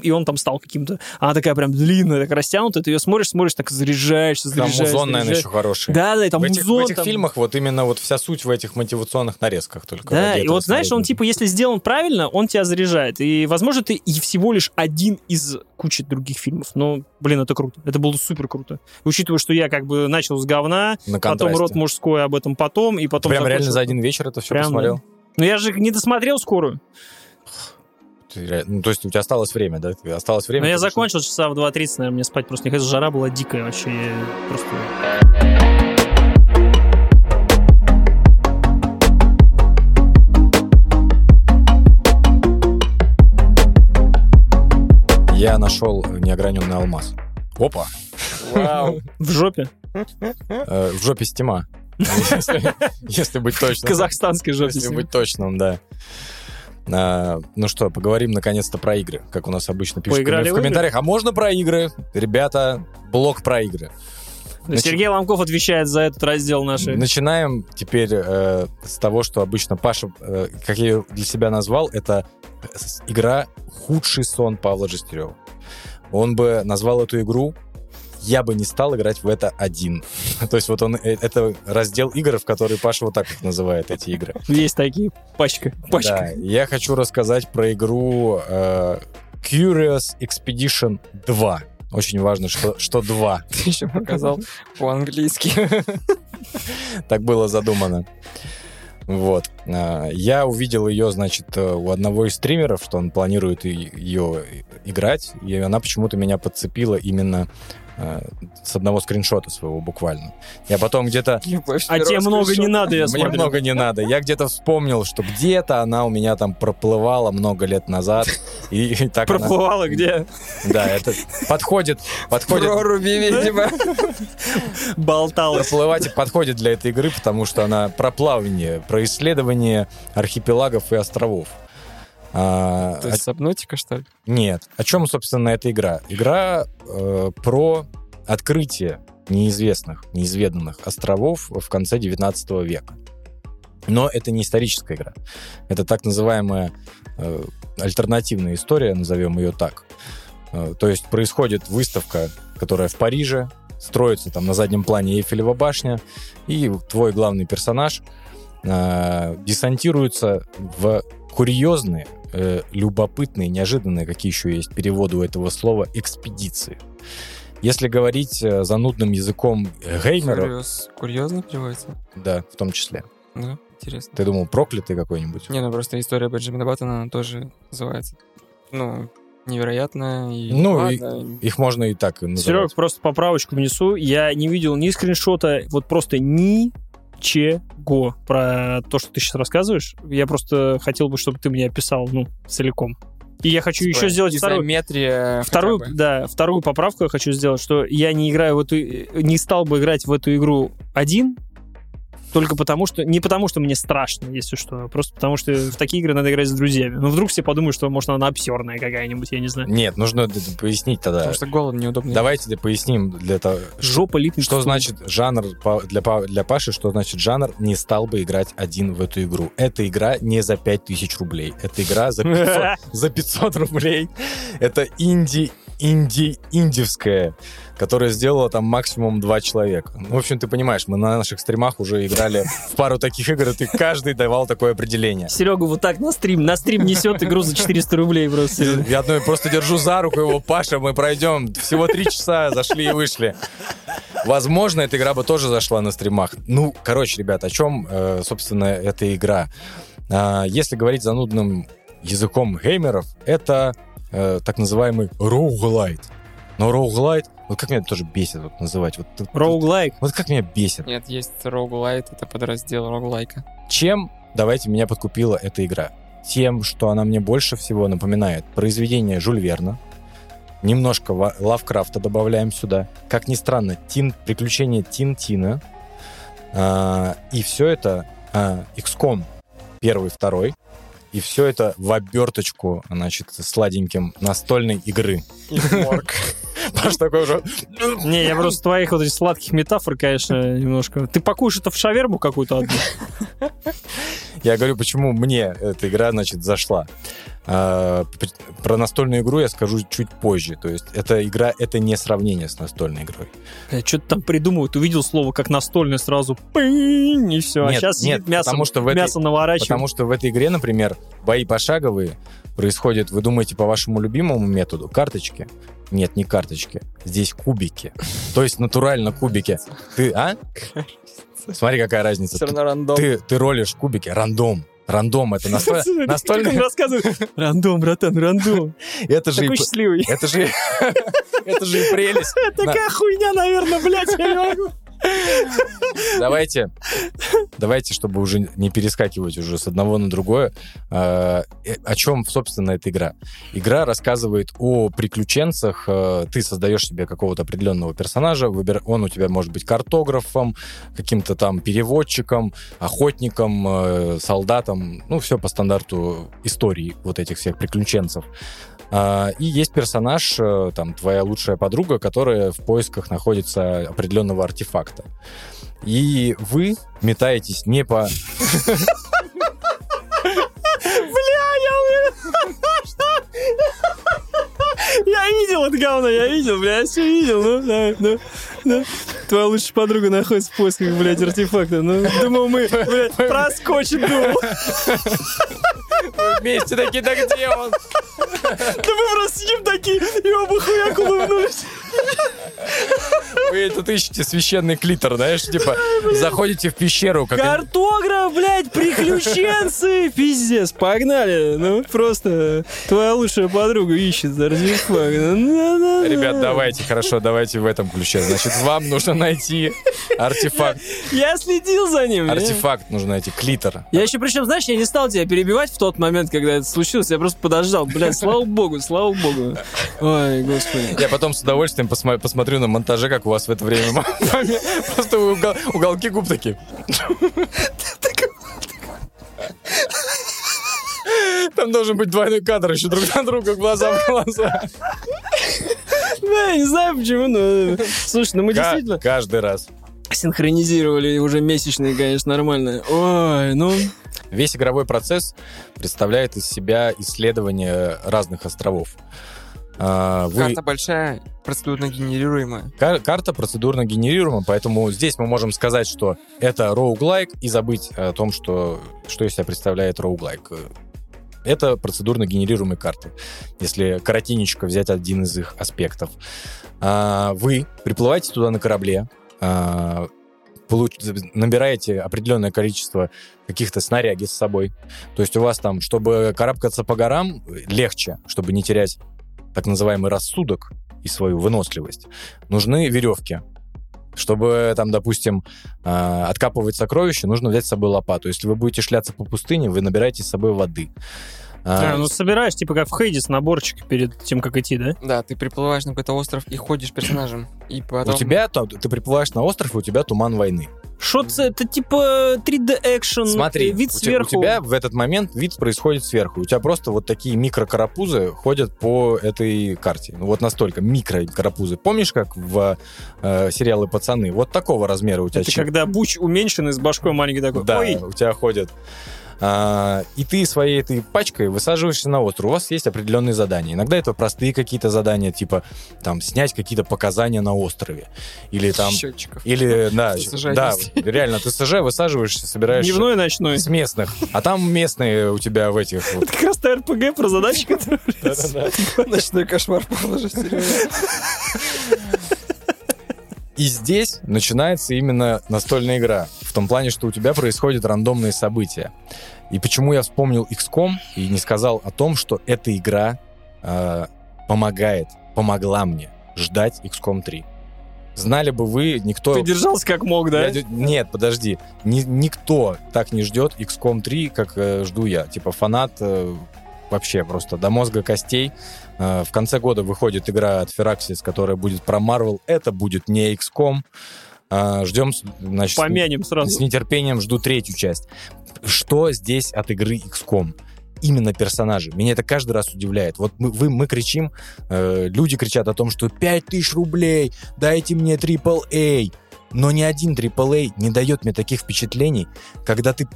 [SPEAKER 1] и он там стал каким-то, она такая прям длинная, так растянутая, ты ее смотришь, смотришь, так заряжаешься,
[SPEAKER 2] Там
[SPEAKER 1] заряжаешься.
[SPEAKER 2] музон, наверное, еще хороший.
[SPEAKER 1] Да, да, и там
[SPEAKER 2] в этих, в
[SPEAKER 1] музон,
[SPEAKER 2] этих
[SPEAKER 1] там-
[SPEAKER 2] фильмах вот именно вот вся суть в этих мотивационных нарезках только.
[SPEAKER 1] Да, и вот знаешь, он типа, если сделан правильно, он тебя заряжает. И, возможно, ты и всего лишь один из кучи других фильмов. Но, блин, это круто. Это было супер круто. Учитывая, что я как бы начал с говна,
[SPEAKER 2] на
[SPEAKER 1] потом род мужской об этом потом, и потом...
[SPEAKER 2] прям реально за один вечер это все
[SPEAKER 1] Прям,
[SPEAKER 2] посмотрел?
[SPEAKER 1] Но я же не досмотрел скорую.
[SPEAKER 2] Ну, то есть у тебя осталось время, да? Осталось время.
[SPEAKER 1] Но я закончил часа в 2.30, наверное, мне спать просто не хотелось. Жара была дикая вообще. я Просто...
[SPEAKER 2] нашел неограненный алмаз. Опа!
[SPEAKER 3] Вау.
[SPEAKER 1] В жопе.
[SPEAKER 2] Э, В жопе стима. Если если быть
[SPEAKER 1] В
[SPEAKER 2] точным.
[SPEAKER 1] казахстанской жопе.
[SPEAKER 2] Если быть точным, да. А, ну что, поговорим наконец-то про игры, как у нас обычно пишут
[SPEAKER 1] Поиграли
[SPEAKER 2] в
[SPEAKER 1] в игры?
[SPEAKER 2] комментариях. А можно про игры? Ребята, блок про игры. Значит-
[SPEAKER 1] Сергей Ломков отвечает за этот раздел нашей.
[SPEAKER 2] Начинаем теперь э, с того, что обычно Паша, э, как я ее для себя назвал, это с- игра «Худший сон» Павла Жестерева. Он бы назвал эту игру «Я бы не стал играть в это один». То есть вот он, э, это раздел игр, в которые Паша вот так вот называет эти игры.
[SPEAKER 1] Есть такие. Пачка. Пачка.
[SPEAKER 2] Да, я хочу рассказать про игру э, Curious Expedition 2. Очень важно, что, что 2.
[SPEAKER 3] Ты еще показал по-английски.
[SPEAKER 2] Так было задумано. Вот. А, Я увидел ее, значит, э, у одного из стримеров, что он планирует ее играть, и она почему-то меня подцепила именно с одного скриншота своего буквально. Я потом где-то...
[SPEAKER 1] А тебе много не надо, я
[SPEAKER 2] Мне много не надо. Я где-то вспомнил, что где-то она у меня там проплывала много лет назад. И, и так она-
[SPEAKER 1] Проплывала где?
[SPEAKER 2] Да, это подходит, подходит.
[SPEAKER 3] Проруби, видимо.
[SPEAKER 1] Болталась.
[SPEAKER 2] Проплывать подходит для этой игры, потому что она про плавание, про исследование архипелагов и островов. А,
[SPEAKER 3] То есть сабнотика, что ли?
[SPEAKER 2] Нет. О чем, собственно, эта игра? Игра э, про открытие неизвестных, неизведанных островов в конце 19 века. Но это не историческая игра. Это так называемая э, альтернативная история, назовем ее так. Э, то есть происходит выставка, которая в Париже, строится там на заднем плане Эйфелева башня, и твой главный персонаж э, десантируется в курьезные, э, любопытные, неожиданные, какие еще есть переводы у этого слова, экспедиции. Если говорить э, занудным языком геймера,
[SPEAKER 3] Курьез. Курьезно переводится?
[SPEAKER 2] да, в том числе.
[SPEAKER 3] Да, интересно.
[SPEAKER 2] Ты думал, проклятый какой-нибудь?
[SPEAKER 3] Не, ну просто история Бенджамина Баттона она тоже называется. Ну, невероятная и...
[SPEAKER 2] Ну, и-
[SPEAKER 3] ладно,
[SPEAKER 2] Их можно и так называть.
[SPEAKER 1] Серег, просто поправочку внесу. Я не видел ни скриншота, вот просто ничего про то, что ты сейчас рассказываешь. Я просто хотел бы, чтобы ты мне описал, ну, целиком. И я хочу еще
[SPEAKER 3] типа,
[SPEAKER 1] сделать вторую, вторую, да, вторую поправку я хочу сделать, что я не играю в эту, не стал бы играть в эту игру один, только потому что, не потому что мне страшно, если что, а просто потому что в такие игры надо играть с друзьями. Ну, вдруг все подумают, что, может, она обсерная какая-нибудь, я не знаю.
[SPEAKER 2] Нет, нужно пояснить тогда.
[SPEAKER 3] Потому что голод неудобный.
[SPEAKER 2] Давайте д- поясним для того,
[SPEAKER 1] Жопа липнет.
[SPEAKER 2] что значит жанр для, для Паши, что значит жанр не стал бы играть один в эту игру. Эта игра не за 5000 рублей. Это игра за 500, за 500 рублей. Это инди, инди, индивская, которая сделала там максимум два человека. Ну, в общем, ты понимаешь, мы на наших стримах уже играли в пару таких игр, и ты каждый давал такое определение.
[SPEAKER 1] Серега вот так на стрим, на стрим несет игру за 400 рублей просто.
[SPEAKER 2] Я одной просто держу за руку его, Паша, мы пройдем. Всего три часа, зашли и вышли. Возможно, эта игра бы тоже зашла на стримах. Ну, короче, ребят, о чем, э, собственно, эта игра? А, Если говорить занудным языком геймеров, это э, так называемый роуглайт. Но роуглайт, вот как меня тоже бесит вот называть. Вот,
[SPEAKER 1] Роуглайк.
[SPEAKER 2] вот как меня бесит.
[SPEAKER 3] Нет, есть роглайт, это подраздел роглайка.
[SPEAKER 2] Чем, давайте, меня подкупила эта игра? Тем, что она мне больше всего напоминает произведение Жюль Верна. Немножко Лавкрафта добавляем сюда. Как ни странно, Тин, приключения Тинтина. А, и все это а, XCOM первый, второй. И все это в оберточку, значит, сладеньким настольной игры. Паш такой уже...
[SPEAKER 1] Не, я просто твоих вот этих сладких метафор, конечно, немножко. Ты пакуешь это в шаверму какую-то одну?
[SPEAKER 2] Я говорю, почему мне эта игра, значит, зашла. А, про настольную игру я скажу чуть позже. То есть эта игра — это не сравнение с настольной игрой.
[SPEAKER 1] Что-то там придумывают. Увидел слово как настольное сразу. пынь, И все. А
[SPEAKER 2] Нет,
[SPEAKER 1] сейчас
[SPEAKER 2] нет,
[SPEAKER 1] мясо,
[SPEAKER 2] потому что в этой-
[SPEAKER 1] мясо наворачивает.
[SPEAKER 2] Потому что в этой игре, например, бои пошаговые происходят, вы думаете, по вашему любимому методу, карточки? Нет, не карточки. Здесь кубики. То есть натурально кубики. Ты, а? Смотри, какая разница.
[SPEAKER 3] Все равно рандом.
[SPEAKER 2] Ты, ты ролишь кубики, рандом. Рандом это настольный...
[SPEAKER 1] рассказывает. Рандом, братан, рандом.
[SPEAKER 2] Это же,
[SPEAKER 1] Такой счастливый.
[SPEAKER 2] это же, это же и прелесть.
[SPEAKER 1] Такая хуйня, наверное, блядь, я не могу.
[SPEAKER 2] Давайте, давайте, чтобы уже не перескакивать уже с одного на другое, э, э, о чем, собственно, эта игра. Игра рассказывает о приключенцах. э, Ты создаешь себе какого-то определенного персонажа, он у тебя может быть картографом, каким-то там переводчиком, охотником, э, солдатом, ну, все по стандарту истории вот этих всех приключенцев. А, И есть персонаж, э, там, твоя лучшая подруга, которая в поисках находится определенного артефакта. И вы метаетесь не по...
[SPEAKER 1] Я видел это говно, я видел, бля, я все видел, ну, да, ну. Твоя лучшая подруга находится в поисках, блядь, артефакта. Ну, думал, мы, блядь, проскочим, думал.
[SPEAKER 2] Вместе такие, да где он?
[SPEAKER 1] Да мы просто сидим такие, и оба хуяк улыбнулись.
[SPEAKER 2] Вы этот ищете священный клитор, знаешь, типа, заходите в пещеру, как...
[SPEAKER 1] Картограф, блядь, приключенцы, пиздец, погнали. Ну, просто твоя лучшая подруга ищет артефакт. Ну,
[SPEAKER 2] Ребят, давайте, хорошо, давайте в этом ключе. Значит, вам нужно найти артефакт.
[SPEAKER 1] Я следил за ним. я-
[SPEAKER 2] Артефакт нужно найти, клитор.
[SPEAKER 1] Я еще, причем, знаешь, я не стал тебя перебивать в тот момент, когда это случилось, я просто подождал. Блядь, слава богу, слава богу. Ой, господи.
[SPEAKER 2] Я потом с удовольствием посма- посмотрю на монтаже, как у вас в это время просто угол- уголки губ такие. Там должен быть двойной кадр еще друг на друга, глаза в глаза.
[SPEAKER 1] Да, я не знаю почему, но... Слушай, ну мы действительно
[SPEAKER 2] Каждый раз.
[SPEAKER 1] синхронизировали уже месячные, конечно, нормально. Ой, ну...
[SPEAKER 2] Весь игровой процесс представляет из себя исследование разных островов. А, Вы...
[SPEAKER 3] Карта большая, процедурно генерируемая.
[SPEAKER 2] Кар- карта процедурно генерируема, поэтому здесь мы можем сказать, что это роуглайк и забыть о том, что, что из себя представляет роуглайк. Это процедурно генерируемые карты, если коротенечко взять один из их аспектов. А, Вы приплываете туда на корабле, а, получ- набираете определенное количество каких-то снаряги с собой. То есть у вас там, чтобы карабкаться по горам, легче, чтобы не терять так называемый рассудок и свою выносливость, нужны веревки. Чтобы там, допустим, э, откапывать сокровища, нужно взять с собой лопату. Если вы будете шляться по пустыне, вы набираете с собой воды. А,
[SPEAKER 1] А, ну собираешь, типа как в Хейдис, наборчик перед тем, как идти, да?
[SPEAKER 3] Да, ты приплываешь на какой-то остров и ходишь персонажем. И потом...
[SPEAKER 2] У тебя, ты приплываешь на остров, и у тебя туман войны.
[SPEAKER 1] Что это типа 3D экшен,
[SPEAKER 2] Смотри,
[SPEAKER 1] вид
[SPEAKER 2] у,
[SPEAKER 1] сверху.
[SPEAKER 2] у тебя в этот момент вид происходит сверху. У тебя просто вот такие микрокарапузы ходят по этой карте. Ну, вот настолько микрокарапузы. Помнишь, как в э, сериалы «Пацаны»? Вот такого размера у тебя
[SPEAKER 1] Это
[SPEAKER 2] чип.
[SPEAKER 1] когда буч уменьшенный с башкой маленький такой.
[SPEAKER 2] Да,
[SPEAKER 1] Ой,
[SPEAKER 2] у тебя ходят. А, и ты своей этой пачкой высаживаешься на остров. У вас есть определенные задания. Иногда это простые какие-то задания, типа там снять какие-то показания на острове. Или там...
[SPEAKER 3] Счетчиков.
[SPEAKER 2] Или, да,
[SPEAKER 3] СЖ
[SPEAKER 2] да, реально, ты СЖ высаживаешься, собираешь
[SPEAKER 1] дневной и ночной.
[SPEAKER 2] с местных. А там местные у тебя в этих... вот.
[SPEAKER 1] Это как раз та РПГ про задачи, которые...
[SPEAKER 3] Ночной кошмар положить.
[SPEAKER 2] И здесь начинается именно настольная игра. В том плане, что у тебя происходят рандомные события. И почему я вспомнил XCOM и не сказал о том, что эта игра э, помогает, помогла мне ждать XCOM 3. Знали бы вы, никто...
[SPEAKER 1] Ты держался как мог, да?
[SPEAKER 2] Я Нет, подожди. Ни- никто так не ждет XCOM 3, как э, жду я. Типа фанат э, вообще просто до мозга костей. Э, в конце года выходит игра от Firaxis, которая будет про Marvel. Это будет не XCOM. Э, ждем, с- значит, с-
[SPEAKER 1] Помянем
[SPEAKER 2] с
[SPEAKER 1] сразу.
[SPEAKER 2] нетерпением жду третью часть. Что здесь от игры XCOM? Именно персонажи. Меня это каждый раз удивляет. Вот мы, вы, мы кричим, э, люди кричат о том, что 5000 рублей, дайте мне AAA. Но ни один AAA не дает мне таких впечатлений, когда ты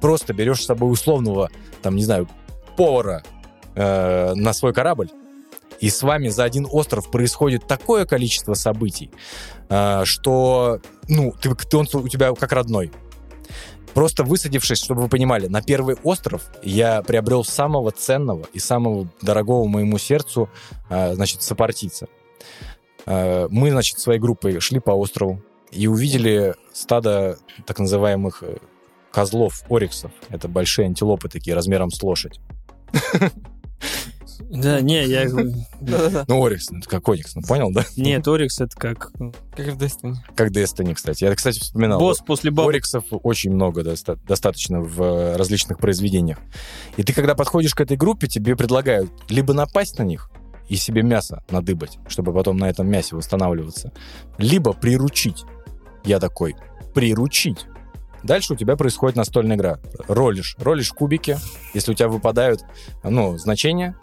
[SPEAKER 2] просто берешь с собой условного, там, не знаю, повара э, на свой корабль, и с вами за один остров происходит такое количество событий, э, что, ну, ты, ты- он у тебя как родной. Просто высадившись, чтобы вы понимали, на первый остров я приобрел самого ценного и самого дорогого моему сердцу, э, значит, сопартийца. Э, Мы, значит, своей группой шли по острову и увидели стадо так называемых э, козлов, ориксов. Это большие антилопы такие, размером с лошадь.
[SPEAKER 1] Да, не, я...
[SPEAKER 2] Ну, Орикс, ну, это как Оникс, ну понял, да?
[SPEAKER 1] Нет, Орикс это как
[SPEAKER 3] Как в Destiny.
[SPEAKER 2] Как Destiny, кстати. Я, кстати, вспоминал.
[SPEAKER 1] босс после бабы.
[SPEAKER 2] Ориксов очень много доста- достаточно в э, различных произведениях. И ты, когда подходишь к этой группе, тебе предлагают либо напасть на них и себе мясо надыбать, чтобы потом на этом мясе восстанавливаться, либо приручить. Я такой, приручить. Дальше у тебя происходит настольная игра. Ролишь, ролишь кубики. Если у тебя выпадают, ну, значения,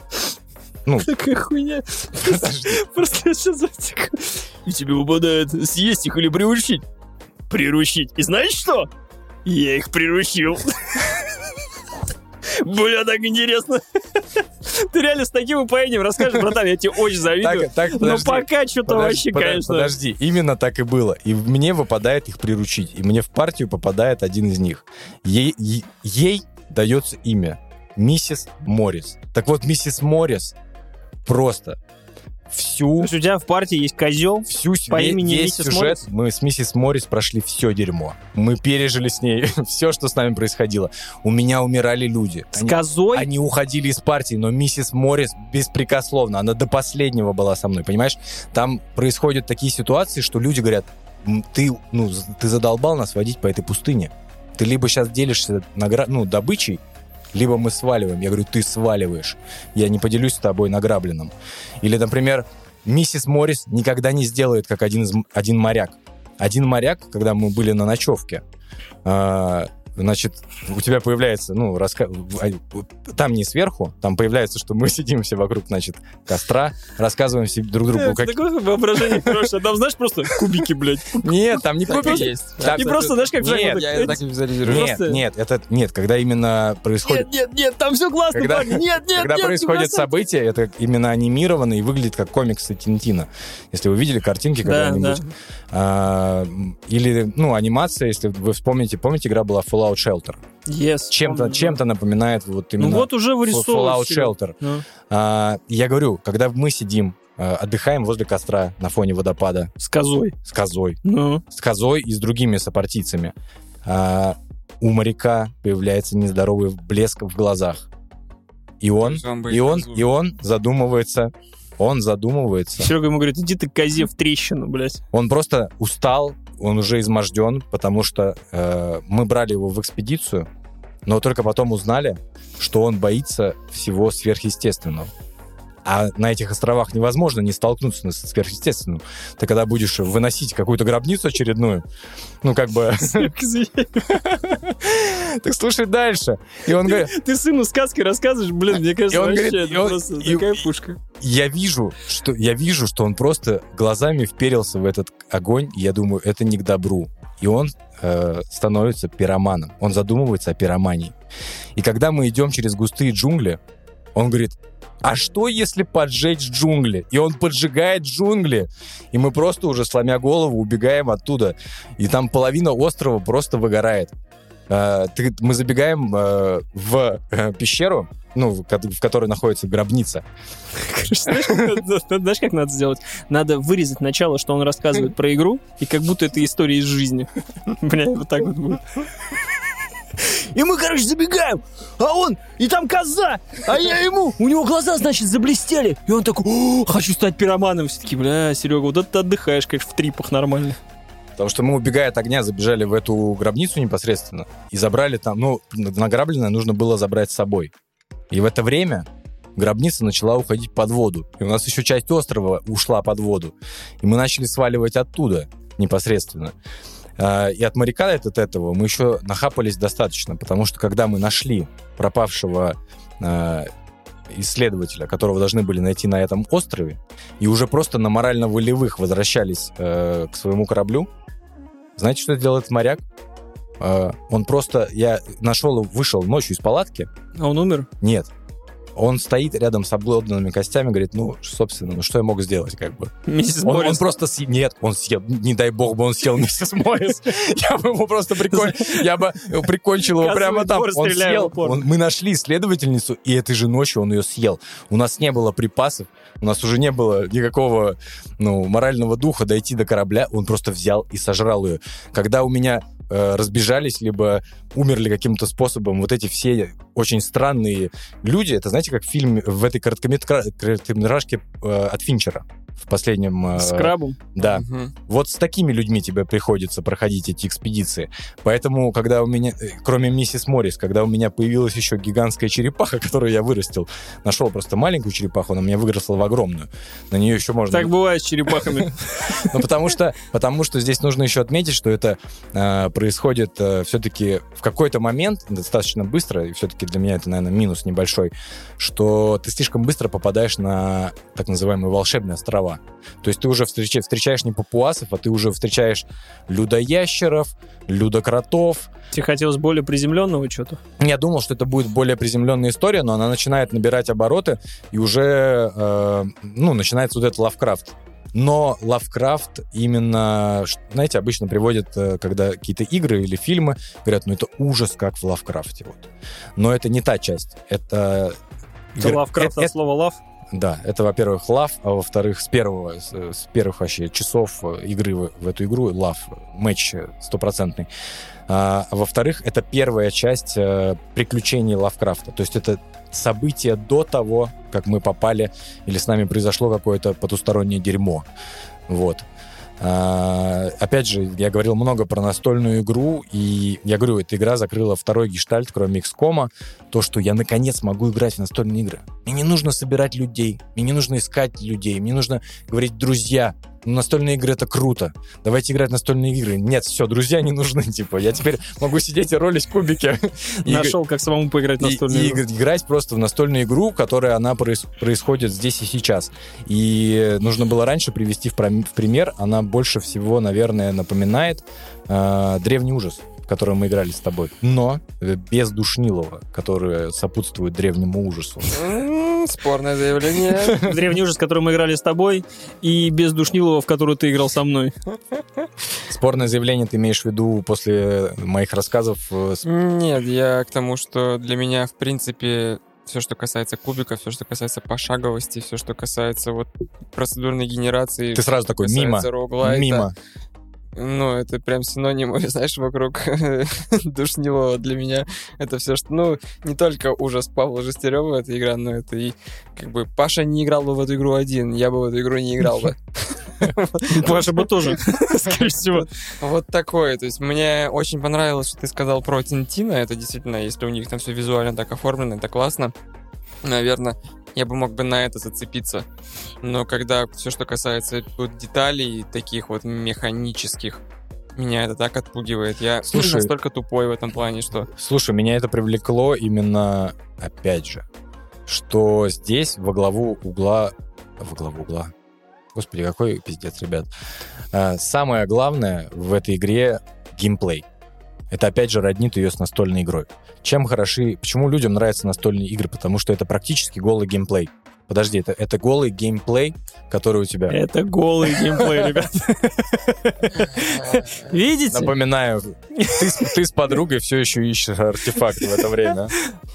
[SPEAKER 2] ну,
[SPEAKER 1] Такая хуйня. Просто я сейчас затек. И тебе выпадает съесть их или приручить. Приручить. И знаешь что? Я их приручил. Бля, так интересно. Ты реально с таким упоением расскажешь, братан, я тебе очень завидую.
[SPEAKER 2] Так, так,
[SPEAKER 1] Но пока что-то вообще,
[SPEAKER 2] подо-
[SPEAKER 1] конечно.
[SPEAKER 2] Подожди, именно так и было. И мне выпадает их приручить. И мне в партию попадает один из них. Ей, е- ей дается имя. Миссис Моррис. Так вот, миссис Моррис просто
[SPEAKER 1] То
[SPEAKER 2] всю,
[SPEAKER 1] есть у тебя в партии есть козел,
[SPEAKER 2] всю
[SPEAKER 1] по имени
[SPEAKER 2] весь
[SPEAKER 1] миссис
[SPEAKER 2] сюжет.
[SPEAKER 1] Моррис?
[SPEAKER 2] Мы с миссис Моррис прошли все дерьмо. Мы пережили с ней все, что с нами происходило. У меня умирали люди.
[SPEAKER 1] с
[SPEAKER 2] Они-
[SPEAKER 1] козой.
[SPEAKER 2] они уходили из партии, но миссис Моррис беспрекословно, она до последнего была со мной, понимаешь? Там происходят такие ситуации, что люди говорят, «М, ты, ну, ты задолбал нас водить по этой пустыне. Ты либо сейчас делишься награ... ну, добычей, либо мы сваливаем. Я говорю, ты сваливаешь. Я не поделюсь с тобой награбленным. Или, например, миссис Моррис никогда не сделает, как один, из, один моряк. Один моряк, когда мы были на ночевке, а, значит, у тебя появляется, ну, раска... там не сверху, там появляется, что мы сидим все вокруг, значит, костра, рассказываем себе друг другу,
[SPEAKER 1] Это
[SPEAKER 2] как...
[SPEAKER 1] Такое воображение хорошее. Там, знаешь, просто кубики, блядь.
[SPEAKER 2] Нет, там не кубики.
[SPEAKER 3] есть.
[SPEAKER 2] Там-
[SPEAKER 1] И просто, знаешь, как в
[SPEAKER 2] Нет,
[SPEAKER 3] Я
[SPEAKER 1] так,
[SPEAKER 3] так визуализирую.
[SPEAKER 2] Нет, нет, это нет, когда именно происходит
[SPEAKER 1] Нет, нет, нет, там все классно,
[SPEAKER 2] Когда-
[SPEAKER 1] парни. Нет, нет,
[SPEAKER 2] Когда
[SPEAKER 1] не бросай.
[SPEAKER 2] события, это именно анимировано и выглядит как комиксы Тинтина. Если вы видели картинки
[SPEAKER 1] Да,
[SPEAKER 2] когда-нибудь.
[SPEAKER 1] Да.
[SPEAKER 2] А, или, ну, анимация, если вы вспомните, помните, игра была Fallout Shelter.
[SPEAKER 1] Yes,
[SPEAKER 2] Чем-то
[SPEAKER 1] помню,
[SPEAKER 2] чем напоминает вот
[SPEAKER 1] да.
[SPEAKER 2] именно
[SPEAKER 1] Ну вот уже
[SPEAKER 2] Fallout. Shelter.
[SPEAKER 1] Ну,
[SPEAKER 2] А, я говорю, когда мы сидим, а, отдыхаем возле костра на фоне водопада
[SPEAKER 1] С козой.
[SPEAKER 2] с козой,
[SPEAKER 1] Ну,
[SPEAKER 2] с козой и с другими сопартийцами, а, у моряка появляется нездоровый блеск в глазах. И он,
[SPEAKER 3] он
[SPEAKER 2] и он, и он задумывается, он задумывается.
[SPEAKER 1] Серега ему говорит, иди ты козе в трещину, блядь.
[SPEAKER 2] Он просто устал, он уже изможден, потому что э, мы брали его в экспедицию, но только потом узнали, что он боится всего сверхъестественного. А на этих островах невозможно не столкнуться с сверхъестественным. Ты когда будешь выносить какую-то гробницу очередную, ну, как бы... Так слушай дальше. И он говорит,
[SPEAKER 1] Ты сыну сказки рассказываешь, блин, мне кажется, вообще просто такая пушка.
[SPEAKER 2] я вижу, что я вижу, что он просто глазами вперился в этот огонь, я думаю, это не к добру. И он э, становится пироманом. Он задумывается о пиромании. И когда мы идем через густые джунгли, он говорит, а что если поджечь джунгли? И он поджигает джунгли. И мы просто уже, сломя голову, убегаем оттуда. И там половина острова просто выгорает. Э, мы забегаем э, в э, пещеру, ну, в, ко- в которой находится гробница.
[SPEAKER 1] Знаешь, как надо сделать? Надо вырезать начало, что он рассказывает про игру, и как будто это история из жизни. Бля, вот так вот будет. И мы, короче, забегаем, а он, и там коза, а я ему, у него глаза, значит, заблестели. И он такой, «О, хочу стать пироманом. Все таки бля, Серега, вот это ты отдыхаешь, конечно, в трипах нормально.
[SPEAKER 2] Потому что мы, убегая от огня, забежали в эту гробницу непосредственно и забрали там, ну, награбленное нужно было забрать с собой. И в это время гробница начала уходить под воду. И у нас еще часть острова ушла под воду. И мы начали сваливать оттуда непосредственно. А, И от моряка от этого мы еще нахапались достаточно, потому что когда мы нашли пропавшего а, исследователя, которого должны были найти на этом острове, и уже просто на морально-волевых возвращались э, к своему кораблю, знаете, что делает моряк? Э, он просто... Я нашел, вышел ночью из палатки.
[SPEAKER 1] А он умер?
[SPEAKER 2] Нет. Он стоит рядом с облодранными костями, говорит, ну, собственно, ну что я мог сделать, как бы?
[SPEAKER 1] Миссис
[SPEAKER 2] Он, он просто съел... Нет, он съел... Не дай бог бы он съел миссис Моррис. Я бы ему просто прикон... Я бы прикончил его прямо там. Он съел. Мы нашли исследовательницу, и этой же ночью он ее съел. У нас не было припасов, у нас уже не было никакого ну, морального духа дойти до корабля. Он просто взял и сожрал ее. Когда у меня э, разбежались, либо умерли каким-то способом. Вот эти все очень странные люди, это знаете, как фильм в этой короткометра- короткометражке э, от Финчера в последнем... э,
[SPEAKER 1] С крабом.
[SPEAKER 2] Да.
[SPEAKER 3] Мгм.
[SPEAKER 2] Вот с такими людьми тебе приходится проходить эти экспедиции. Поэтому, когда у меня, э, кроме миссис Моррис, когда у меня появилась еще гигантская черепаха, которую я вырастил, нашел просто маленькую черепаху, она у меня выросла в огромную. На нее еще можно...
[SPEAKER 1] Так бывает с черепахами.
[SPEAKER 2] Ну, потому что, потому что здесь нужно еще отметить, что это э, происходит все-таки в какой-то момент, достаточно быстро, и все-таки для меня это, наверное, минус небольшой, что ты слишком быстро попадаешь на так называемые волшебные острова. То есть ты уже встреча- встречаешь не папуасов, а ты уже встречаешь людоящеров, людокротов,
[SPEAKER 1] Тебе хотелось более приземленного что-то?
[SPEAKER 2] я думал, что это будет более приземленная история, но она начинает набирать обороты, и уже, э, ну, начинается вот этот Лавкрафт. Но Лавкрафт именно, знаете, обычно приводят, э, когда какие-то игры или фильмы, говорят, ну это ужас, как в Лавкрафте. Вот. Но это не та часть. Это...
[SPEAKER 1] Это Лавкрафт
[SPEAKER 2] э-
[SPEAKER 1] от слова love.
[SPEAKER 2] Да, это, во-первых, love, а во-вторых, с первого, с, первых вообще часов э, игры в, в эту игру love, match стопроцентный. А, а во-вторых, это первая часть э, приключений Лавкрафта. То есть это события до того, как мы попали или с нами произошло какое-то потустороннее дерьмо. Вот. А, опять же, я говорил много про настольную игру, и я говорю, эта игра закрыла второй гештальт, кроме XCOM, то, что я наконец могу играть в настольные игры. Мне не нужно собирать людей, мне не нужно искать людей, мне нужно говорить «друзья». Настольные игры — это круто. Давайте играть в настольные игры. Нет, все, друзья не нужны, типа. Я теперь могу сидеть и ролить кубики.
[SPEAKER 1] Нашел, как самому поиграть в настольную игру.
[SPEAKER 2] играть просто в настольную игру, которая она проис- происходит здесь и сейчас. И нужно было раньше привести в, пример. Она больше всего, наверное, напоминает э, древний ужас, в котором мы играли с тобой. Но э, без душнилова, которое сопутствует древнему ужасу.
[SPEAKER 3] Спорное заявление.
[SPEAKER 1] Древний ужас, в который мы играли с тобой, и без Душнилова, в который ты играл со мной.
[SPEAKER 2] Спорное заявление ты имеешь в виду после моих рассказов? э,
[SPEAKER 3] Нет, я к тому, что для меня, в принципе, все, что касается кубика, все, что касается пошаговости, все, что касается вот процедурной генерации,
[SPEAKER 2] Ты сразу такой мимо, мимо.
[SPEAKER 3] Ну, это прям синонимы, знаешь, вокруг душнилого для меня. Это все, что... Ну, не только ужас Павла Жестерева эта игра, но это и как бы Паша не играл бы в эту игру один, я бы в эту игру не играл бы.
[SPEAKER 1] Паша бы тоже, скорее всего.
[SPEAKER 3] Вот такое. То есть мне очень понравилось, что ты сказал про Тинтина. Это действительно, если у них там все визуально так оформлено, это классно. Наверное, я бы мог бы на это зацепиться. Но когда все, что касается вот деталей таких вот механических, меня это так отпугивает. Я
[SPEAKER 2] Слушай.
[SPEAKER 3] настолько тупой в этом плане, что...
[SPEAKER 2] Слушай, меня это привлекло именно, опять же, что здесь во главу угла... Во главу угла... Господи, какой пиздец, ребят. А, Самое главное в этой игре — геймплей. Это, опять же, роднит ее с настольной игрой. Чем хороши... Почему людям нравятся настольные игры? Потому что это практически голый геймплей. Подожди, это, это голый геймплей, который у тебя...
[SPEAKER 1] Это голый геймплей, ребят. Видите?
[SPEAKER 2] Напоминаю, ты, с- ты с подругой все еще ищешь артефакт в это время.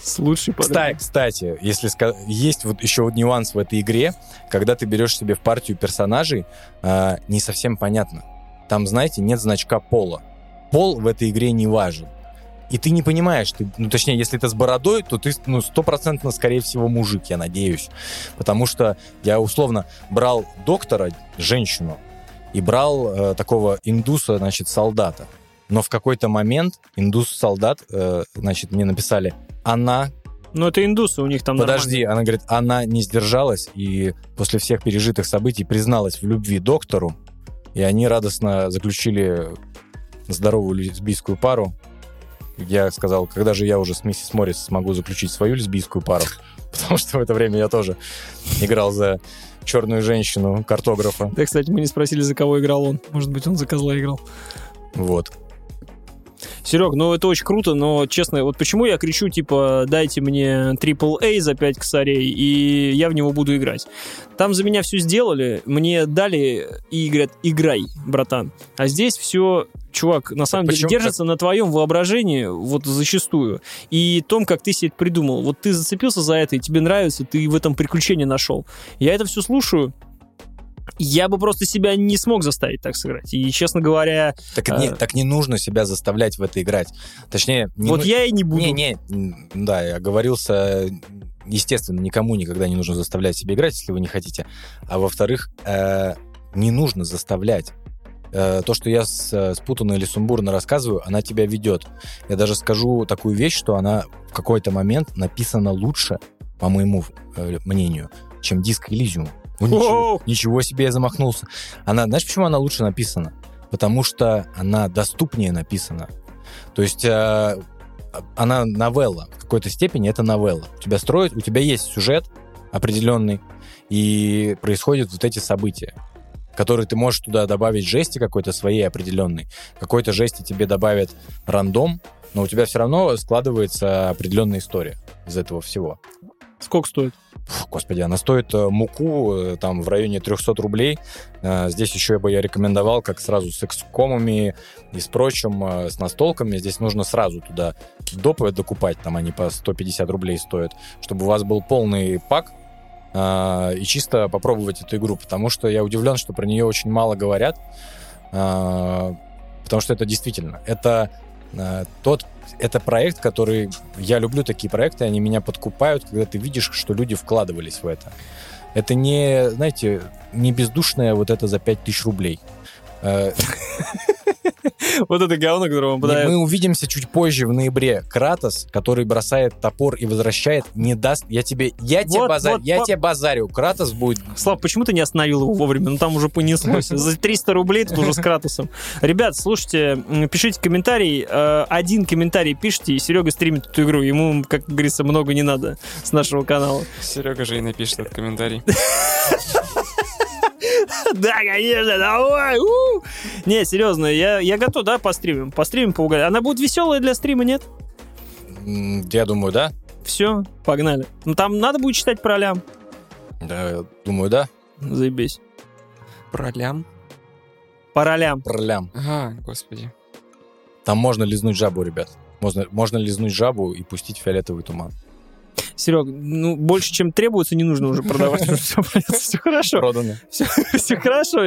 [SPEAKER 1] С лучшей
[SPEAKER 2] Кстати,
[SPEAKER 1] подругой.
[SPEAKER 2] кстати, если есть вот еще вот нюанс в этой игре, когда ты берешь себе в партию персонажей, а, не совсем понятно. Там, знаете, нет значка пола. Пол в этой игре не важен. И ты не понимаешь, ты, ну, точнее, если ты с бородой, то ты, ну, стопроцентно, скорее всего, мужик, я надеюсь. Потому что я, условно, брал доктора, женщину, и брал э, такого индуса, значит, солдата. Но в какой-то момент индус-солдат, э, значит, мне написали, она
[SPEAKER 1] Ну, это индусы, у них там
[SPEAKER 2] Подожди, она говорит, она не сдержалась и после всех пережитых событий призналась в любви доктору, и они радостно заключили здоровую лесбийскую пару. Я сказал, когда же я уже с миссис Моррис смогу заключить свою лесбийскую пару, потому что в это время я тоже играл за черную женщину, картографа.
[SPEAKER 1] Да, кстати, мы не спросили, за кого играл он. Может быть, он за козла играл.
[SPEAKER 2] Вот.
[SPEAKER 1] Серег, ну это очень круто, но честно, вот почему я кричу, типа, дайте мне AAA за 5 косарей, и я в него буду играть. Там за меня все сделали, мне дали и говорят, играй, братан. А здесь все, чувак, на самом деле
[SPEAKER 2] почему-
[SPEAKER 1] держится на твоем воображении, вот зачастую, и том, как ты себе это придумал. Вот ты зацепился за это, и тебе нравится, ты в этом приключение нашел. Я это все слушаю, Я бы просто себя не смог заставить так сыграть. И, честно говоря,
[SPEAKER 2] Так,
[SPEAKER 1] А.
[SPEAKER 2] не, так не нужно себя заставлять в это играть. Точнее, не
[SPEAKER 1] вот
[SPEAKER 2] ну-
[SPEAKER 1] я и не буду.
[SPEAKER 2] Не, не, м, да, я оговорился, естественно, никому никогда не нужно заставлять себя играть, если вы не хотите. А во-вторых, э, не нужно заставлять. Э, то, что я с, э, спутанно или сумбурно рассказываю, она тебя ведет. Я даже скажу такую вещь, что она в какой-то момент написана лучше, по моему э, мнению, чем диск Elysium. Ну, ничего, ничего себе я замахнулся. Она, знаешь, почему она лучше написана? Потому что она доступнее написана. То есть э, она новелла. В какой-то степени это новелла. У тебя строит, у тебя есть сюжет определенный, и происходят вот эти события которые ты можешь туда добавить жести какой-то своей определенной. Какой-то жести тебе добавят рандом, но у тебя все равно складывается определенная история из этого всего.
[SPEAKER 1] Сколько стоит?
[SPEAKER 2] Фу, господи, она стоит э, муку э, там в районе 300 рублей. Э, Здесь еще бы я рекомендовал, как сразу с экскомами и с прочим, с настолками. Здесь нужно сразу туда допы докупать, там они по 150 рублей стоят, чтобы у вас был полный пак и чисто попробовать эту игру, потому что я удивлен, что про нее очень мало говорят, потому что это действительно, это тот это проект, который... Я люблю такие проекты, они меня подкупают, когда ты видишь, что люди вкладывались в это. Это не, знаете, не бездушное вот это за 5000 рублей.
[SPEAKER 1] Вот это говно, которое вам
[SPEAKER 2] не-
[SPEAKER 1] подает.
[SPEAKER 2] Мы увидимся чуть позже в ноябре. Кратос, который бросает топор и возвращает, не даст... Я тебе, я тебе,
[SPEAKER 1] Вот,
[SPEAKER 2] базар-
[SPEAKER 1] вот,
[SPEAKER 2] я
[SPEAKER 1] вот.
[SPEAKER 2] тебе базарю. Кратос будет...
[SPEAKER 1] Слав, почему ты не остановил его вовремя? Ну там уже понеслось. За 300 рублей тут уже с Кратосом. Ребят, слушайте, пишите комментарий. Э, Один комментарий пишите, и Серега стримит эту игру. Ему, как говорится, много не надо с нашего канала.
[SPEAKER 3] Серега же и напишет этот комментарий.
[SPEAKER 1] Да, конечно, давай! Не, серьезно, я, я готов, да, постримим? Постримим, поугадать. Она будет веселая для стрима, нет?
[SPEAKER 2] Я думаю, да.
[SPEAKER 1] Все, погнали. Ну там надо будет читать про лям.
[SPEAKER 2] Да, думаю, да.
[SPEAKER 1] Заебись.
[SPEAKER 3] Про лям?
[SPEAKER 1] По ролям.
[SPEAKER 2] Пролям.
[SPEAKER 3] Ага, господи.
[SPEAKER 2] Там можно лизнуть жабу, ребят. Можно, можно лизнуть жабу и пустить фиолетовый туман.
[SPEAKER 1] Серег, ну, больше, чем требуется, не нужно уже продавать. Все все хорошо.
[SPEAKER 2] Продано.
[SPEAKER 1] Все хорошо.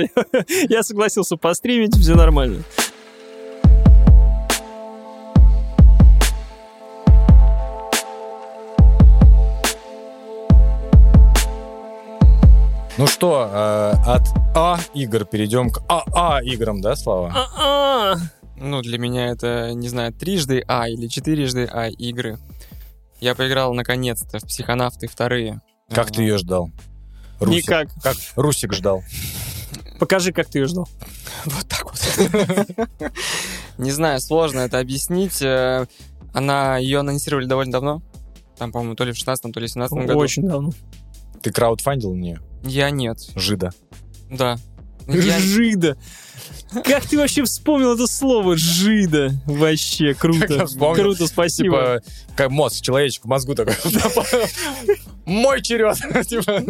[SPEAKER 1] Я согласился постримить, все нормально.
[SPEAKER 2] Ну что, э, от А игр перейдем к АА играм, да, Слава?
[SPEAKER 1] А-а.
[SPEAKER 3] Ну, для меня это, не знаю, трижды А или четырежды А игры. Я поиграл наконец-то в психонавты вторые.
[SPEAKER 2] Как ты ее ждал? Русик.
[SPEAKER 1] Никак.
[SPEAKER 2] Как Русик ждал.
[SPEAKER 1] Покажи, как ты ее ждал.
[SPEAKER 3] Вот так вот. Не знаю, сложно это объяснить. Э, Она, ее анонсировали довольно давно. Там, по-моему, то ли в 16 то ли в 17 году.
[SPEAKER 1] Очень давно.
[SPEAKER 2] Ты краудфандил мне?
[SPEAKER 3] Я нет.
[SPEAKER 2] Жида.
[SPEAKER 3] Да. Я-
[SPEAKER 1] Жида. Как ты вообще вспомнил это слово «жида»? Вообще, круто.
[SPEAKER 2] вспомнил.
[SPEAKER 1] Круто, спасибо.
[SPEAKER 2] Типа, как мозг, человечек в мозгу такой. Мой черед. Типа.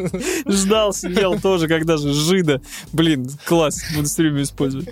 [SPEAKER 1] Ждал, сидел тоже, когда же «жида». Блин, класс, буду все время использовать.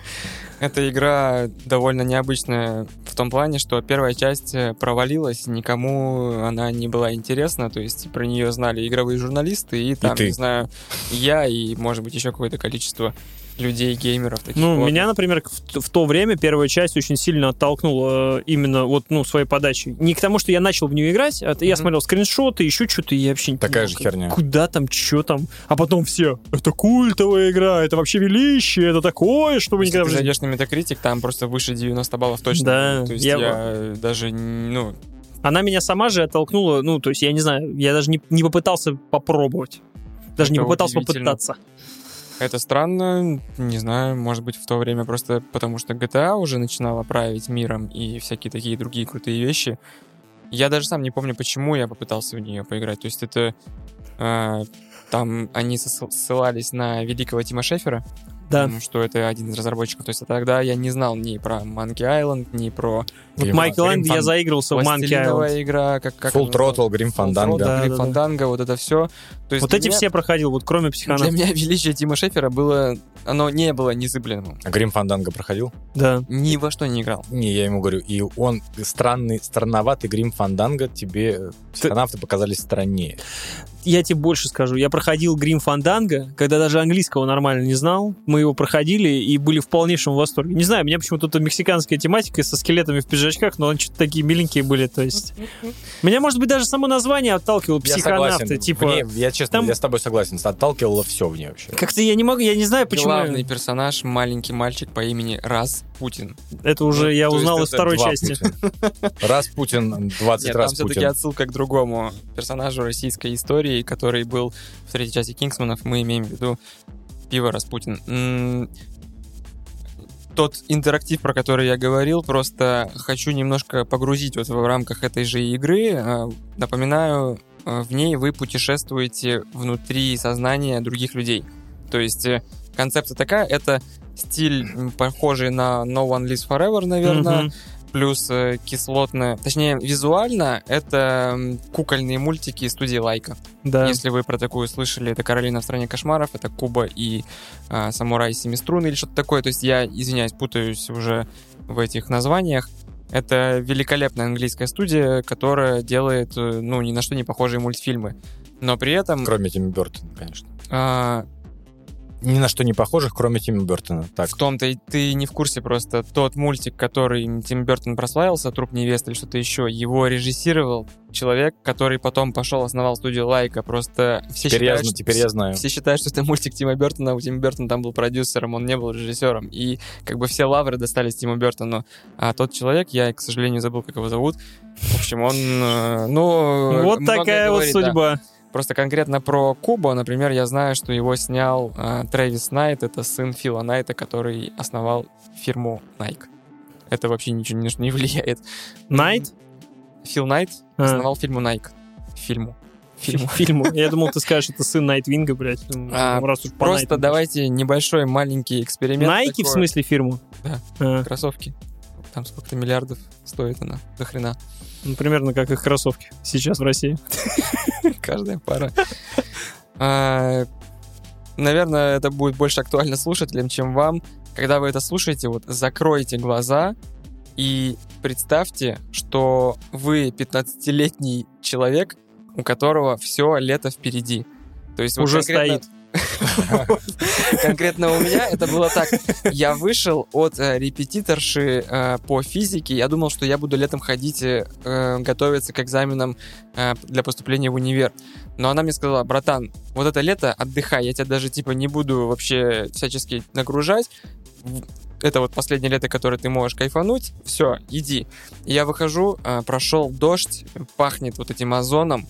[SPEAKER 3] Эта игра довольно необычная в том плане, что первая часть э, провалилась, никому она не была интересна, то есть про нее знали игровые журналисты, и там,
[SPEAKER 2] ты.
[SPEAKER 3] не знаю, я и, может быть, еще какое-то количество людей, геймеров. Таких
[SPEAKER 1] Ну,
[SPEAKER 3] вот.
[SPEAKER 1] меня, например, в, в то время первая часть очень сильно оттолкнула э, именно вот, ну, своей подачей. Не к тому, что я начал в нее играть, а я
[SPEAKER 3] Мгм.
[SPEAKER 1] смотрел скриншоты, еще что-то, и я вообще не
[SPEAKER 2] Такая
[SPEAKER 1] понимал,
[SPEAKER 2] же херня.
[SPEAKER 1] Куда там, что там. А потом все, это культовая игра, это вообще величие, это такое, что вы
[SPEAKER 3] Если
[SPEAKER 1] никогда
[SPEAKER 3] ты зайдешь на Metacritic, там просто выше 90 баллов точно.
[SPEAKER 1] Да,
[SPEAKER 3] То есть
[SPEAKER 1] я-
[SPEAKER 3] я, даже, ну,
[SPEAKER 1] Она меня сама же оттолкнула, ну, то есть я не знаю, я даже не, не попытался попробовать. Даже не
[SPEAKER 3] Это
[SPEAKER 1] попытался
[SPEAKER 3] удивительно.
[SPEAKER 1] попытаться.
[SPEAKER 3] Это странно, не знаю, может быть, в то время просто потому, что GTA уже начинала править миром и всякие такие другие крутые вещи. Я даже сам не помню, почему я попытался в нее поиграть. То есть это... э, там они ссылались на великого Тима Шефера,
[SPEAKER 1] Да.
[SPEAKER 3] потому что это один из разработчиков. То есть тогда я не знал ни про Monkey Island, ни про
[SPEAKER 1] Вот Майкл Энд я заигрался в Monkey Island.
[SPEAKER 3] игра, как, как
[SPEAKER 2] Full Throttle, Grim
[SPEAKER 3] Full
[SPEAKER 2] Fandango.
[SPEAKER 3] Throttle,
[SPEAKER 1] Да,
[SPEAKER 3] Grim
[SPEAKER 1] да, да.
[SPEAKER 3] Fandango, вот это все. То есть
[SPEAKER 1] Вот
[SPEAKER 3] для
[SPEAKER 1] эти
[SPEAKER 3] меня-
[SPEAKER 1] все проходил, вот кроме
[SPEAKER 3] Для
[SPEAKER 1] психонавта.
[SPEAKER 3] меня величие Тима Шефера было... Оно не было незыблемым.
[SPEAKER 2] А Грим Фанданго проходил?
[SPEAKER 1] Да.
[SPEAKER 3] Ни во что не играл.
[SPEAKER 2] Не, я ему говорю, и он странный, странноватый Грим Фанданго тебе психонавты показались страннее.
[SPEAKER 1] Я тебе больше скажу. Я проходил Грим Фанданга, когда даже английского нормально не знал. Мы его проходили и были в полнейшем восторге. Не знаю, меня почему-то тут мексиканская тематика со скелетами в пиджачках, но они что-то такие миленькие были. То есть... Меня, может быть, даже само название отталкивало.
[SPEAKER 2] Я
[SPEAKER 1] Психонавты.
[SPEAKER 2] согласен.
[SPEAKER 1] Типа...
[SPEAKER 2] Мне, я честно,
[SPEAKER 1] там-
[SPEAKER 2] я с тобой согласен. Отталкивало все в ней вообще.
[SPEAKER 1] Как-то я не могу, я не знаю, почему.
[SPEAKER 3] Главный персонаж — маленький мальчик по имени Раз Путин.
[SPEAKER 1] Это уже я
[SPEAKER 2] То есть
[SPEAKER 1] узнал из второй части.
[SPEAKER 2] Раз Путин, 20
[SPEAKER 3] Нет, там
[SPEAKER 2] раз
[SPEAKER 3] все-таки
[SPEAKER 2] Путин.
[SPEAKER 3] отсылка к другому персонажу российской истории, который был в третьей части Кингсманов. Мы имеем в виду пиво Распутин. Тот интерактив, про который я говорил, просто хочу немножко погрузить вот в рамках этой же игры. Э, Напоминаю, э, в ней вы путешествуете внутри сознания других людей. То есть э, концепция такая, это стиль похожий на No One Lives Forever, наверное,
[SPEAKER 1] Мгм.
[SPEAKER 3] Плюс э, кислотное, точнее визуально это кукольные мультики студии Лайка.
[SPEAKER 1] Да.
[SPEAKER 3] Если вы про такую слышали, это Каролина в стране кошмаров, это Куба и а, Самурай семиструнный или что-то такое. То есть я, извиняюсь, путаюсь уже в этих названиях. Это великолепная английская студия, которая делает, э, ну, ни на что не похожие мультфильмы. Но при этом
[SPEAKER 2] Кроме Тима Бертона, конечно.
[SPEAKER 3] а,
[SPEAKER 2] Ни на что не похожих, кроме Тима Бертона. Так,
[SPEAKER 3] в том-то и ты не в курсе просто. Тот мультик, который Тим Бертон прославился, «Труп невесты» или что-то еще, его режиссировал человек, который потом пошел, основал студию Лайка. Просто все
[SPEAKER 2] теперь, я,
[SPEAKER 3] считают,
[SPEAKER 2] зна-
[SPEAKER 3] что-
[SPEAKER 2] теперь я знаю.
[SPEAKER 3] Все считают, что это мультик Тима Бертона, а у Тима Бертона там был продюсером, он не был режиссером. И как бы все лавры достались Тиму Бертону. А тот человек, я, к сожалению, забыл, как его зовут. В общем, он, э, ну...
[SPEAKER 1] Вот такая вот
[SPEAKER 3] говорит, да. Просто конкретно про Кубу, например, я знаю, что его снял э, Трэвис Найт, это сын Фила Найта, который основал фирму Nike. Это вообще ничего что не влияет.
[SPEAKER 1] Найт?
[SPEAKER 3] Фил Найт
[SPEAKER 1] А.
[SPEAKER 3] основал фирму Nike. Фильму. Фильму.
[SPEAKER 1] Фильму. Я думал, ты скажешь, это сын Найтвинга, блядь. Ну,
[SPEAKER 3] А,
[SPEAKER 1] раз уж
[SPEAKER 3] Просто
[SPEAKER 1] Найту.
[SPEAKER 3] давайте небольшой маленький эксперимент.
[SPEAKER 1] Найки, в смысле, фирму?
[SPEAKER 3] Да.
[SPEAKER 1] А,
[SPEAKER 3] Кроссовки. Там сколько-то миллиардов стоит она. До хрена.
[SPEAKER 1] ну, примерно как их кроссовки сейчас в России.
[SPEAKER 3] Каждая пара. А, Наверное, это будет больше актуально слушателям, чем вам. Когда вы это слушаете, вот закройте глаза и представьте, что вы 15-летний человек, у которого все лето впереди. То есть вот
[SPEAKER 1] Уже
[SPEAKER 3] конкретно-
[SPEAKER 1] стоит.
[SPEAKER 3] Конкретно у меня это было так. Я вышел от э, репетиторши э, по физике. Я думал, что я буду летом ходить э, готовиться к экзаменам для поступления в универ. Но она мне сказала, братан, вот это лето отдыхай, я тебя даже типа не буду вообще всячески нагружать. Это вот последнее лето, которое ты можешь кайфануть. Все, иди. Я выхожу, прошел дождь, пахнет вот этим озоном,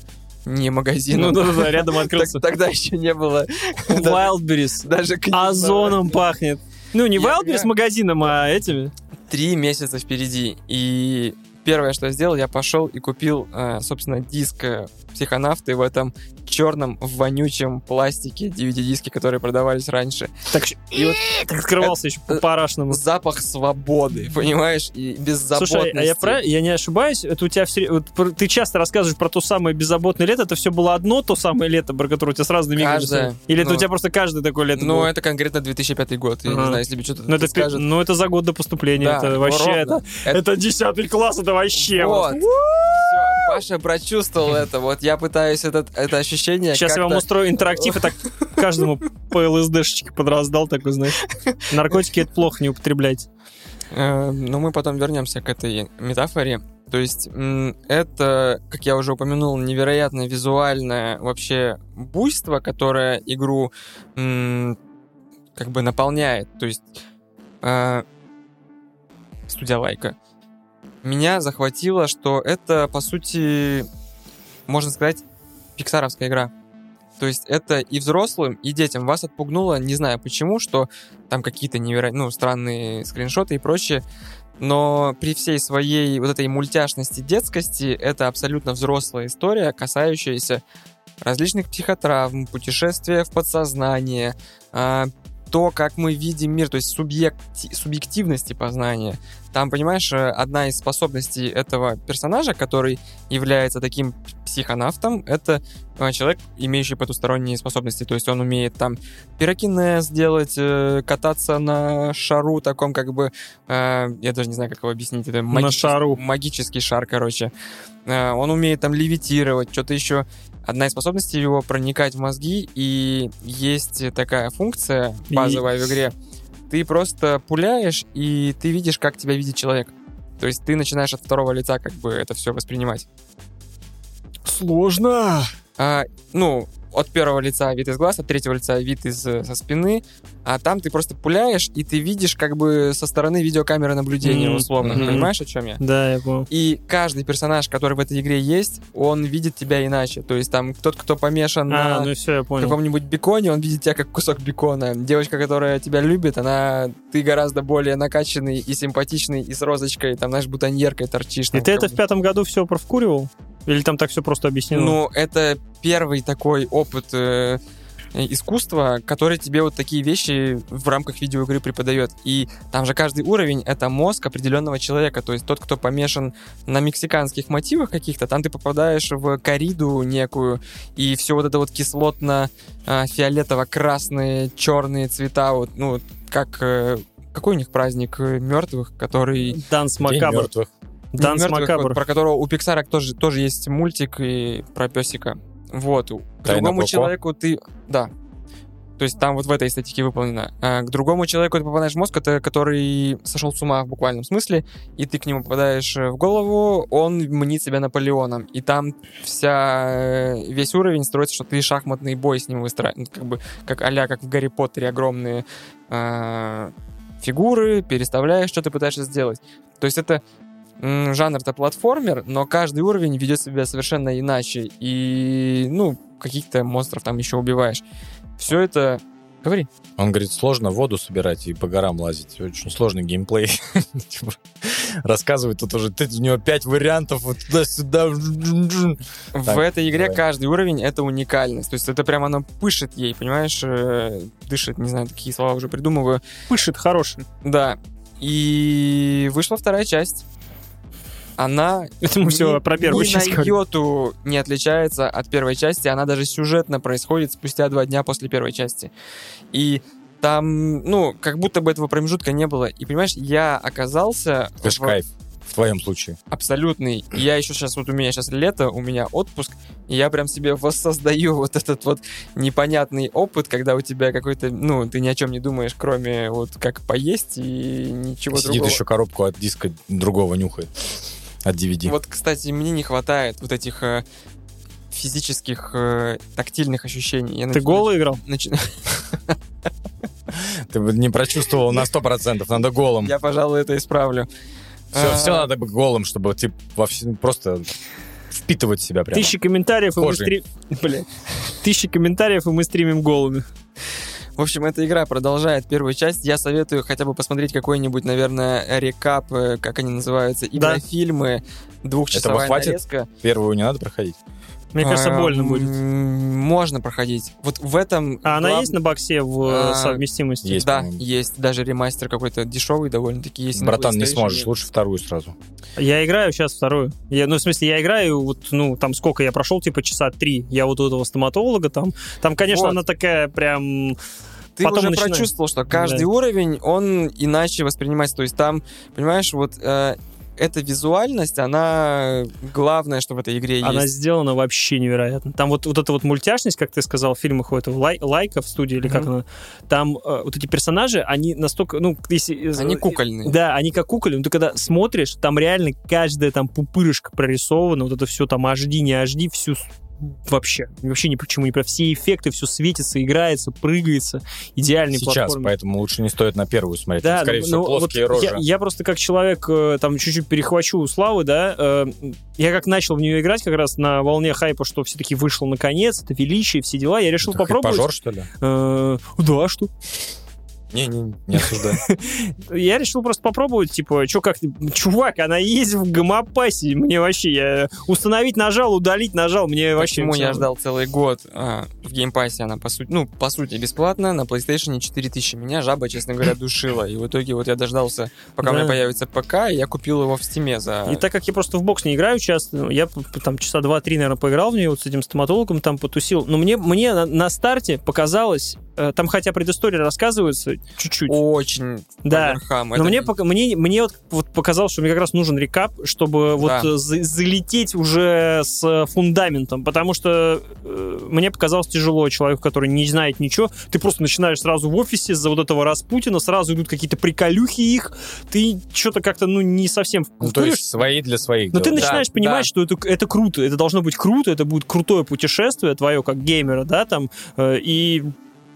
[SPEAKER 3] не магазином.
[SPEAKER 1] Ну да-да-да, рядом
[SPEAKER 3] Так-
[SPEAKER 1] открылся.
[SPEAKER 3] Тогда еще не было.
[SPEAKER 1] Wildberries.
[SPEAKER 3] Даже.
[SPEAKER 1] Озоном пахнет. Ну, не Wildberries магазином, а этими.
[SPEAKER 3] три месяца впереди. И первое, что я сделал, я пошел и купил, э, собственно, диск э, психонавты в этом черном вонючем пластике DVD-диски, которые продавались раньше.
[SPEAKER 1] Так,
[SPEAKER 3] И вот
[SPEAKER 1] так открывался еще по-парашному.
[SPEAKER 3] запах свободы, понимаешь, и беззаботности.
[SPEAKER 1] Слушай, а я, прав- я не ошибаюсь, это у тебя все... вот ты часто рассказываешь про то самое беззаботное лето, это все было одно то самое лето, про которое у тебя с разными
[SPEAKER 3] Каждое.
[SPEAKER 1] Или это
[SPEAKER 3] Ну,
[SPEAKER 1] у тебя просто каждое такое лето
[SPEAKER 3] Ну,
[SPEAKER 1] было?
[SPEAKER 3] это конкретно 2005 год. Я
[SPEAKER 1] Ага.
[SPEAKER 3] не знаю, если тебе что-то
[SPEAKER 1] Ну, это,
[SPEAKER 3] скажет.
[SPEAKER 1] ну, это за год до поступления.
[SPEAKER 3] Да,
[SPEAKER 1] это вообще...
[SPEAKER 3] ровно.
[SPEAKER 1] Это,
[SPEAKER 3] Это-
[SPEAKER 1] это 10 класс, это вообще...
[SPEAKER 3] Вот. Всё, Паша прочувствовал это. Вот я пытаюсь этот, это ощущение
[SPEAKER 1] Сейчас я вам устрою интерактив и так каждому по ЛСДшечке подраздал такой, знаешь. Наркотики это плохо, не употреблять.
[SPEAKER 3] Э, Но мы потом вернемся к этой метафоре. То есть это, как я уже упомянул, невероятно визуальное вообще буйство, которое игру как бы наполняет. То есть э, студия Лайка. Меня захватило, что это, по сути, можно сказать, пиксаровская игра. То есть это и взрослым, и детям. Вас отпугнуло, не знаю почему, что там какие-то невероятно, ну, странные скриншоты и прочее. Но при всей своей вот этой мультяшности, детскости, это абсолютно взрослая история, касающаяся различных психотравм, путешествия в подсознание, а, то, как мы видим мир, то есть субъект, субъективности познания. Там, понимаешь, э, одна из способностей этого персонажа, который является таким психонавтом это э, человек, имеющий потусторонние способности. То есть он умеет там пирокинез сделать, э, кататься на шару таком как бы... э, я даже не знаю, как его объяснить. Это
[SPEAKER 1] На шару.
[SPEAKER 3] магический шар, короче. Э, он умеет там левитировать, что-то еще. Одна из способностей его проникать в мозги, и есть такая функция
[SPEAKER 1] И-
[SPEAKER 3] базовая в игре. Ты просто пуляешь, и ты видишь, как тебя видит человек. То есть ты начинаешь от второго лица как бы это все воспринимать.
[SPEAKER 1] Сложно.
[SPEAKER 3] А, ну, от первого лица вид из глаз, от третьего лица вид из э, со спины, а там ты просто пуляешь, и ты видишь как бы со стороны видеокамеры наблюдения,
[SPEAKER 1] Мгм,
[SPEAKER 3] условно.
[SPEAKER 1] мгм.
[SPEAKER 3] Понимаешь, о чем я?
[SPEAKER 1] Да, я понял.
[SPEAKER 3] И каждый персонаж, который в этой игре есть, он видит тебя иначе. То есть там тот, кто помешан
[SPEAKER 1] А,
[SPEAKER 3] на
[SPEAKER 1] ну все, я понял.
[SPEAKER 3] каком-нибудь беконе, он видит тебя как кусок бекона. Девочка, которая тебя любит, она... Ты гораздо более накачанный и симпатичный, и с розочкой, там, знаешь, бутоньеркой торчишь.
[SPEAKER 1] И ты это в пятом году все провкуривал? Или там так все просто объяснено?
[SPEAKER 3] Ну, это первый такой опыт э, искусства, который тебе вот такие вещи в рамках видеоигры преподает. И там же каждый уровень — это мозг определенного человека. То есть тот, кто помешан на мексиканских мотивах каких-то, там ты попадаешь в кориду некую, и все вот это вот кислотно-фиолетово-красные, черные цвета, вот, ну, как... э, какой у них праздник э, мертвых, который...
[SPEAKER 1] Данс
[SPEAKER 2] День
[SPEAKER 1] Макабр.
[SPEAKER 2] мертвых.
[SPEAKER 1] Данс Макабр.
[SPEAKER 3] про которого у Пиксара тоже, тоже есть мультик и про песика. Вот. К
[SPEAKER 2] Тайна
[SPEAKER 3] другому
[SPEAKER 2] Коко?
[SPEAKER 3] человеку ты... Да. То есть там вот в этой эстетике выполнено. А к другому человеку ты попадаешь в мозг, это который сошел с ума в буквальном смысле, и ты к нему попадаешь э, в голову, он мнит себя Наполеоном. И там вся... э, весь уровень строится, что ты шахматный бой с ним выстраиваешь. Как бы как а как в Гарри Поттере огромные э, фигуры, переставляешь, что ты пытаешься сделать. То есть это жанр-то платформер, но каждый уровень ведет себя совершенно иначе. И, ну, каких-то монстров там еще убиваешь. Все это... Говори.
[SPEAKER 2] Он говорит, сложно воду собирать и по горам лазить. Очень сложный геймплей. Типа, Рассказывает тут уже, ты, у него пять вариантов, вот туда-сюда.
[SPEAKER 3] В этой игре каждый уровень — это уникальность. То есть это прямо оно пышет ей, понимаешь? э, Дышит, не знаю, такие слова уже придумываю.
[SPEAKER 1] Пышет хороший.
[SPEAKER 3] Да. И вышла вторая часть. Она
[SPEAKER 1] Это мы все
[SPEAKER 3] ни-
[SPEAKER 1] про первую
[SPEAKER 3] ни
[SPEAKER 1] часть
[SPEAKER 3] на
[SPEAKER 1] говорим.
[SPEAKER 3] йоту не отличается от первой части. Она даже сюжетно происходит спустя два дня после первой части. И там, ну, как будто бы этого промежутка не было. И понимаешь, я оказался
[SPEAKER 2] Это ж
[SPEAKER 3] в
[SPEAKER 2] кайф. В твоем случае.
[SPEAKER 3] абсолютный. Я еще сейчас, вот у меня сейчас лето, у меня отпуск, и я прям себе воссоздаю вот этот вот непонятный опыт, когда у тебя какой-то, ну, ты ни о чем не думаешь, кроме вот как поесть и ничего
[SPEAKER 2] Сидит
[SPEAKER 3] другого.
[SPEAKER 2] еще коробку от диска другого нюхает. От DVD.
[SPEAKER 3] Вот, кстати, мне не хватает вот этих э, физических э, тактильных ощущений. Я
[SPEAKER 1] Ты
[SPEAKER 3] начи-
[SPEAKER 1] голый играл?
[SPEAKER 3] начи-
[SPEAKER 2] Ты бы не прочувствовал на 100%, надо голым.
[SPEAKER 3] Я, пожалуй, это исправлю.
[SPEAKER 2] Все,
[SPEAKER 3] А,
[SPEAKER 2] все надо быть голым, чтобы типа, во всем- просто впитывать в себя прямо.
[SPEAKER 1] Тысячи комментариев, и мы стрим... Блядь. Тысячи комментариев, и мы стримим голыми.
[SPEAKER 3] В общем, эта игра продолжает первую часть. Я советую хотя бы посмотреть какой-нибудь, наверное, рекап, э, как они называются, игрофильмы, двухчасовая
[SPEAKER 2] Этого хватит?
[SPEAKER 3] нарезка.
[SPEAKER 2] Первую не надо проходить.
[SPEAKER 1] Мне кажется,
[SPEAKER 3] А,
[SPEAKER 1] больно будет.
[SPEAKER 3] Можно проходить. Вот в этом...
[SPEAKER 1] А она есть на боксе в э,
[SPEAKER 3] А,
[SPEAKER 1] совместимости?
[SPEAKER 2] есть.
[SPEAKER 3] Да, есть. Даже ремастер какой-то дешевый довольно-таки есть.
[SPEAKER 2] Братан, не сможешь, лучше вторую сразу.
[SPEAKER 1] Я играю сейчас вторую. Я, ну, в смысле, я играю, вот, ну, там сколько я прошел, типа, часа три. Я вот у этого стоматолога там. Там, конечно,
[SPEAKER 3] Вот.
[SPEAKER 1] она такая прям...
[SPEAKER 3] Ты
[SPEAKER 1] Потом
[SPEAKER 3] уже
[SPEAKER 1] начинаешь.
[SPEAKER 3] прочувствовал, что каждый
[SPEAKER 1] Да.
[SPEAKER 3] уровень, он иначе воспринимается. То есть там, понимаешь, вот э, эта визуальность, она главное, что в этой игре
[SPEAKER 1] Она
[SPEAKER 3] есть.
[SPEAKER 1] сделана вообще невероятно. Там вот, вот эта вот мультяшность, как ты сказал, в фильмах у этого лай, Лайка в студии, или как
[SPEAKER 3] Мгм.
[SPEAKER 1] она, там э, вот эти персонажи, они настолько, ну, если...
[SPEAKER 3] Они кукольные.
[SPEAKER 1] Да, они как кукольные. Ты когда смотришь, там реально каждая там пупырышка прорисована, вот это все там HD, не HD, всю вообще, вообще ни почему не про все эффекты, все светится, играется, прыгается, идеальный
[SPEAKER 2] Сейчас,
[SPEAKER 1] платформер.
[SPEAKER 2] поэтому лучше не стоит на первую смотреть.
[SPEAKER 1] Да,
[SPEAKER 2] скорее
[SPEAKER 1] ну,
[SPEAKER 2] всего,
[SPEAKER 1] ну, вот
[SPEAKER 2] плоские рожи.
[SPEAKER 1] Я, я просто как человек, э, там, чуть-чуть перехвачу у Славы, да, э, я как начал в нее играть как раз на волне хайпа, что все-таки вышел наконец, это величие, все дела, я решил
[SPEAKER 2] Это
[SPEAKER 1] попробовать.
[SPEAKER 2] Пожор, что ли?
[SPEAKER 1] Э, да, что?
[SPEAKER 2] Не, не, не осуждаю.
[SPEAKER 1] Я решил просто попробовать, типа, что как... Чувак, она есть в Game Pass е. Мне вообще... Я установить нажал, удалить нажал. Мне вообще...
[SPEAKER 3] Почему я ждал целый год а, в Game Pass е? Она, по сути, ну, по сути, бесплатно. На PlayStation 4000. Меня жаба, честно говоря, душила. И в итоге вот я дождался, пока у меня появится ПК, и я купил его в Стиме за...
[SPEAKER 1] И так как я просто в бокс не играю часто, ну, я там часа два-три, наверное, поиграл в нее вот с этим стоматологом, там потусил. Но мне, мне на, на старте показалось, э, там хотя предыстория рассказывается чуть-чуть.
[SPEAKER 3] Очень
[SPEAKER 1] да.
[SPEAKER 3] верхам.
[SPEAKER 1] Но
[SPEAKER 3] Это
[SPEAKER 1] мне, пока- мне, мне вот, вот показалось, что мне как раз нужен рекап, чтобы вот
[SPEAKER 3] Да.
[SPEAKER 1] э, за- залететь уже с фундаментом, потому что э, мне показалось тяжело человеку, который не знает ничего. Ты просто начинаешь сразу в офисе за вот этого Распутина, сразу идут какие-то приколюхи их, ты что-то как-то, ну, не совсем
[SPEAKER 2] Ну, то есть свои для своих.
[SPEAKER 1] но ты
[SPEAKER 2] делаешь.
[SPEAKER 1] начинаешь
[SPEAKER 3] Да,
[SPEAKER 1] понимать,
[SPEAKER 3] да.
[SPEAKER 1] что это, это круто, это должно быть круто, это будет крутое путешествие твое как геймера, да, там, э, и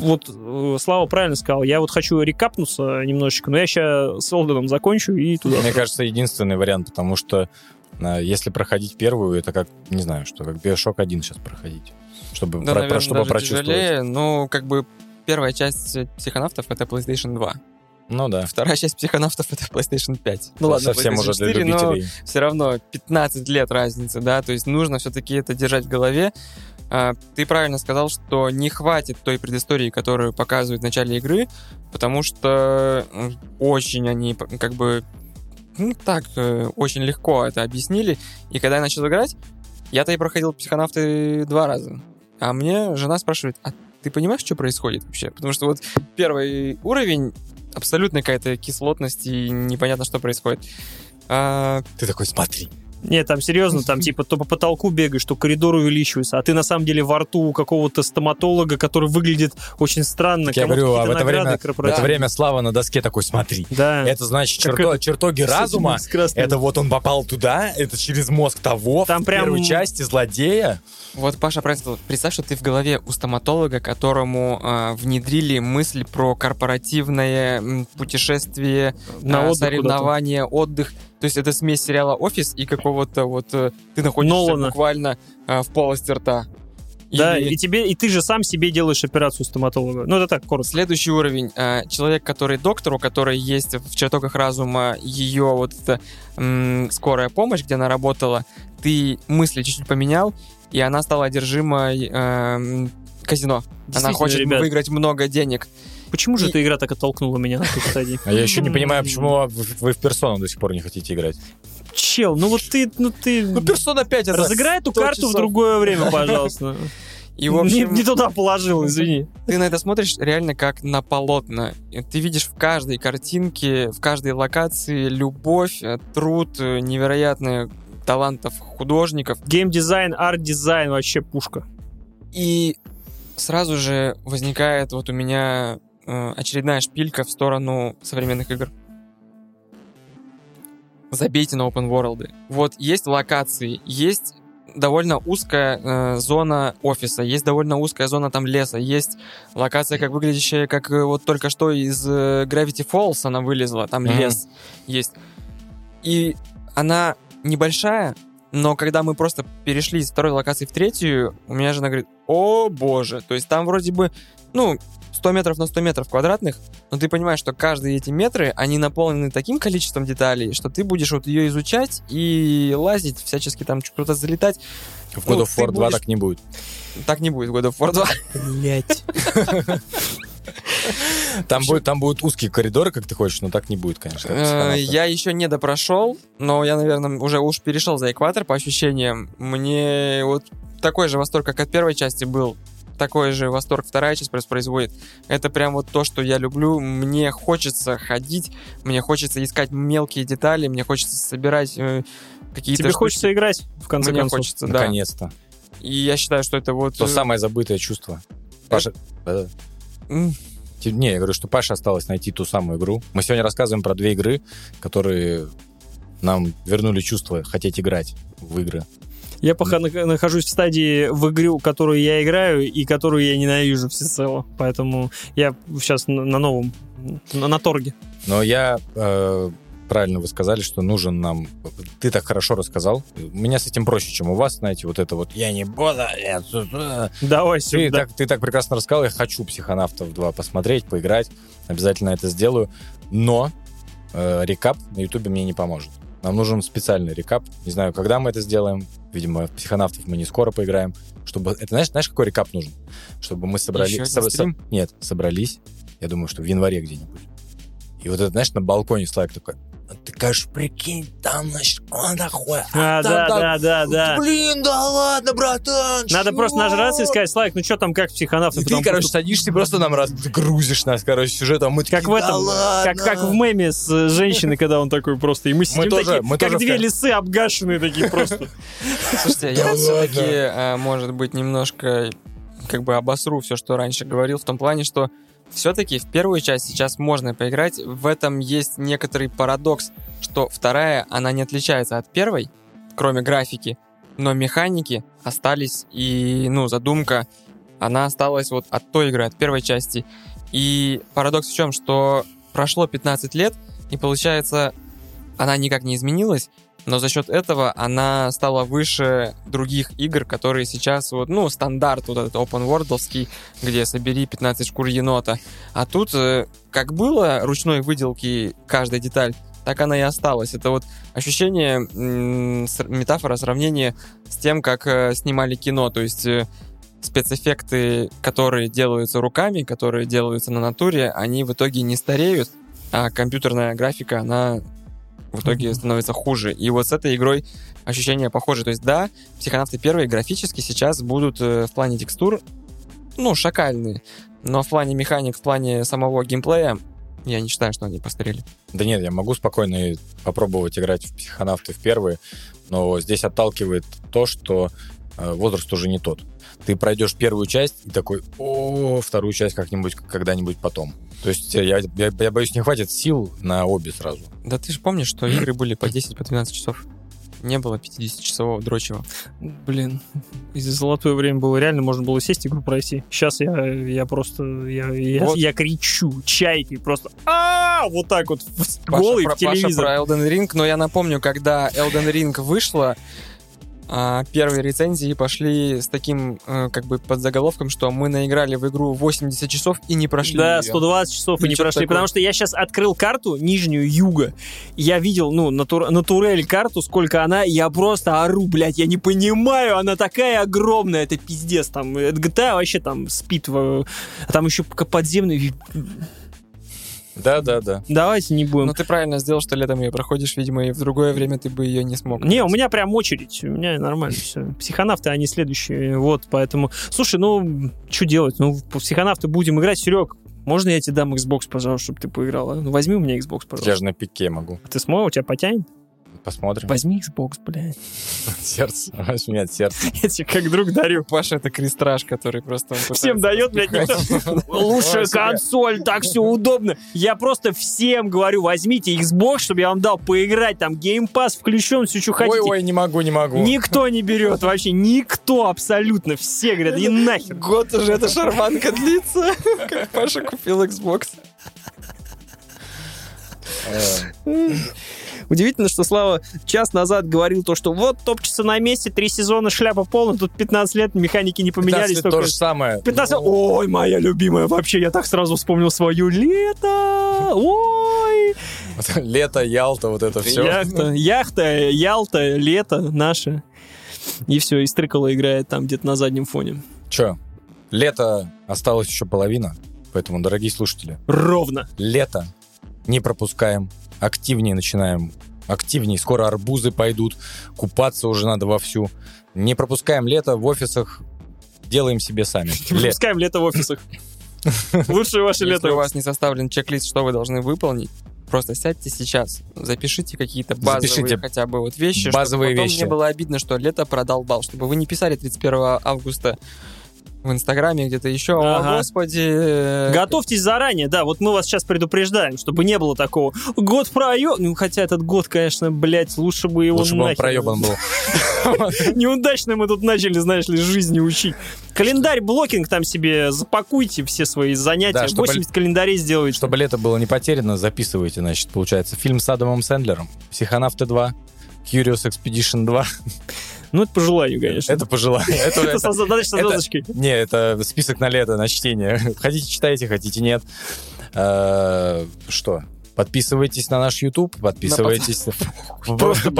[SPEAKER 1] вот э, Слава правильно сказал, я вот хочу рекапнуться немножечко, но я сейчас с Олденом закончу и туда.
[SPEAKER 2] Мне кажется, единственный вариант, потому что а, если проходить первую, это как, не знаю, что, как Bioshock 1 сейчас проходить. Чтобы,
[SPEAKER 3] Да,
[SPEAKER 2] про- про-
[SPEAKER 3] наверное,
[SPEAKER 2] чтобы
[SPEAKER 3] даже
[SPEAKER 2] прочувствовать.
[SPEAKER 3] тяжелее. Ну, как бы первая часть психонавтов — это PlayStation 2.
[SPEAKER 2] Ну да.
[SPEAKER 3] Вторая часть психонавтов — это PlayStation 5. Ну ладно,
[SPEAKER 2] Совсем уже для
[SPEAKER 3] 4, но
[SPEAKER 2] любителей.
[SPEAKER 3] все равно 15 лет разницы, да, то есть нужно все-таки это держать в голове. А, Ты правильно сказал, что не хватит той предыстории, которую показывают в начале игры, потому что очень они как бы ну, так э, очень легко это объяснили. И когда я начал играть, я-то и проходил психонавты два раза. А мне жена спрашивает, а ты понимаешь, что происходит вообще? Потому что вот первый уровень абсолютно какая-то кислотность и непонятно, что происходит. А,
[SPEAKER 2] Ты такой, смотри.
[SPEAKER 1] Нет, там серьезно, там типа то по потолку бегаешь, то коридор увеличивается, а ты на самом деле во рту у какого-то стоматолога, который выглядит очень странно.
[SPEAKER 2] Так я говорю, а в это время, в это время Слава на доске такой, смотри.
[SPEAKER 1] Да.
[SPEAKER 2] Это значит черто-
[SPEAKER 1] это-
[SPEAKER 2] чертоги разума. Это вот он попал туда, это через мозг того,
[SPEAKER 1] Там
[SPEAKER 2] в
[SPEAKER 1] прям-
[SPEAKER 2] первой части злодея.
[SPEAKER 3] Вот, Паша правильно. Представь, что ты в голове у стоматолога, которому а, внедрили мысль про корпоративное путешествие,
[SPEAKER 1] на
[SPEAKER 3] а,
[SPEAKER 1] отдых куда-то.
[SPEAKER 3] соревнования, отдых. То есть это смесь сериала «Офис» и какого-то вот... э, Ты находишься
[SPEAKER 1] Нолана.
[SPEAKER 3] буквально а, в полости рта.
[SPEAKER 1] Да, и тебе, и ты же сам себе делаешь операцию стоматолога. Ну, это так, коротко.
[SPEAKER 3] Следующий уровень. а, Человек, который доктор, у которой есть в чертогах разума ее вот эта м, скорая помощь, где она работала, ты мысли чуть-чуть поменял, и она стала одержимой эм, казино. Она хочет
[SPEAKER 1] ребят.
[SPEAKER 3] выиграть много денег.
[SPEAKER 1] Почему же
[SPEAKER 3] И-
[SPEAKER 1] эта игра так оттолкнула меня на той стадии?
[SPEAKER 2] А я еще не понимаю, почему вы в персону до сих пор не хотите играть.
[SPEAKER 1] Чел, ну вот ты, ну ты...
[SPEAKER 2] персона 5
[SPEAKER 1] Разыграй эту карту в другое время, пожалуйста.
[SPEAKER 3] И, в общем,
[SPEAKER 1] не, не туда положил, извини.
[SPEAKER 3] ты на это смотришь реально как на полотна. И Ты видишь в каждой картинке, в каждой локации любовь, э, труд, э, невероятные талантов художников.
[SPEAKER 1] Геймдизайн, арт-дизайн вообще пушка.
[SPEAKER 3] И сразу же возникает вот у меня очередная шпилька в сторону современных игр. Забейте на open world. Вот есть локации, есть довольно узкая э, зона офиса, есть довольно узкая зона там леса, есть локация, как выглядящая, как э, вот только что из э, Gravity Falls она вылезла, там
[SPEAKER 2] Мгм.
[SPEAKER 3] лес есть. И она небольшая, но когда мы просто перешли из второй локации в третью, у меня жена говорит, о боже, то есть там вроде бы, ну, 100 метров на 100 метров квадратных, но ты понимаешь, что каждые эти метры, они наполнены таким количеством деталей, что ты будешь вот ее изучать и лазить, всячески там куда-то залетать.
[SPEAKER 2] В
[SPEAKER 3] Ну,
[SPEAKER 2] God of
[SPEAKER 3] ты
[SPEAKER 2] War 2
[SPEAKER 3] будешь-
[SPEAKER 2] так не будет.
[SPEAKER 3] Так не будет в God of War 2.
[SPEAKER 1] Блять.
[SPEAKER 2] Там, будет, там будут узкие коридоры, как ты хочешь, но так не будет, конечно.
[SPEAKER 3] Э. Я еще не допрошел, но я, наверное, уже уж перешел за экватор по ощущениям. Мне вот такой же восторг, как от первой части был, такой же восторг вторая часть производит. Это прям вот то, что я люблю. Мне хочется ходить, мне хочется искать мелкие детали, мне хочется собирать э, какие-то
[SPEAKER 1] Тебе
[SPEAKER 3] штуки.
[SPEAKER 1] хочется играть, в конце
[SPEAKER 3] Мне
[SPEAKER 1] концов.
[SPEAKER 3] хочется, да.
[SPEAKER 2] Наконец-то.
[SPEAKER 3] И я считаю, что это вот...
[SPEAKER 2] То
[SPEAKER 3] э,
[SPEAKER 2] самое забытое чувство. Паша... Да-да.
[SPEAKER 3] м,
[SPEAKER 2] Те- Не, я говорю, что Паше осталось найти ту самую игру. Мы сегодня рассказываем про две игры, которые нам вернули чувство хотеть играть в игры.
[SPEAKER 1] Я пока на- нахожусь в стадии в игру, которую я играю и которую я ненавижу всецело. Поэтому я сейчас на, новом, на, на торге.
[SPEAKER 2] Но я э, правильно вы сказали, что нужен нам... Ты так хорошо рассказал. У меня с этим проще, чем у вас, знаете, вот это вот «я не буду», я тут, э».
[SPEAKER 1] Давай
[SPEAKER 2] Ты,
[SPEAKER 1] сюда.
[SPEAKER 2] так, ты так прекрасно рассказал, я хочу «Психонавтов 2» посмотреть, поиграть, обязательно это сделаю, но э, рекап на Ютубе мне не поможет. Нам нужен специальный рекап. Не знаю, когда мы это сделаем. Видимо, в «Психонавтов» мы не скоро поиграем. Чтобы... Это знаешь, знаешь, какой рекап нужен? Чтобы мы собрались...
[SPEAKER 3] Еще стрим?
[SPEAKER 2] Нет, собрались. Я думаю, что в январе где-нибудь. И вот это, знаешь, на балконе Слайк такой, «А ты, конечно, прикинь, там, значит, он такой.
[SPEAKER 1] А,
[SPEAKER 2] там
[SPEAKER 1] да,
[SPEAKER 2] так-
[SPEAKER 1] да, да, да.
[SPEAKER 2] Блин, да ладно, братан.
[SPEAKER 1] Надо просто
[SPEAKER 2] чё?»
[SPEAKER 1] нажраться и сказать, Слайк, ну что там, как психонавты?
[SPEAKER 2] И ты,
[SPEAKER 1] потом
[SPEAKER 2] короче, садишься и просто нам раз ты грузишь нас, короче, сюжетом. а Мы
[SPEAKER 1] Как
[SPEAKER 2] такие,
[SPEAKER 1] в
[SPEAKER 2] «Да
[SPEAKER 1] этом,
[SPEAKER 2] ладно».
[SPEAKER 1] как, как в меме с э, женщиной, когда он такой просто, и мы сидим
[SPEAKER 2] тоже-
[SPEAKER 1] такие,
[SPEAKER 2] мы
[SPEAKER 1] как
[SPEAKER 2] тоже в
[SPEAKER 1] две
[SPEAKER 2] кон-
[SPEAKER 1] лисы обгашенные такие просто.
[SPEAKER 3] Слушайте,
[SPEAKER 2] Да
[SPEAKER 3] я вот все-таки,
[SPEAKER 2] ладно.
[SPEAKER 3] может быть, немножко как бы обосру все, что раньше говорил, в том плане, что все-таки в первую часть сейчас можно поиграть. В этом есть некоторый парадокс, что вторая, она не отличается от первой, кроме графики, но механики остались, и, ну, задумка, она осталась вот от той игры, от первой части. И парадокс в чем, что прошло 15 лет, и получается, она никак не изменилась, но за счет этого она стала выше других игр, которые сейчас вот, ну, стандарт вот этот open worldовский, где собери 15 шкур енота. А тут, э, как было ручной выделки каждая деталь, так она и осталась. Это вот ощущение, метафора, сравнение с тем, как э, снимали кино. То есть э, спецэффекты, которые делаются руками, которые делаются на натуре, они в итоге не стареют, а компьютерная графика, она в итоге становится хуже. И вот с этой игрой ощущения похожи. То есть, да, психонавты первые графически сейчас будут э, в плане текстур, ну, шакальные. Но в плане механик, в плане самого геймплея, я не считаю, что они постарели.
[SPEAKER 2] Да нет, я могу спокойно попробовать играть в психонавты в первые, но здесь отталкивает то, что возраст уже не тот. Ты пройдешь первую часть и такой, о, вторую часть как-нибудь, когда-нибудь потом. То есть э, я, я, я боюсь, не хватит сил на обе сразу.
[SPEAKER 3] Да ты же помнишь, что игры были по 10, по 12 часов. Не было 50-часового дрочева.
[SPEAKER 1] Блин, из золотое время было реально, можно было сесть игру пройти. Сейчас я, я просто, я, я,
[SPEAKER 3] Вот.
[SPEAKER 1] я кричу, чайкой просто, а вот так вот, в-
[SPEAKER 3] Паша
[SPEAKER 1] голый
[SPEAKER 3] про,
[SPEAKER 1] в телевизор.
[SPEAKER 3] Паша про Elden Ring, но я напомню, когда Elden Ring вышла, а, первые рецензии пошли с таким э, как бы под заголовком, что мы наиграли в игру 80 часов и не прошли
[SPEAKER 1] Да,
[SPEAKER 3] её.
[SPEAKER 1] 120 часов и
[SPEAKER 3] Ну,
[SPEAKER 1] не прошли,
[SPEAKER 3] такое.
[SPEAKER 1] потому что я сейчас открыл карту нижнюю юга, я видел, ну, натур, натурель карту, сколько она, я просто ору, блядь, я не понимаю, она такая огромная, это пиздец, там, GTA вообще там спит, в- а там еще подземный,
[SPEAKER 2] Да, да, да.
[SPEAKER 1] давайте не будем.
[SPEAKER 3] Но ты правильно сделал, что летом ее проходишь, видимо, и в другое время ты бы ее не смог.
[SPEAKER 1] Не, у меня прям очередь, у меня нормально все. Психонавты, они следующие, вот, поэтому... Слушай, ну, что делать? Ну, в психонавты будем играть. Серег, можно я тебе дам Xbox, пожалуйста, чтобы ты поиграл? а? Ну, возьми у меня Xbox,
[SPEAKER 2] Я
[SPEAKER 1] пожалуйста.
[SPEAKER 2] же на пике могу.
[SPEAKER 1] Ты сможешь, у тебя потянет?
[SPEAKER 2] Посмотрим.
[SPEAKER 1] Возьми Xbox, блядь.
[SPEAKER 2] Сердце. Возьми от сердца.
[SPEAKER 1] Я тебе как друг дарю.
[SPEAKER 3] Паша это крестраж, который просто...
[SPEAKER 1] Всем дает, блядь, никто. Лучшая консоль, так все удобно. Я просто всем говорю, возьмите Xbox, чтобы я вам дал поиграть. Там Game Pass включен, все, что хотите.
[SPEAKER 2] Ой, ой, не могу, не могу.
[SPEAKER 1] Никто не берет вообще, никто абсолютно. Все говорят, и нахер.
[SPEAKER 3] Год уже эта шарманка длится, как Паша купил Xbox.
[SPEAKER 1] Удивительно, что Слава час назад говорил то, что вот топчется на месте, три сезона, шляпа полная, тут 15 лет, механики не
[SPEAKER 2] 15
[SPEAKER 1] поменялись.
[SPEAKER 2] лет
[SPEAKER 1] только...
[SPEAKER 2] то же самое.
[SPEAKER 1] 15 Ой, моя любимая, вообще, я так сразу вспомнил свое лето. Ой.
[SPEAKER 2] Лето, Ялта, вот это все.
[SPEAKER 1] Яхта, яхта, Ялта, лето наше. И все, и Стрыкало играет там где-то на заднем фоне.
[SPEAKER 2] Че, лето осталось еще половина, поэтому, дорогие слушатели,
[SPEAKER 1] Ровно.
[SPEAKER 2] лето не пропускаем, активнее начинаем, активнее, скоро арбузы пойдут, купаться уже надо вовсю. Не пропускаем лето в офисах, делаем себе сами. Ле-
[SPEAKER 1] Выпускаем лето в офисах. Лучшее ваше
[SPEAKER 3] Если
[SPEAKER 1] лето.
[SPEAKER 3] у вас не составлен чек-лист, что вы должны выполнить, просто сядьте сейчас, запишите какие-то базовые
[SPEAKER 2] Запишите
[SPEAKER 3] хотя бы вот вещи,
[SPEAKER 2] базовые
[SPEAKER 3] чтобы потом
[SPEAKER 2] вещи.
[SPEAKER 3] не было обидно, что лето продолбал, чтобы вы не писали 31 августа в Инстаграме, где-то еще. О,
[SPEAKER 1] Ага.
[SPEAKER 3] господи. э,
[SPEAKER 1] Готовьтесь заранее, да, вот мы вас сейчас предупреждаем, чтобы не было такого. Год проеб... Ну, хотя этот год, конечно, блядь, лучше бы его
[SPEAKER 2] Лучше бы он
[SPEAKER 1] нахер.
[SPEAKER 2] проебан был.
[SPEAKER 1] Неудачно мы тут начали, знаешь ли, жизни учить. Календарь блокинг там себе запакуйте все свои занятия.
[SPEAKER 2] Да, чтобы-
[SPEAKER 1] 80 календарей сделайте.
[SPEAKER 2] Чтобы лето было не потеряно, записывайте, значит, получается, фильм с Адамом Сэндлером, «Психонавты 2», Curious Expedition 2.
[SPEAKER 1] Ну, это по желанию, конечно.
[SPEAKER 2] Это пожелание. Это,
[SPEAKER 1] Это со звездочкой.
[SPEAKER 2] Не, это список на лето, на чтение. Хотите, читайте, хотите, нет. Э, Что? Подписывайтесь на наш YouTube, подписывайтесь...
[SPEAKER 1] Просто.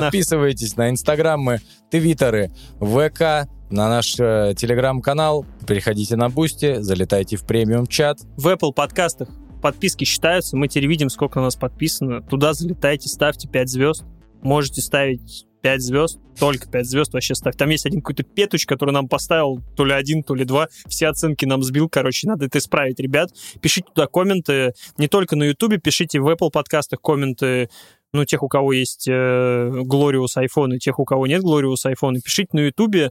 [SPEAKER 2] Подписывайтесь на инстаграмы, твиттеры, ВК, на наш э, телеграм-канал. Переходите на Бусти, залетайте в премиум-чат.
[SPEAKER 1] в Apple подкастах подписки считаются, мы теперь видим, сколько у нас подписано. Туда залетайте, ставьте 5 звезд. Можете ставить 5 звезд, только 5 звезд вообще ставь. Там есть один какой-то петуч, который нам поставил то ли один, то ли два. Все оценки нам сбил, короче, надо это исправить, ребят. Пишите туда комменты, не только на Ютубе, пишите в Apple подкастах комменты, ну, тех, у кого есть э, Glorious iPhone, и тех, у кого нет Glorious iPhone, пишите на Ютубе.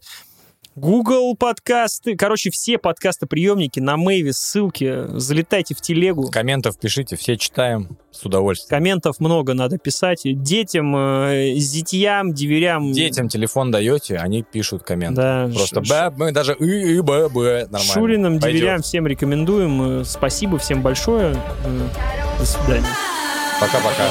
[SPEAKER 1] Google подкасты, короче, все подкасты-приемники на Мэйве, ссылки, залетайте в телегу.
[SPEAKER 2] Комментов пишите, все читаем с удовольствием.
[SPEAKER 1] Комментов много надо писать. Детям, э, зятьям, деверям.
[SPEAKER 2] Детям телефон даете, они пишут комменты.
[SPEAKER 1] Да,
[SPEAKER 2] Просто
[SPEAKER 1] ш-
[SPEAKER 2] б, мы даже и, и, б, б, нормально.
[SPEAKER 1] Шуриным,
[SPEAKER 2] Пойдет.
[SPEAKER 1] деверям всем рекомендуем. Э, Спасибо всем большое. Э, До свидания.
[SPEAKER 2] Пока-пока.